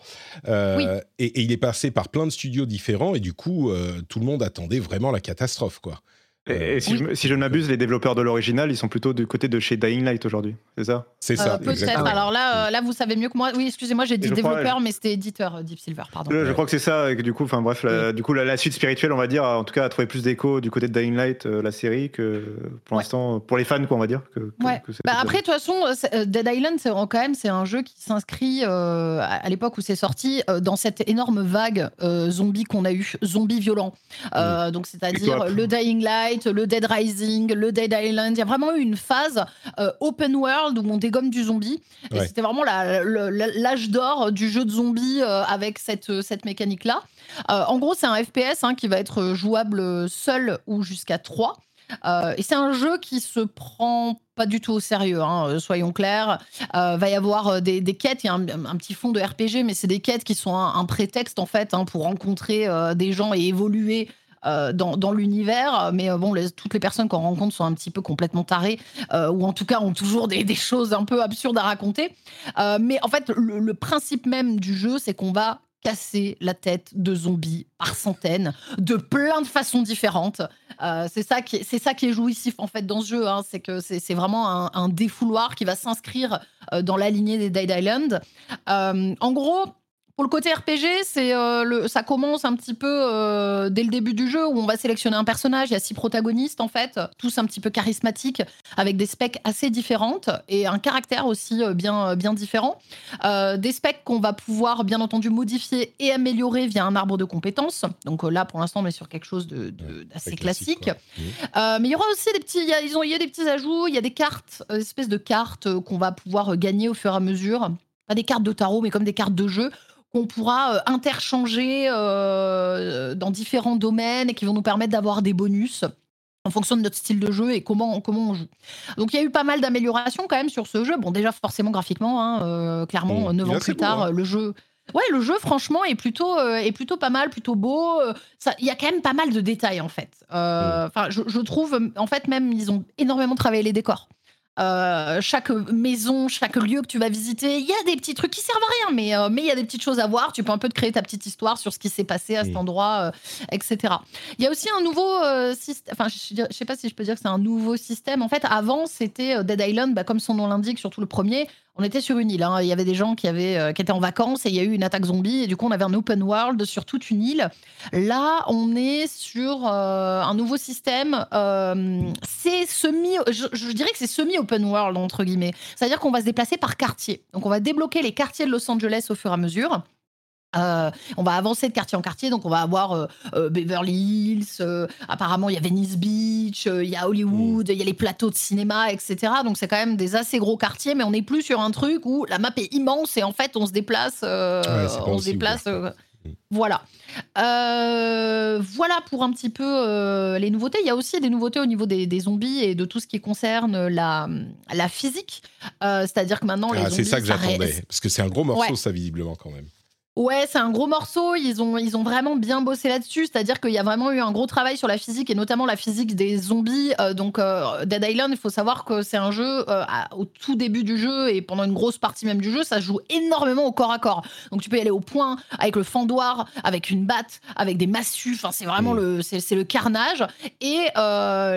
Euh, Oui. et, et il est passé par plein de studios différents. Et du coup, euh, tout le monde attendait vraiment la catastrophe, quoi. Et, et si, je, si je ne m'abuse, les développeurs de l'original, ils sont plutôt du côté de chez Dying Light aujourd'hui, c'est ça? C'est Euh, ça, Peut-être. exactement. Alors là, euh, là, vous savez mieux que moi. Oui, excusez-moi, j'ai dit je développeur, mais c'était éditeur, euh, Deep Silver, pardon. Je, je crois que c'est ça, et que du coup, enfin bref, la, du coup, la, la suite spirituelle, on va dire, en tout cas, a trouvé plus d'écho du côté de Dying Light, euh, la série, que pour Ouais. l'instant, pour les fans, quoi, on va dire. Que, que- Ouais. que Bah après, de toute façon, euh, euh, Dead Island, c'est quand même c'est un jeu qui s'inscrit euh, à l'époque où c'est sorti euh, dans cette énorme vague euh, zombie qu'on a eu, zombies violents. Euh, Donc c'est-à-dire le Dying Light, le Dead Rising, le Dead Island. Il y a vraiment eu une phase euh, open world où on dégomme du zombie. Et c'était vraiment la- le- la- l'âge d'or du jeu de zombies euh, avec cette, cette mécanique-là. Euh, en gros, c'est un FPS hein, qui va être jouable seul ou jusqu'à 3. Euh, et c'est un jeu qui se prend pas du tout au sérieux, hein, euh, soyons clairs. Euh, va y avoir euh, des, des quêtes, il y a un, un petit fond de RPG, mais c'est des quêtes qui sont un, un prétexte en fait hein, pour rencontrer euh, des gens et évoluer. Euh, dans, l'univers, mais euh, bon, toutes les personnes qu'on rencontre sont un petit peu complètement tarées, euh, ou en tout cas ont toujours des, choses un peu absurdes à raconter. Mais en fait, le, principe même du jeu, c'est qu'on va casser la tête de zombies par centaines, de plein de façons différentes. C'est ça qui est, jouissif en fait dans ce jeu, hein, c'est que c'est vraiment un, défouloir qui va s'inscrire dans la lignée des Dead Island. En gros. Pour le côté RPG, c'est euh, le, ça commence un petit peu euh, dès le début du jeu où on va sélectionner un personnage. Il y a six protagonistes en fait, tous un petit peu charismatiques, avec des specs assez différentes et un caractère aussi euh, bien, bien différent. Des specs qu'on va pouvoir bien entendu modifier et améliorer via un arbre de compétences. Donc là, pour l'instant, on est sur quelque chose de- de- d'assez classique. Mmh. Mais il y aura aussi des petits, il y a, ils ont, il y a des petits ajouts, il y a des cartes, espèces de cartes qu'on va pouvoir gagner au fur et à mesure. Pas des cartes de tarot, mais comme des cartes de jeu qu'on pourra euh, interchanger euh, dans différents domaines et qui vont nous permettre d'avoir des bonus en fonction de notre style de jeu et comment, comment on joue. Donc il y a eu pas mal d'améliorations quand même sur ce jeu. Bon, déjà forcément graphiquement, hein, euh, clairement, Mmh. neuf ans plus beau, tard, hein. le jeu. Ouais, le jeu, franchement, est plutôt, euh, est plutôt pas mal, plutôt beau. Il y a quand même pas mal de détails, en fait. Euh, Enfin, je, je trouve, en fait, même, ils ont énormément travaillé les décors. Euh, chaque maison, chaque lieu que tu vas visiter, il y a des petits trucs qui servent à rien, mais euh, mais il y a des petites choses à voir. Tu peux un peu te créer ta petite histoire sur ce qui s'est passé à cet endroit, euh, etc. Il y a aussi un nouveau système. Enfin, je, je sais pas si je peux dire que c'est un nouveau système. En fait, avant, c'était Dead Island, bah, comme son nom l'indique, surtout le premier. On était sur une île. hein. Il y avait des gens qui, avaient, euh, qui étaient en vacances et il y a eu une attaque zombie. Et du coup, on avait un open world sur toute une île. Là, on est sur euh, un nouveau système. euh, c'est semi. Je, je dirais que c'est semi-open world, entre guillemets. C'est-à-dire qu'on va se déplacer par quartier. Donc, on va débloquer les quartiers de Los Angeles au fur et à mesure. Euh, on va avancer de quartier en quartier, donc on va avoir euh, euh, Beverly Hills, apparemment il y a Venice Beach, il y a Hollywood, il y a les plateaux de cinéma, etc. Donc c'est quand même des assez gros quartiers, mais on n'est plus sur un truc où la map est immense et en fait on se déplace, Ouais, c'est on se déplace. voilà. Euh, voilà pour un petit peu euh, les nouveautés. Il y a aussi des nouveautés au niveau des, des zombies et de tout ce qui concerne la, la physique. Euh, C'est-à-dire que maintenant, les Ah, c'est zombies. ça que j'attendais. Parce que c'est un gros morceau, Ouais. ça, visiblement, quand même. Ouais, c'est un gros morceau. Ils ont, ils ont vraiment bien bossé là-dessus. C'est-à-dire qu'il y a vraiment eu un gros travail sur la physique et notamment la physique des zombies. Euh, donc, euh, Dead Island, il faut savoir que c'est un jeu euh, à- au tout début du jeu et pendant une grosse partie même du jeu, ça joue énormément au corps à corps. Donc, tu peux y aller au point avec le fendoir, avec une batte, avec des massues. Enfin, c'est vraiment Mm. le, c'est, le carnage. Et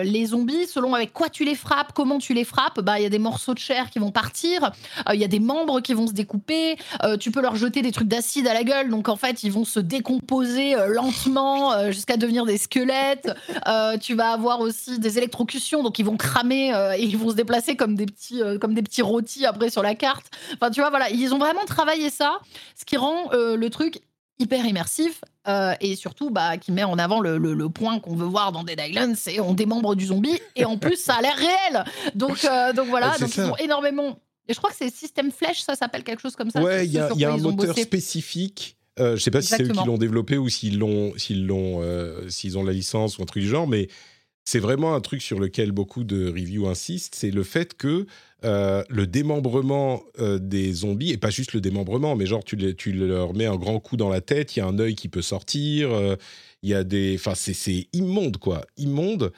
les zombies, selon avec quoi tu les frappes, comment tu les frappes, bah il y a des morceaux de chair qui vont partir. Il y a des membres qui vont se découper. Tu peux leur jeter des trucs d'acide à la gueule, donc en fait ils vont se décomposer euh, lentement euh, jusqu'à devenir des squelettes. Euh, tu vas avoir aussi des électrocutions, donc ils vont cramer et ils vont se déplacer comme des petits comme des petits rôtis après sur la carte. Enfin tu vois voilà, ils ont vraiment travaillé ça, ce qui rend le truc hyper immersif euh, et surtout bah, qui met en avant le, le- le point qu'on veut voir dans Dead Island, c'est on démembre du zombie et en plus ça a l'air réel. Donc euh, donc voilà, donc ils ont énormément. Et je crois que c'est système flèche, ça s'appelle quelque chose comme ça. Ouais, il y a, y un moteur bossé. spécifique. Euh, je sais pas si c'est eux qui l'ont développé ou s'ils l'ont, s'ils l'ont, euh, s'ils ont la licence ou un truc du genre, mais c'est vraiment un truc sur lequel beaucoup de reviews insistent, c'est le fait que euh, le démembrement euh, des zombies et pas juste le démembrement, mais genre tu, les- tu leur mets un grand coup dans la tête, il y a un œil qui peut sortir, il y a des, enfin c'est, c'est immonde quoi, immonde.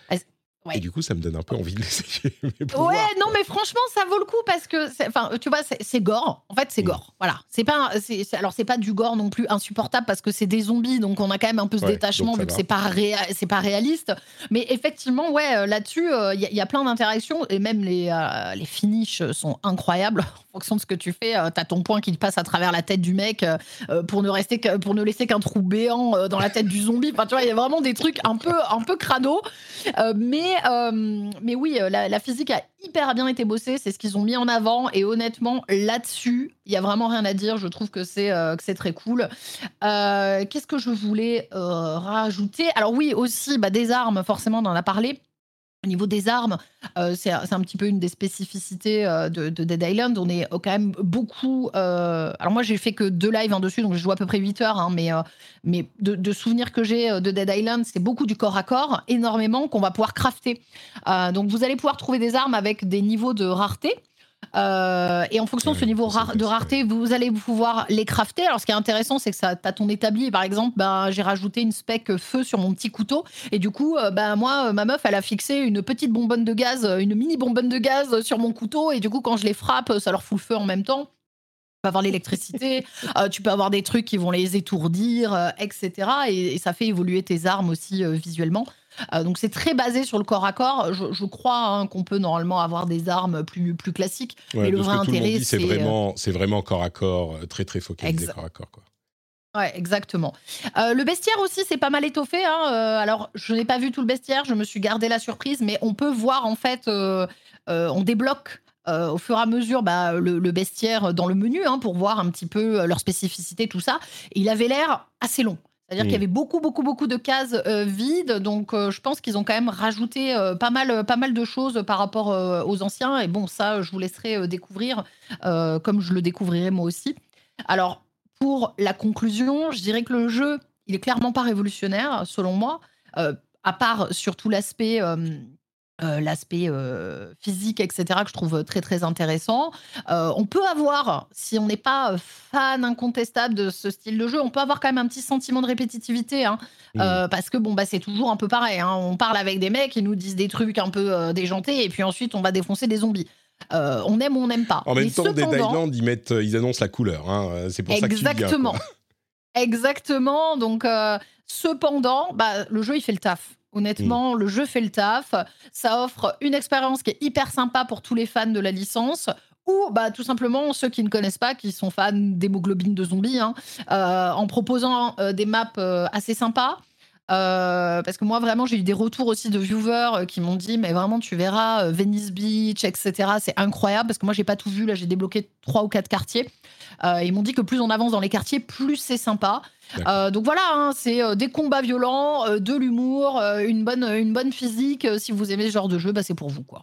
Ouais. Et du coup, ça me donne un peu envie de l'essayer. Ouais, voir, non, mais franchement, ça vaut le coup parce que, c'est- enfin, tu vois, c'est- gore. En fait, c'est Mm. gore. Voilà. C'est pas, c'est, alors c'est pas du gore non plus insupportable parce que c'est des zombies, donc on a quand même un peu ce Ouais, détachement vu que c'est pas réa- c'est pas réaliste. Mais effectivement, ouais, euh, là-dessus, il y, a- y a plein d'interactions et même les euh, les finishes sont incroyables fonction de ce que tu fais. euh, T'as ton point qui te passe à travers la tête du mec euh, euh, pour ne rester que- pour ne laisser qu'un trou béant euh, dans la tête du zombie. Enfin, tu vois, il y a vraiment des trucs un peu un peu crado. Mais, mais oui, la, physique a hyper bien été bossée, c'est ce qu'ils ont mis en avant. Et honnêtement, là-dessus, il y a vraiment rien à dire. Je trouve que c'est très cool. Qu'est-ce que je voulais rajouter? Alors oui, aussi bah, des armes, forcément, on en a parlé. Au niveau des armes, euh, c'est un petit peu une des spécificités euh, de, de Dead Island. On est euh, quand même beaucoup. Alors, moi, j'ai fait que deux lives hein, dessus, donc je joue à peu près 8 heures. hein, mais mais de, souvenirs que j'ai de Dead Island, c'est beaucoup du corps à corps, énormément, qu'on va pouvoir crafter. Donc, vous allez pouvoir trouver des armes avec des niveaux de rareté. Euh, et en fonction de ce niveau rare- de rareté, vous allez pouvoir les crafter. Alors, ce qui est intéressant, c'est que ça, as ton établi. Par exemple, ben, j'ai rajouté une spec feu sur mon petit couteau. Et du coup, euh, ben, moi, euh, ma meuf, elle a fixé une petite bonbonne de gaz, une mini bonbonne de gaz sur mon couteau. Et du coup, quand je les frappe, ça leur fout le feu en même temps. Tu peux avoir l'électricité, euh, tu peux avoir des trucs qui vont les étourdir, euh, etc. Et, et ça fait évoluer tes armes aussi visuellement. Euh, donc c'est très basé sur le corps à corps. Je, je crois hein, qu'on peut normalement avoir des armes plus, plus classiques. Ouais, mais le ce vrai que intérêt, c'est euh, vraiment, c'est vraiment corps à corps, euh, très très focalisé corps à corps. Quoi. Ouais, exactement. Euh, le bestiaire aussi, c'est pas mal étoffé. hein. Euh, alors, je n'ai pas vu tout le bestiaire, je me suis gardé la surprise, mais on peut voir en fait, on débloque euh, au fur et à mesure bah, le, le bestiaire dans le menu hein, pour voir un petit peu leur spécificité, tout ça. Et il avait l'air assez long. C'est-à-dire qu'il y avait beaucoup, beaucoup, beaucoup de cases euh, vides. Donc, euh, je pense qu'ils ont quand même rajouté euh, pas, mal, pas mal de choses par rapport aux anciens. Et bon, ça, je vous laisserai découvrir, comme je le découvrirai moi aussi. Alors, pour la conclusion, je dirais que le jeu, il est clairement pas révolutionnaire, selon moi, à part sur tout l'aspect. Euh, l'aspect euh, physique, etc., que je trouve très très intéressant. Euh, on peut avoir, si on n'est pas fan incontestable de ce style de jeu, on peut avoir quand même un petit sentiment de répétitivité, hein, parce que bon bah c'est toujours un peu pareil. hein. On parle avec des mecs, ils nous disent des trucs un peu déjantés, et puis ensuite on va défoncer des zombies. On aime ou on n'aime pas. En même temps, cependant- Island, ils, mettent, ils annoncent la couleur. hein, C'est pour ça que tu Exactement. Exactement. Donc, cependant, bah, le jeu, il fait le taf. Mm. Honnêtement, le jeu fait le taf. Ça offre une expérience qui est hyper sympa pour tous les fans de la licence. Ou bah, tout simplement ceux qui ne connaissent pas, qui sont fans d'hémoglobine de zombies, hein, euh, en proposant euh, des maps euh, assez sympas. Euh, parce que moi, vraiment, j'ai eu des retours aussi de viewers euh, qui m'ont dit, mais vraiment, tu verras euh, Venice Beach, etc. C'est incroyable parce que moi, j'ai pas tout vu. Là, j'ai débloqué trois ou quatre quartiers. Euh, ils m'ont dit que plus on avance dans les quartiers, plus c'est sympa. Euh, donc voilà, hein, c'est des combats violents, de l'humour, une, bonne, une bonne physique. Si vous aimez ce genre de jeu, bah, c'est pour vous. quoi.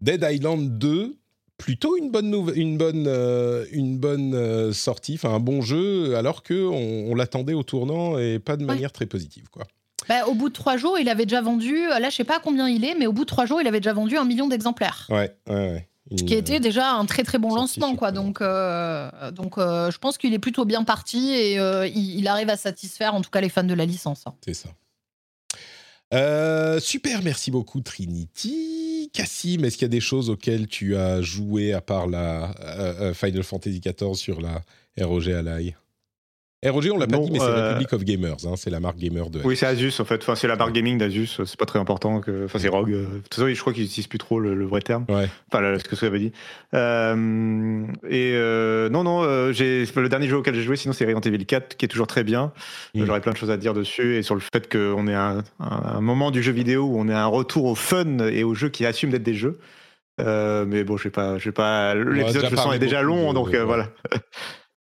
Dead Island 2, plutôt une bonne, une bonne, euh, une bonne euh, sortie, enfin un bon jeu, alors qu'on on, l'attendait au tournant et pas de Ouais. manière très positive. Quoi. Bah, au bout de trois jours, il avait déjà vendu, euh, là je sais pas combien il est, mais au bout de trois jours, il avait déjà vendu un million d'exemplaires. Ouais, ouais, ouais. Une- Ce qui était déjà un très très bon lancement, quoi. Donc, euh, donc je pense qu'il est plutôt bien parti et il, il arrive à satisfaire en tout cas les fans de la licence. hein. C'est ça. Super, merci beaucoup Trinity. Cassim, est-ce qu'il y a des choses auxquelles tu as joué à part la euh, euh, Final Fantasy XIV sur la ROG Ally? ROG, on l'a pas Non, dit, mais c'est euh, Republic of Gamers, hein, c'est la marque gamer de. Oui, c'est Asus en fait. Enfin, c'est la barre gaming d'Asus. C'est pas très important. Que... Enfin, c'est Rogue. euh, De toute façon, je crois qu'ils utilisent plus trop le, le vrai terme. Ouais. Enfin, là, ce que ça avait dit. Euh, et euh, non, non, euh, j'ai le dernier jeu auquel j'ai joué, sinon c'est Resident Evil 4, qui est toujours très bien. Mm. J'aurais plein de choses à dire dessus et sur le fait qu'on est un, un, un moment du jeu vidéo où on est un retour au fun et aux jeux qui assument d'être des jeux. Euh, mais bon, je sais pas, je sais pas. L'épisode, je sens, parlé est déjà long, donc euh, ouais. voilà.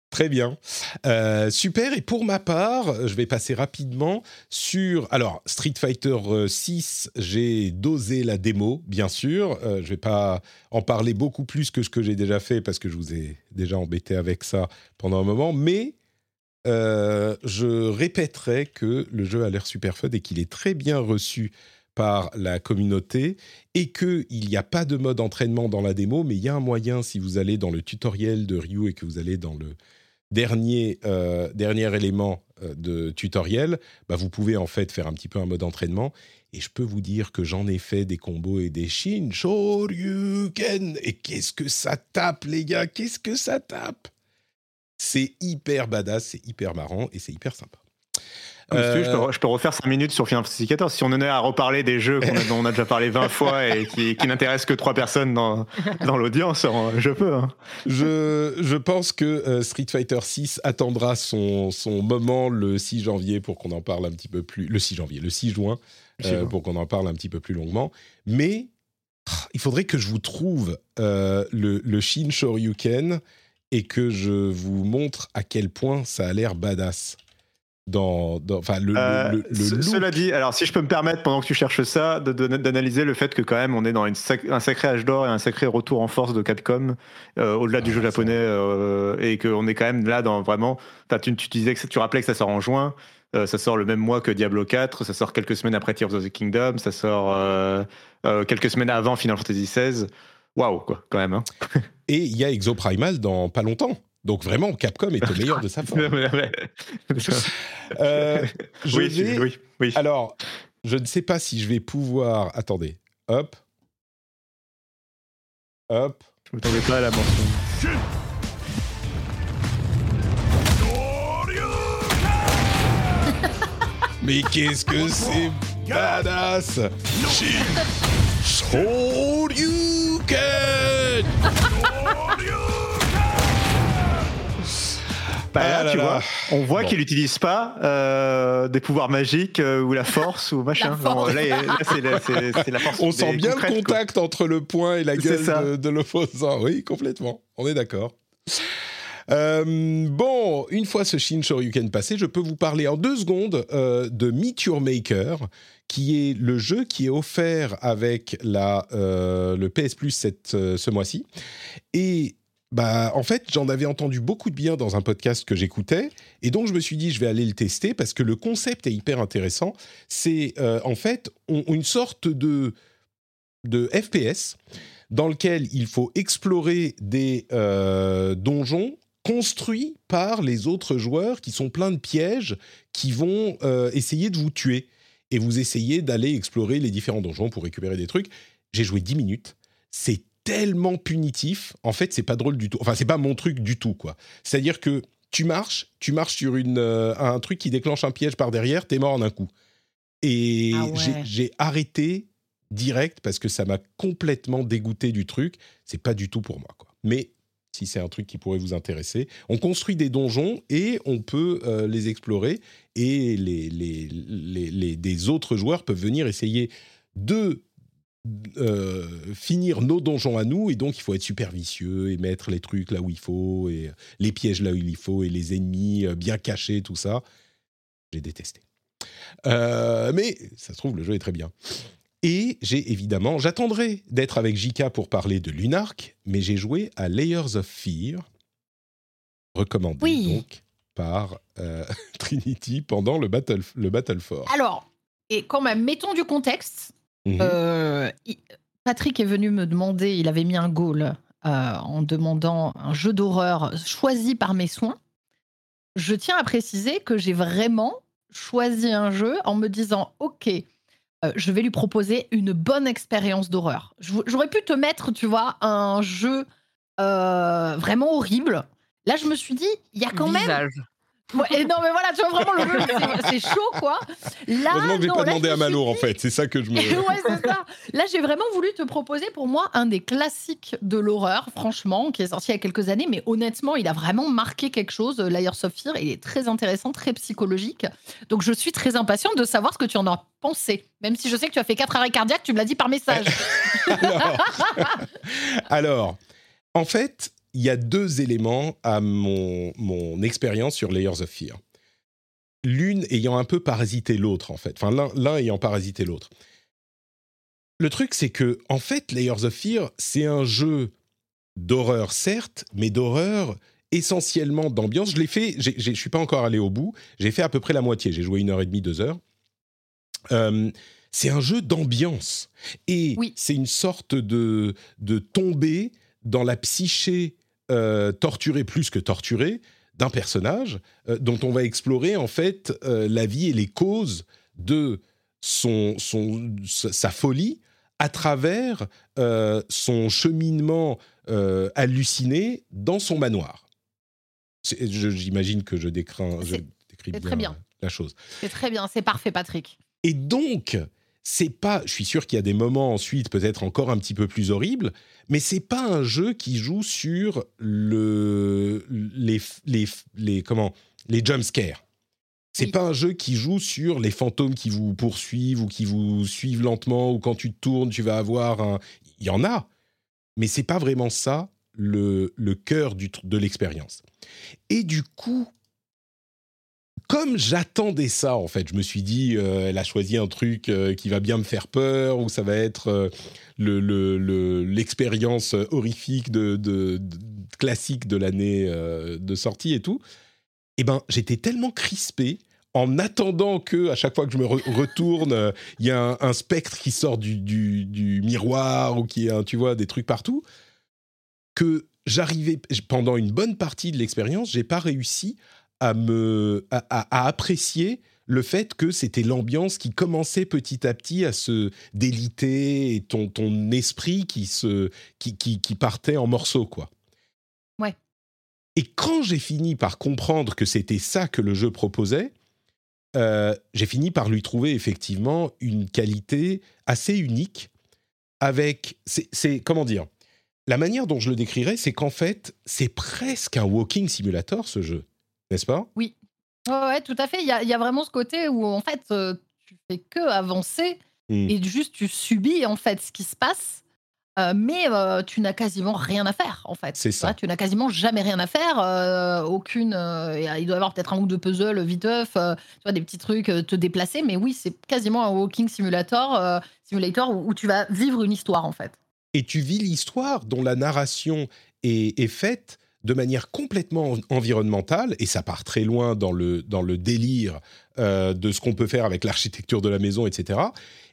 Très bien. Euh, super. Et pour ma part, je vais passer rapidement sur. Alors, Street Fighter euh, 6, j'ai dosé la démo, bien sûr. Euh, je vais pas en parler beaucoup plus que ce que j'ai déjà fait parce que je vous ai déjà embêté avec ça pendant un moment. Mais euh, je répéterai que le jeu a l'air super fun et qu'il est très bien reçu par la communauté et qu'il n'y a pas de mode entraînement dans la démo, mais il y a un moyen, si vous allez dans le tutoriel de Ryu et que vous allez dans le dernier, euh, dernier élément euh, de tutoriel, bah, vous pouvez en fait faire un petit peu un mode entraînement. Et je peux vous dire que j'en ai fait des combos et des Shoryuken. Et qu'est-ce que ça tape, les gars? Qu'est-ce que ça tape? C'est hyper badass, c'est hyper marrant et c'est hyper sympa. Comme si tu veux, je, Euh, peux, je peux refaire 5 minutes sur Final Fantasy XIV. Si on en est à reparler des jeux qu'on a- dont on a déjà parlé 20 fois et qui, qui n'intéressent que 3 personnes dans, dans l'audience, euh, je peux. hein. Je, je pense que euh, Street Fighter 6 attendra son, son moment le 6 janvier pour qu'on en parle un petit peu plus. Le 6 janvier, le 6 juin, Le 6 euh, juin. pour qu'on en parle un petit peu plus longuement. Mais ah, il faudrait que je vous trouve euh, le, le Shin Shoryuken et que je vous montre à quel point ça a l'air badass. Dans, dans- enfin, le, le- Euh, le- le ce- look. cela dit, alors si je peux me permettre, pendant que tu cherches ça, d'analyser le fait que quand même on est dans une sac- un sacré âge d'or et un sacré retour en force de Capcom, euh, au-delà du Ah, jeu japonais, euh, et qu'on est quand même là dans vraiment. tu, tu disais que tu rappelais que ça sort en juin. euh, ça sort le même mois que Diablo 4, ça sort quelques semaines après Tears of the Kingdom, ça sort euh, quelques semaines avant Final Fantasy XVI. Waouh, quoi, quand même. Hein. Et il y a Exoprimal dans pas longtemps. Donc vraiment, Capcom est au meilleur de sa forme. Euh, je oui, vais- oui, oui. Alors, je ne sais pas si je vais pouvoir. Attendez. Hop. Hop. Je m'attendais pas à la mention. Mais qu'est-ce que c'est badass Shin Shoryuken Ah là tu là. vois, on voit Bon. qu'il n'utilise pas euh, des pouvoirs magiques euh, ou la force ou machin. La force. Non, là, c'est la, force. On sent bien le quoi. contact entre le poing et la gueule ça. de, de l'opposant. Oui, complètement. On est d'accord. Euh, bon, une fois ce Shin Shoryuken passé, je peux vous parler en deux secondes euh, de Meet Your Maker, qui est le jeu qui est offert avec la, euh, le PS Plus cette, euh, ce mois-ci. Et bah, en fait, j'en avais entendu beaucoup de bien dans un podcast que j'écoutais, et donc je me suis dit, je vais aller le tester parce que le concept est hyper intéressant. C'est euh, en fait une sorte de, de FPS dans lequel il faut explorer des euh, donjons construits par les autres joueurs qui sont pleins de pièges qui vont euh, essayer de vous tuer. Et vous essayez d'aller explorer les différents donjons pour récupérer des trucs. J'ai joué 10 minutes. C'est tellement punitif. En fait, c'est pas drôle du tout. Enfin, c'est pas mon truc du tout, quoi. C'est-à-dire que tu marches, tu marches sur une, euh, un truc qui déclenche un piège par derrière, t'es mort en un coup. Et Ah ouais. j'ai- arrêté direct parce que ça m'a complètement dégoûté du truc. C'est pas du tout pour moi, quoi. Mais si c'est un truc qui pourrait vous intéresser, on construit des donjons et on peut euh, les explorer et les, les, les- les- des autres joueurs peuvent venir essayer de euh, finir nos donjons à nous et donc il faut être super vicieux et mettre les trucs là où il faut et les pièges là où il faut et les ennemis euh, bien cachés tout ça j'ai détesté Euh, mais ça se trouve le jeu est très bien et j'ai évidemment j'attendrai d'être avec JK pour parler de Lunark mais j'ai joué à Layers of Fear recommandé Oui. donc par euh, Trinity pendant le battle le battle for Alors, et quand même, mettons du contexte. Mhm. Euh, il- Patrick est venu me demander, il avait mis un goal euh, en demandant un jeu d'horreur choisi par mes soins. Je tiens à préciser que j'ai vraiment choisi un jeu en me disant, OK, euh, je vais lui proposer une bonne expérience d'horreur. Je- J'aurais pu te mettre, tu vois, un jeu euh, vraiment horrible. Là, je me suis dit, il y a quand même Visage. Ouais, non, mais voilà, tu vois vraiment le jeu, c'est- chaud, quoi. Là, Heureusement que j'ai pas demandé à me suis Malo en fait c'est ça que je me ouais, c'est ça. Là, j'ai vraiment voulu te proposer pour moi un des classiques de l'horreur, franchement, qui est sorti il y a quelques années, mais honnêtement, il a vraiment marqué quelque chose. Layers of Fear, il est très intéressant, très psychologique. Donc, je suis très impatiente de savoir ce que tu en as pensé. Même si je sais que tu as fait quatre arrêts cardiaques, tu me l'as dit par message. alors, alors, en fait, il y a deux éléments à mon, mon expérience sur Layers of Fear. L'une ayant un peu parasité l'autre, en fait. Enfin, l'un- ayant parasité l'autre. Le truc, c'est que, en fait, Layers of Fear, c'est un jeu d'horreur, certes, mais d'horreur essentiellement d'ambiance. Je l'ai fait, je suis pas encore allé au bout, j'ai fait à peu près la moitié, j'ai joué une heure et demie, deux heures. Euh, c'est un jeu d'ambiance. Et Oui. c'est une sorte de, de tomber dans la psyché euh, torturée plus que torturée d'un personnage euh, dont on va explorer en fait euh, la vie et les causes de son, son, sa folie à travers son cheminement halluciné dans son manoir. J'imagine que je, décris, je décris bien, bien, la chose. C'est très bien, c'est parfait Patrick. Et donc, c'est pas, je suis sûr qu'il y a des moments ensuite peut-être encore un petit peu plus horribles, mais c'est pas un jeu qui joue sur le les les, les comment les jump scares. C'est pas un jeu qui joue sur les fantômes qui vous poursuivent ou qui vous suivent lentement ou quand tu te tournes tu vas avoir un. Il y en a, mais c'est pas vraiment ça le, le cœur du, de l'expérience. Et du coup, comme j'attendais ça, en fait, je me suis dit, euh, elle a choisi un truc euh, qui va bien me faire peur, ou ça va être euh, l'expérience horrifique de, classique de l'année de sortie et tout. Eh ben, j'étais tellement crispé en attendant que à chaque fois que je me retourne, il y a un, spectre qui sort du, du, miroir ou qui est, tu vois, des trucs partout, que j'arrivais pendant une bonne partie de l'expérience, j'ai pas réussi à me à, apprécier le fait que c'était l'ambiance qui commençait petit à petit à se déliter et ton, ton esprit qui, se, qui, qui, qui partait en morceaux, quoi. Ouais. Et quand j'ai fini par comprendre que c'était ça que le jeu proposait, euh, j'ai fini par lui trouver effectivement une qualité assez unique avec... C'est, comment dire La manière dont je le décrirais, c'est qu'en fait, c'est presque un walking simulator, ce jeu n'est-ce pas? Oui. Ouais, tout à fait. Il y a, vraiment ce côté où, en fait, euh, tu fais que avancer mmh. et juste tu subis, en fait, ce qui se passe. Euh, mais euh, tu n'as quasiment rien à faire, en fait. C'est ça. tu n'as quasiment jamais rien à faire. aucune. il doit y avoir peut-être un ou deux puzzles viteuf, tu vois, des petits trucs, te déplacer. Mais oui, c'est quasiment un walking simulator, simulator où, tu vas vivre une histoire, en fait. Et tu vis l'histoire dont la narration est, est faite de manière complètement environnementale, et ça part très loin dans le, dans le délire euh, de ce qu'on peut faire avec l'architecture de la maison, etc.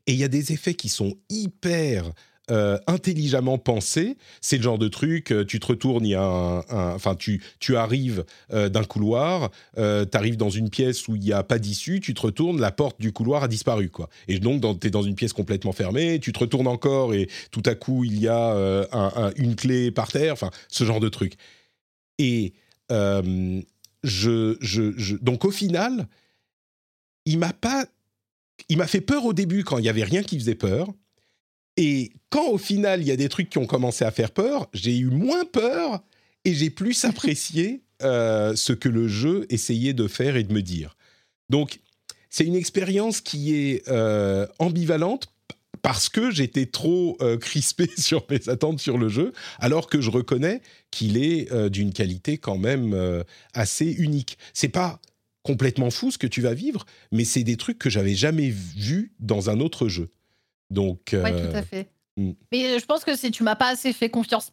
Et il y a des effets qui sont hyper euh, intelligemment pensés. C'est le genre de truc, euh, tu te retournes, il y a un, enfin tu, tu arrives d'un couloir, tu arrives dans une pièce où il n'y a pas d'issue, tu te retournes, la porte du couloir a disparu quoi. Et donc tu es dans une pièce complètement fermée, tu te retournes encore et tout à coup il y a une clé par terre, enfin ce genre de truc. Et euh, je, je, donc au final, il m'a pas, il m'a fait peur au début quand il y avait rien qui faisait peur. Et quand au final il y a des trucs qui ont commencé à faire peur, j'ai eu moins peur et j'ai plus apprécié euh, ce que le jeu essayait de faire et de me dire. Donc c'est une expérience qui est euh, ambivalente parce que j'étais trop euh, crispé sur mes attentes sur le jeu, alors que je reconnais qu'il est euh, d'une qualité quand même euh, assez unique. C'est pas complètement fou ce que tu vas vivre, mais c'est des trucs que j'avais jamais vus dans un autre jeu. Donc, oui, tout à fait. Mm. Mais je pense que si tu m'as pas assez fait confiance.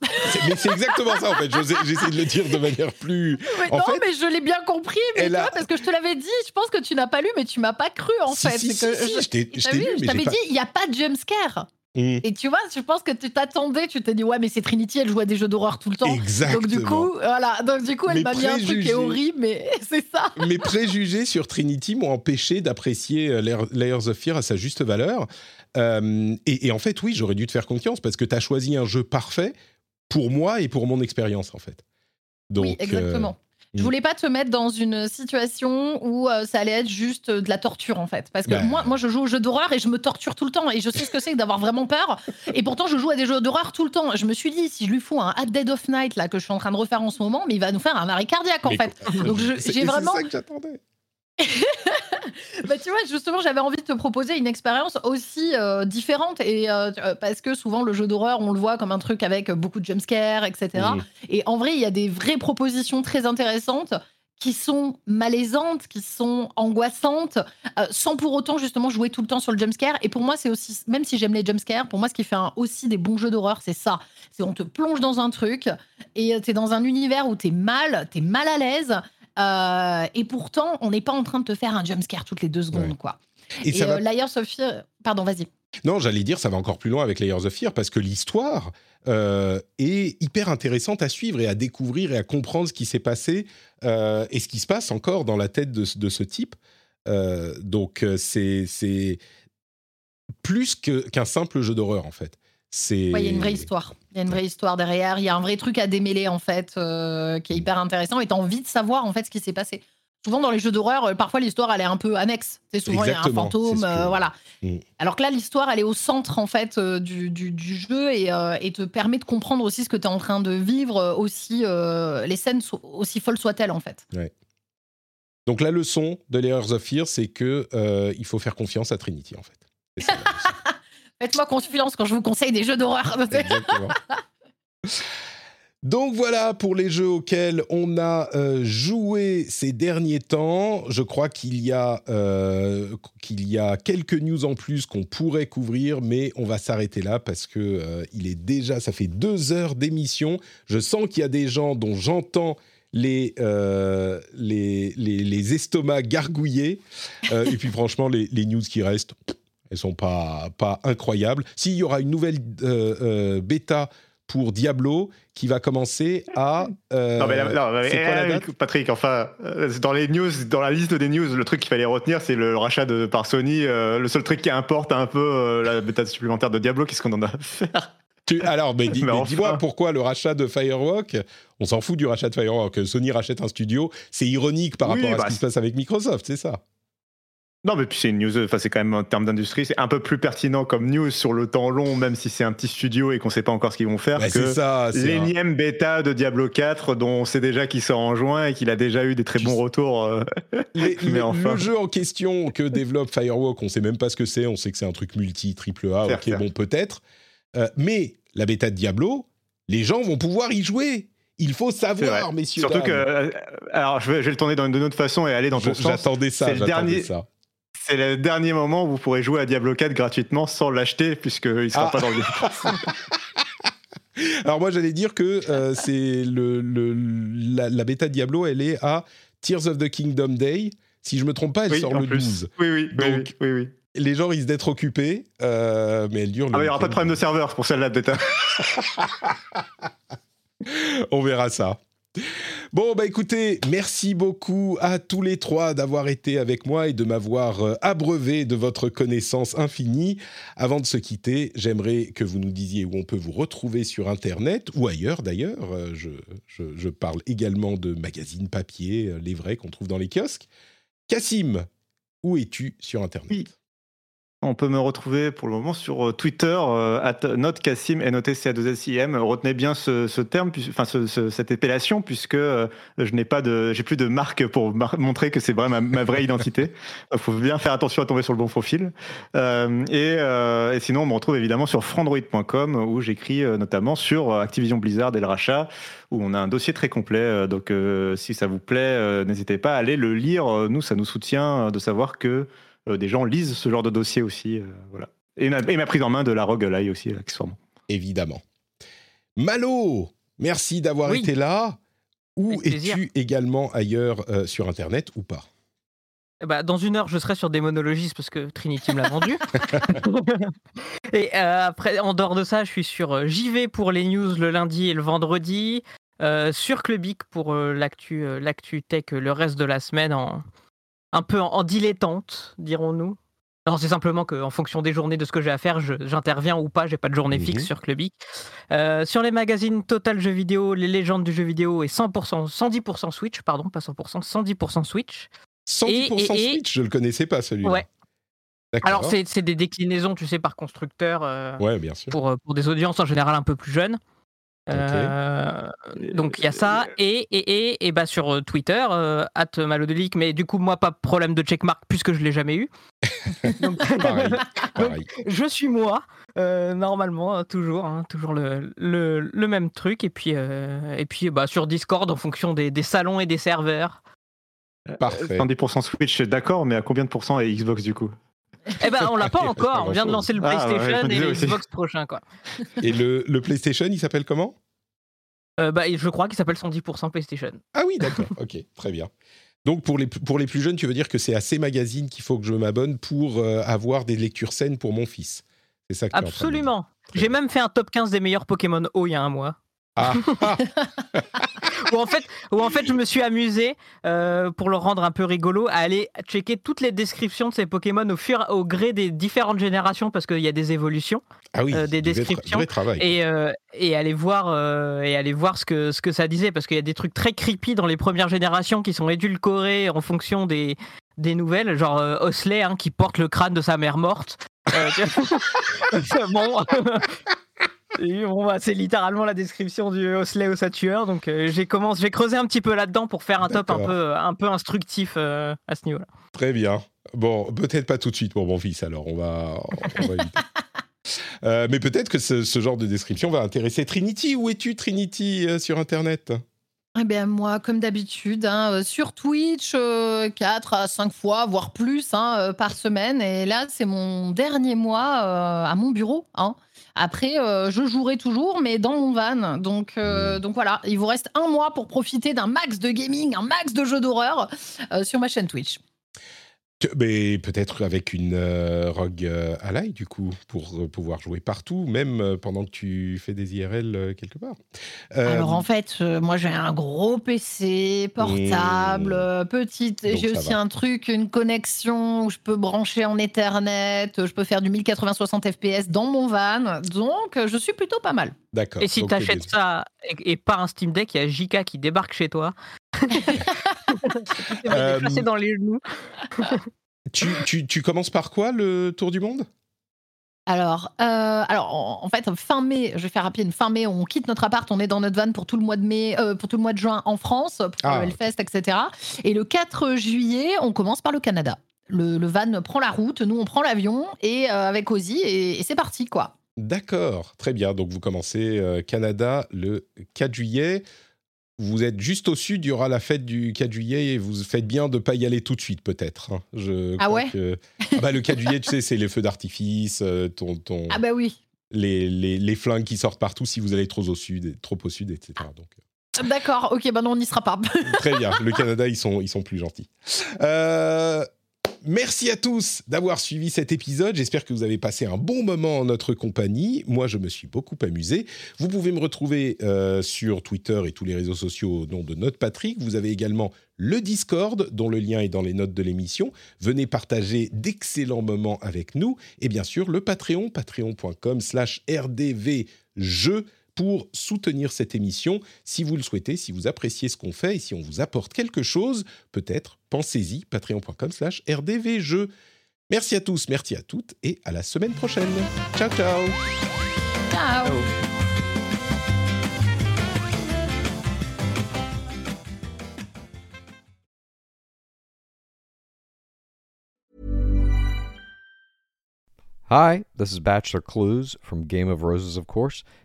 mais c'est exactement ça en fait. J'essaie de le dire de manière plus. non, mais je l'ai bien compris. Mais parce que je te l'avais dit, je pense que tu n'as pas lu, mais tu m'as pas cru en fait. Si, si, je t'avais dit, il n'y a pas de jumpscare. Mm. Et tu vois, je pense que tu t'attendais, tu t'es dit ouais mais c'est Trinity, elle joue à des jeux d'horreur tout le temps. Exactement. Donc du coup, voilà, donc du coup elle m'a mis un truc qui est horrible, mais c'est ça. Mes préjugés sur Trinity m'ont empêché d'apprécier euh, Layers of Fear à sa juste valeur. Euh, et, en fait, oui, j'aurais dû te faire confiance parce que tu as choisi un jeu parfait pour moi et pour mon expérience, en fait. Donc, oui, exactement. Euh, je voulais pas te mettre dans une situation où euh, ça allait être juste de la torture en fait. Parce que bah. moi, moi, je joue aux jeux d'horreur et je me torture tout le temps. Et je sais ce que c'est que d'avoir vraiment peur. Et pourtant, je joue à des jeux d'horreur tout le temps. Je me suis dit, si je lui fous un At Dead of Night là, que je suis en train de refaire en ce moment, mais il va nous faire un arrêt cardiaque en fait. Donc j'ai vraiment. C'est ça que j'attendais. bah, tu vois, justement, j'avais envie de te proposer une expérience aussi euh, différente et euh, euh, parce que souvent le jeu d'horreur, on le voit comme un truc avec beaucoup de jumpscares, etc. Et en vrai, il y a des vraies propositions très intéressantes qui sont malaisantes, qui sont angoissantes, sans pour autant justement jouer tout le temps sur le jumpscare. Et pour moi, c'est aussi, même si j'aime les jumpscares, pour moi, ce qui fait aussi des bons jeux d'horreur, c'est ça. C'est on te plonge dans un truc et t'es dans un univers où t'es mal, t'es mal à l'aise. Euh, et pourtant, on n'est pas en train de te faire un jumpscare toutes les deux secondes, quoi. Et, et euh, Pardon, vas-y. Non, j'allais dire, ça va encore plus loin avec Layers of Fear parce que l'histoire euh, est hyper intéressante à suivre et à découvrir et à comprendre ce qui s'est passé et ce qui se passe encore dans la tête de, de ce type. Donc, c'est plus qu'un simple jeu d'horreur en fait. C'est. Ouais, il y a une vraie histoire. Il y a une vraie histoire derrière. Il y a un vrai truc à démêler, en fait, euh, qui est hyper intéressant. Et tu as envie de savoir, en fait, ce qui s'est passé. Souvent, dans les jeux d'horreur, euh, parfois, l'histoire, elle est un peu annexe. C'est souvent, il y a un fantôme, que- euh, voilà. Mm. Alors que là, l'histoire, elle est au centre, en fait, du, du- du jeu et, euh, et te permet de comprendre aussi ce que tu es en train de vivre, aussi, les scènes, so- aussi folles soient-elles, en fait. Donc la leçon de Layers of Fear, c'est que il faut faire confiance à Trinity en fait. C'est ça. Faites-moi confiance quand je vous conseille des jeux d'horreur. Donc voilà pour les jeux auxquels on a euh, joué ces derniers temps. Je crois qu'il y a euh, y a quelques news en plus qu'on pourrait couvrir, mais on va s'arrêter là parce que euh, il est déjà, ça fait deux heures d'émission. Je sens qu'il y a des gens dont j'entends les, les, les, estomacs gargouillés. Et puis franchement, les, les news qui restent, elles sont pas, pas incroyables. S'il y aura une nouvelle euh, euh, bêta pour Diablo qui va commencer à. euh, Non, mais, non, mais- quoi eh, Patrick, enfin, dans les news, dans la liste des news, le truc qu'il fallait retenir, c'est le, le rachat de, par Sony. euh, le seul truc qui importe un peu euh, la bêta supplémentaire de Diablo, qu'est-ce qu'on en a à faire? Tu- alors, mais, dis, Mais mais enfin. dis-moi pourquoi le rachat de Firewalk On s'en fout du rachat de Firewalk. Sony rachète un studio, c'est ironique par Oui, rapport à bah, ce qui se passe avec Microsoft, c'est ça Non, mais puis c'est une news, enfin, c'est quand même en termes d'industrie, c'est un peu plus pertinent comme news sur le temps long, même si c'est un petit studio et qu'on sait pas encore ce qu'ils vont faire. Ouais, que C'est ça. un- L'énième bêta de Diablo 4, dont on sait déjà qu'il sort en juin et qu'il a déjà eu des très bons retours. euh, Les- Mais le, enfin. le jeu en question que développe Firewalk, on sait même pas ce que c'est. On sait que c'est un truc multi, triple A. Ok, bon, peut-être. Euh, mais la bêta de Diablo, les gens vont pouvoir y jouer. Il faut savoir, messieurs. Surtout que, dames. euh, alors je vais, je vais le tourner d'une autre façon et aller dans ton sens. J'attendais ça. C'est le dernier- ça. C'est le dernier moment où vous pourrez jouer à Diablo 4 gratuitement sans l'acheter puisqu'il sera Ah. pas dans le Game. Alors moi j'allais dire que euh, c'est le, le- la, la bêta de Diablo, elle est à Tears of the Kingdom Day. Si je me trompe pas, elle Oui, sort le plus. 12. Oui, oui, oui, Donc, oui, oui, oui. Les gens risquent d'être occupés, euh, mais elle dure. Ah, il n'y aura pas de problème de serveur pour celle-là, peut-être. On verra ça. Bon, bah écoutez, merci beaucoup à tous les trois d'avoir été avec moi et de m'avoir euh, abreuvé de votre connaissance infinie. Avant de se quitter, j'aimerais que vous nous disiez où on peut vous retrouver sur Internet ou ailleurs d'ailleurs. Euh, je, parle également de magazines papier, euh, les vrais qu'on trouve dans les kiosques. Cassim, où es-tu sur Internet? On peut me retrouver pour le moment sur euh, Twitter, euh, at notcassim, n o t c a 2 s i m Retenez bien ce, ce terme, enfin ce- ce- cette épellation, puisque euh, je n'ai pas de, j'ai plus de marque pour montrer que c'est ma, ma vraie identité. Il faut bien faire attention à tomber sur le bon profil. Euh, et, euh, et sinon, on me retrouve évidemment sur frandroid.com où j'écris notamment sur Activision Blizzard et le rachat, où on a un dossier très complet. Donc, euh, si ça vous plaît, n'hésitez pas à aller le lire. Nous, ça nous soutient de savoir que des gens lisent ce genre de dossier aussi. euh, voilà. Et ma, et ma prise en main de la roguelike aussi, accessoirement. Évidemment. Malo, merci d'avoir Oui. été là. Où es-tu également ailleurs euh, sur Internet ou pas? Bah, dans une heure, je serai sur Démonologist parce que Trinity me l'a vendu. et euh, après, en dehors de ça, je suis sur euh, JV pour les news le lundi et le vendredi. euh, sur Clubic pour euh, l'actu euh, l'actu tech euh, le reste de la semaine en un peu en, en dilettante, dirons-nous. Non, c'est simplement qu'en fonction des journées de ce que j'ai à faire, j'interviens ou pas. J'ai pas de journée Mhm. fixe sur Clubic. Euh, sur les magazines Total Jeux Vidéo, les légendes du jeu vidéo et 100%, 110% Switch, pardon, pas 100%, 110% Switch. 110% Et- et- et- Switch, je le connaissais pas celui-là. Ouais. Alors, c'est des déclinaisons, tu sais, par constructeur euh, Ouais, bien sûr. pour, euh, pour des audiences en général un peu plus jeunes. Euh, donc, il y a ça. Et, et, et, et bah, sur euh, Twitter, euh, at Malodelic, mais du coup, moi, pas de problème de checkmark puisque je l'ai jamais eu. donc, Pareil, pareil. je suis moi, euh, normalement, euh, toujours, hein, toujours le, le, le même truc. Et puis, euh, et puis bah, sur Discord, en fonction des, des salons et des serveurs. Parfait. 110% Switch, d'accord, mais à combien de pourcents est Xbox du coup? Eh ben, on l'a pas encore. On vient de lancer le Ah, ouais, PlayStation et le. Xbox prochain, quoi. Et le, le PlayStation, il s'appelle comment? Euh, bah, je crois qu'il s'appelle 110% PlayStation. Ah oui, d'accord. ok, très bien. Donc pour les, pour les plus jeunes, tu veux dire que c'est à ces magazines qu'il faut que je m'abonne pour euh, avoir des lectures saines pour mon fils. C'est ça que. Absolument. J'ai même fait un top 15 des meilleurs Pokémon eau il y a un mois. Ah, ah, Où en fait, où en fait je me suis amusé, euh, pour le rendre un peu rigolo, à aller checker toutes les descriptions de ces Pokémon au, fur, au gré des différentes générations parce qu'il y a des évolutions. ah oui, Euh, des du vrai tra- descriptions. vrai travail. et, euh, et aller voir et aller voir ce que ce que ça disait parce qu'il y a des trucs très creepy dans les premières générations qui sont édulcorés en fonction des des nouvelles genre Osley hein, qui porte le crâne de sa mère morte bon Et bon, bah, c'est littéralement la description du Osley au tueur donc euh, j'ai commencé j'ai creusé un petit peu là-dedans pour faire un top un peu un peu instructif euh, à ce niveau-là. Très bien. Bon, peut-être pas tout de suite pour mon fils, alors on va, on va éviter. Euh, mais peut-être que ce, ce genre de description va intéresser Trinity. Où es-tu, Trinity, euh, sur Internet? Eh bien, moi, comme d'habitude, hein, euh, sur Twitch, 4 à 5 fois, voire plus hein, euh, par semaine. Et là, c'est mon dernier mois euh, à mon bureau. hein. Après, euh, je jouerai toujours, mais dans mon van. Donc, euh, donc voilà, il vous reste un mois pour profiter d'un max de gaming, un max de jeux d'horreur euh, sur ma chaîne Twitch. Mais peut-être avec une euh, Rogue euh, Ally, du coup, pour euh, pouvoir jouer partout, même euh, pendant que tu fais des IRL euh, quelque part. Euh, Alors en fait, euh, moi j'ai un gros PC portable, Mmh. petite. J'ai aussi va. un truc, une connexion où je peux brancher en Ethernet. Je peux faire du 1080-60 FPS dans mon van. Donc je suis plutôt pas mal. D'accord. Et si tu t'es achètes des- ça et, et pas un Steam Deck, il y a JK qui débarque chez toi. Euh, dans les genoux. Tu, tu- tu commences par quoi, le tour du monde? Alors, euh, alors en, en fait, fin mai, je vais faire rapide. Fin mai, on quitte notre appart, on est dans notre van pour tout le mois de mai, euh, pour tout le mois de juin en France, pour Ah, le Hellfest, etc. Et le 4 juillet, on commence par le Canada. Le, le van prend la route, nous on prend l'avion et euh, avec Ozzy et, et c'est parti quoi. D'accord, très bien. Donc vous commencez euh, Canada le 4 juillet. Vous êtes juste au sud, il y aura la fête du 4 juillet et vous faites bien de ne pas y aller tout de suite peut-être. hein. Je Ah ouais que- Ah bah, Le 4 juillet, tu sais, c'est les feux d'artifice, euh, ton, ton- Ah bah oui. les, les, les flingues qui sortent partout si vous allez trop au sud, trop au sud, etc. Donc, D'accord, ok, bah non, on n'y sera pas. Très bien. Le Canada, ils sont, ils sont plus gentils. Euh, merci à tous d'avoir suivi cet épisode. J'espère que vous avez passé un bon moment en notre compagnie. Moi, je me suis beaucoup amusé. Vous pouvez me retrouver euh, sur Twitter et tous les réseaux sociaux au nom de Note Patrick. Vous avez également le Discord, dont le lien est dans les notes de l'émission. Venez partager d'excellents moments avec nous. Et bien sûr, le Patreon, patreon.com slash rdvjeux pour soutenir cette émission. Si vous le souhaitez, si vous appréciez ce qu'on fait et si on vous apporte quelque chose, peut-être pensez-y, patreon.com slash rdvjeux. Merci à tous, merci à toutes et à la semaine prochaine. Ciao, ciao Ciao. Hi, this is Bachelor Clues from Game of Roses, of course,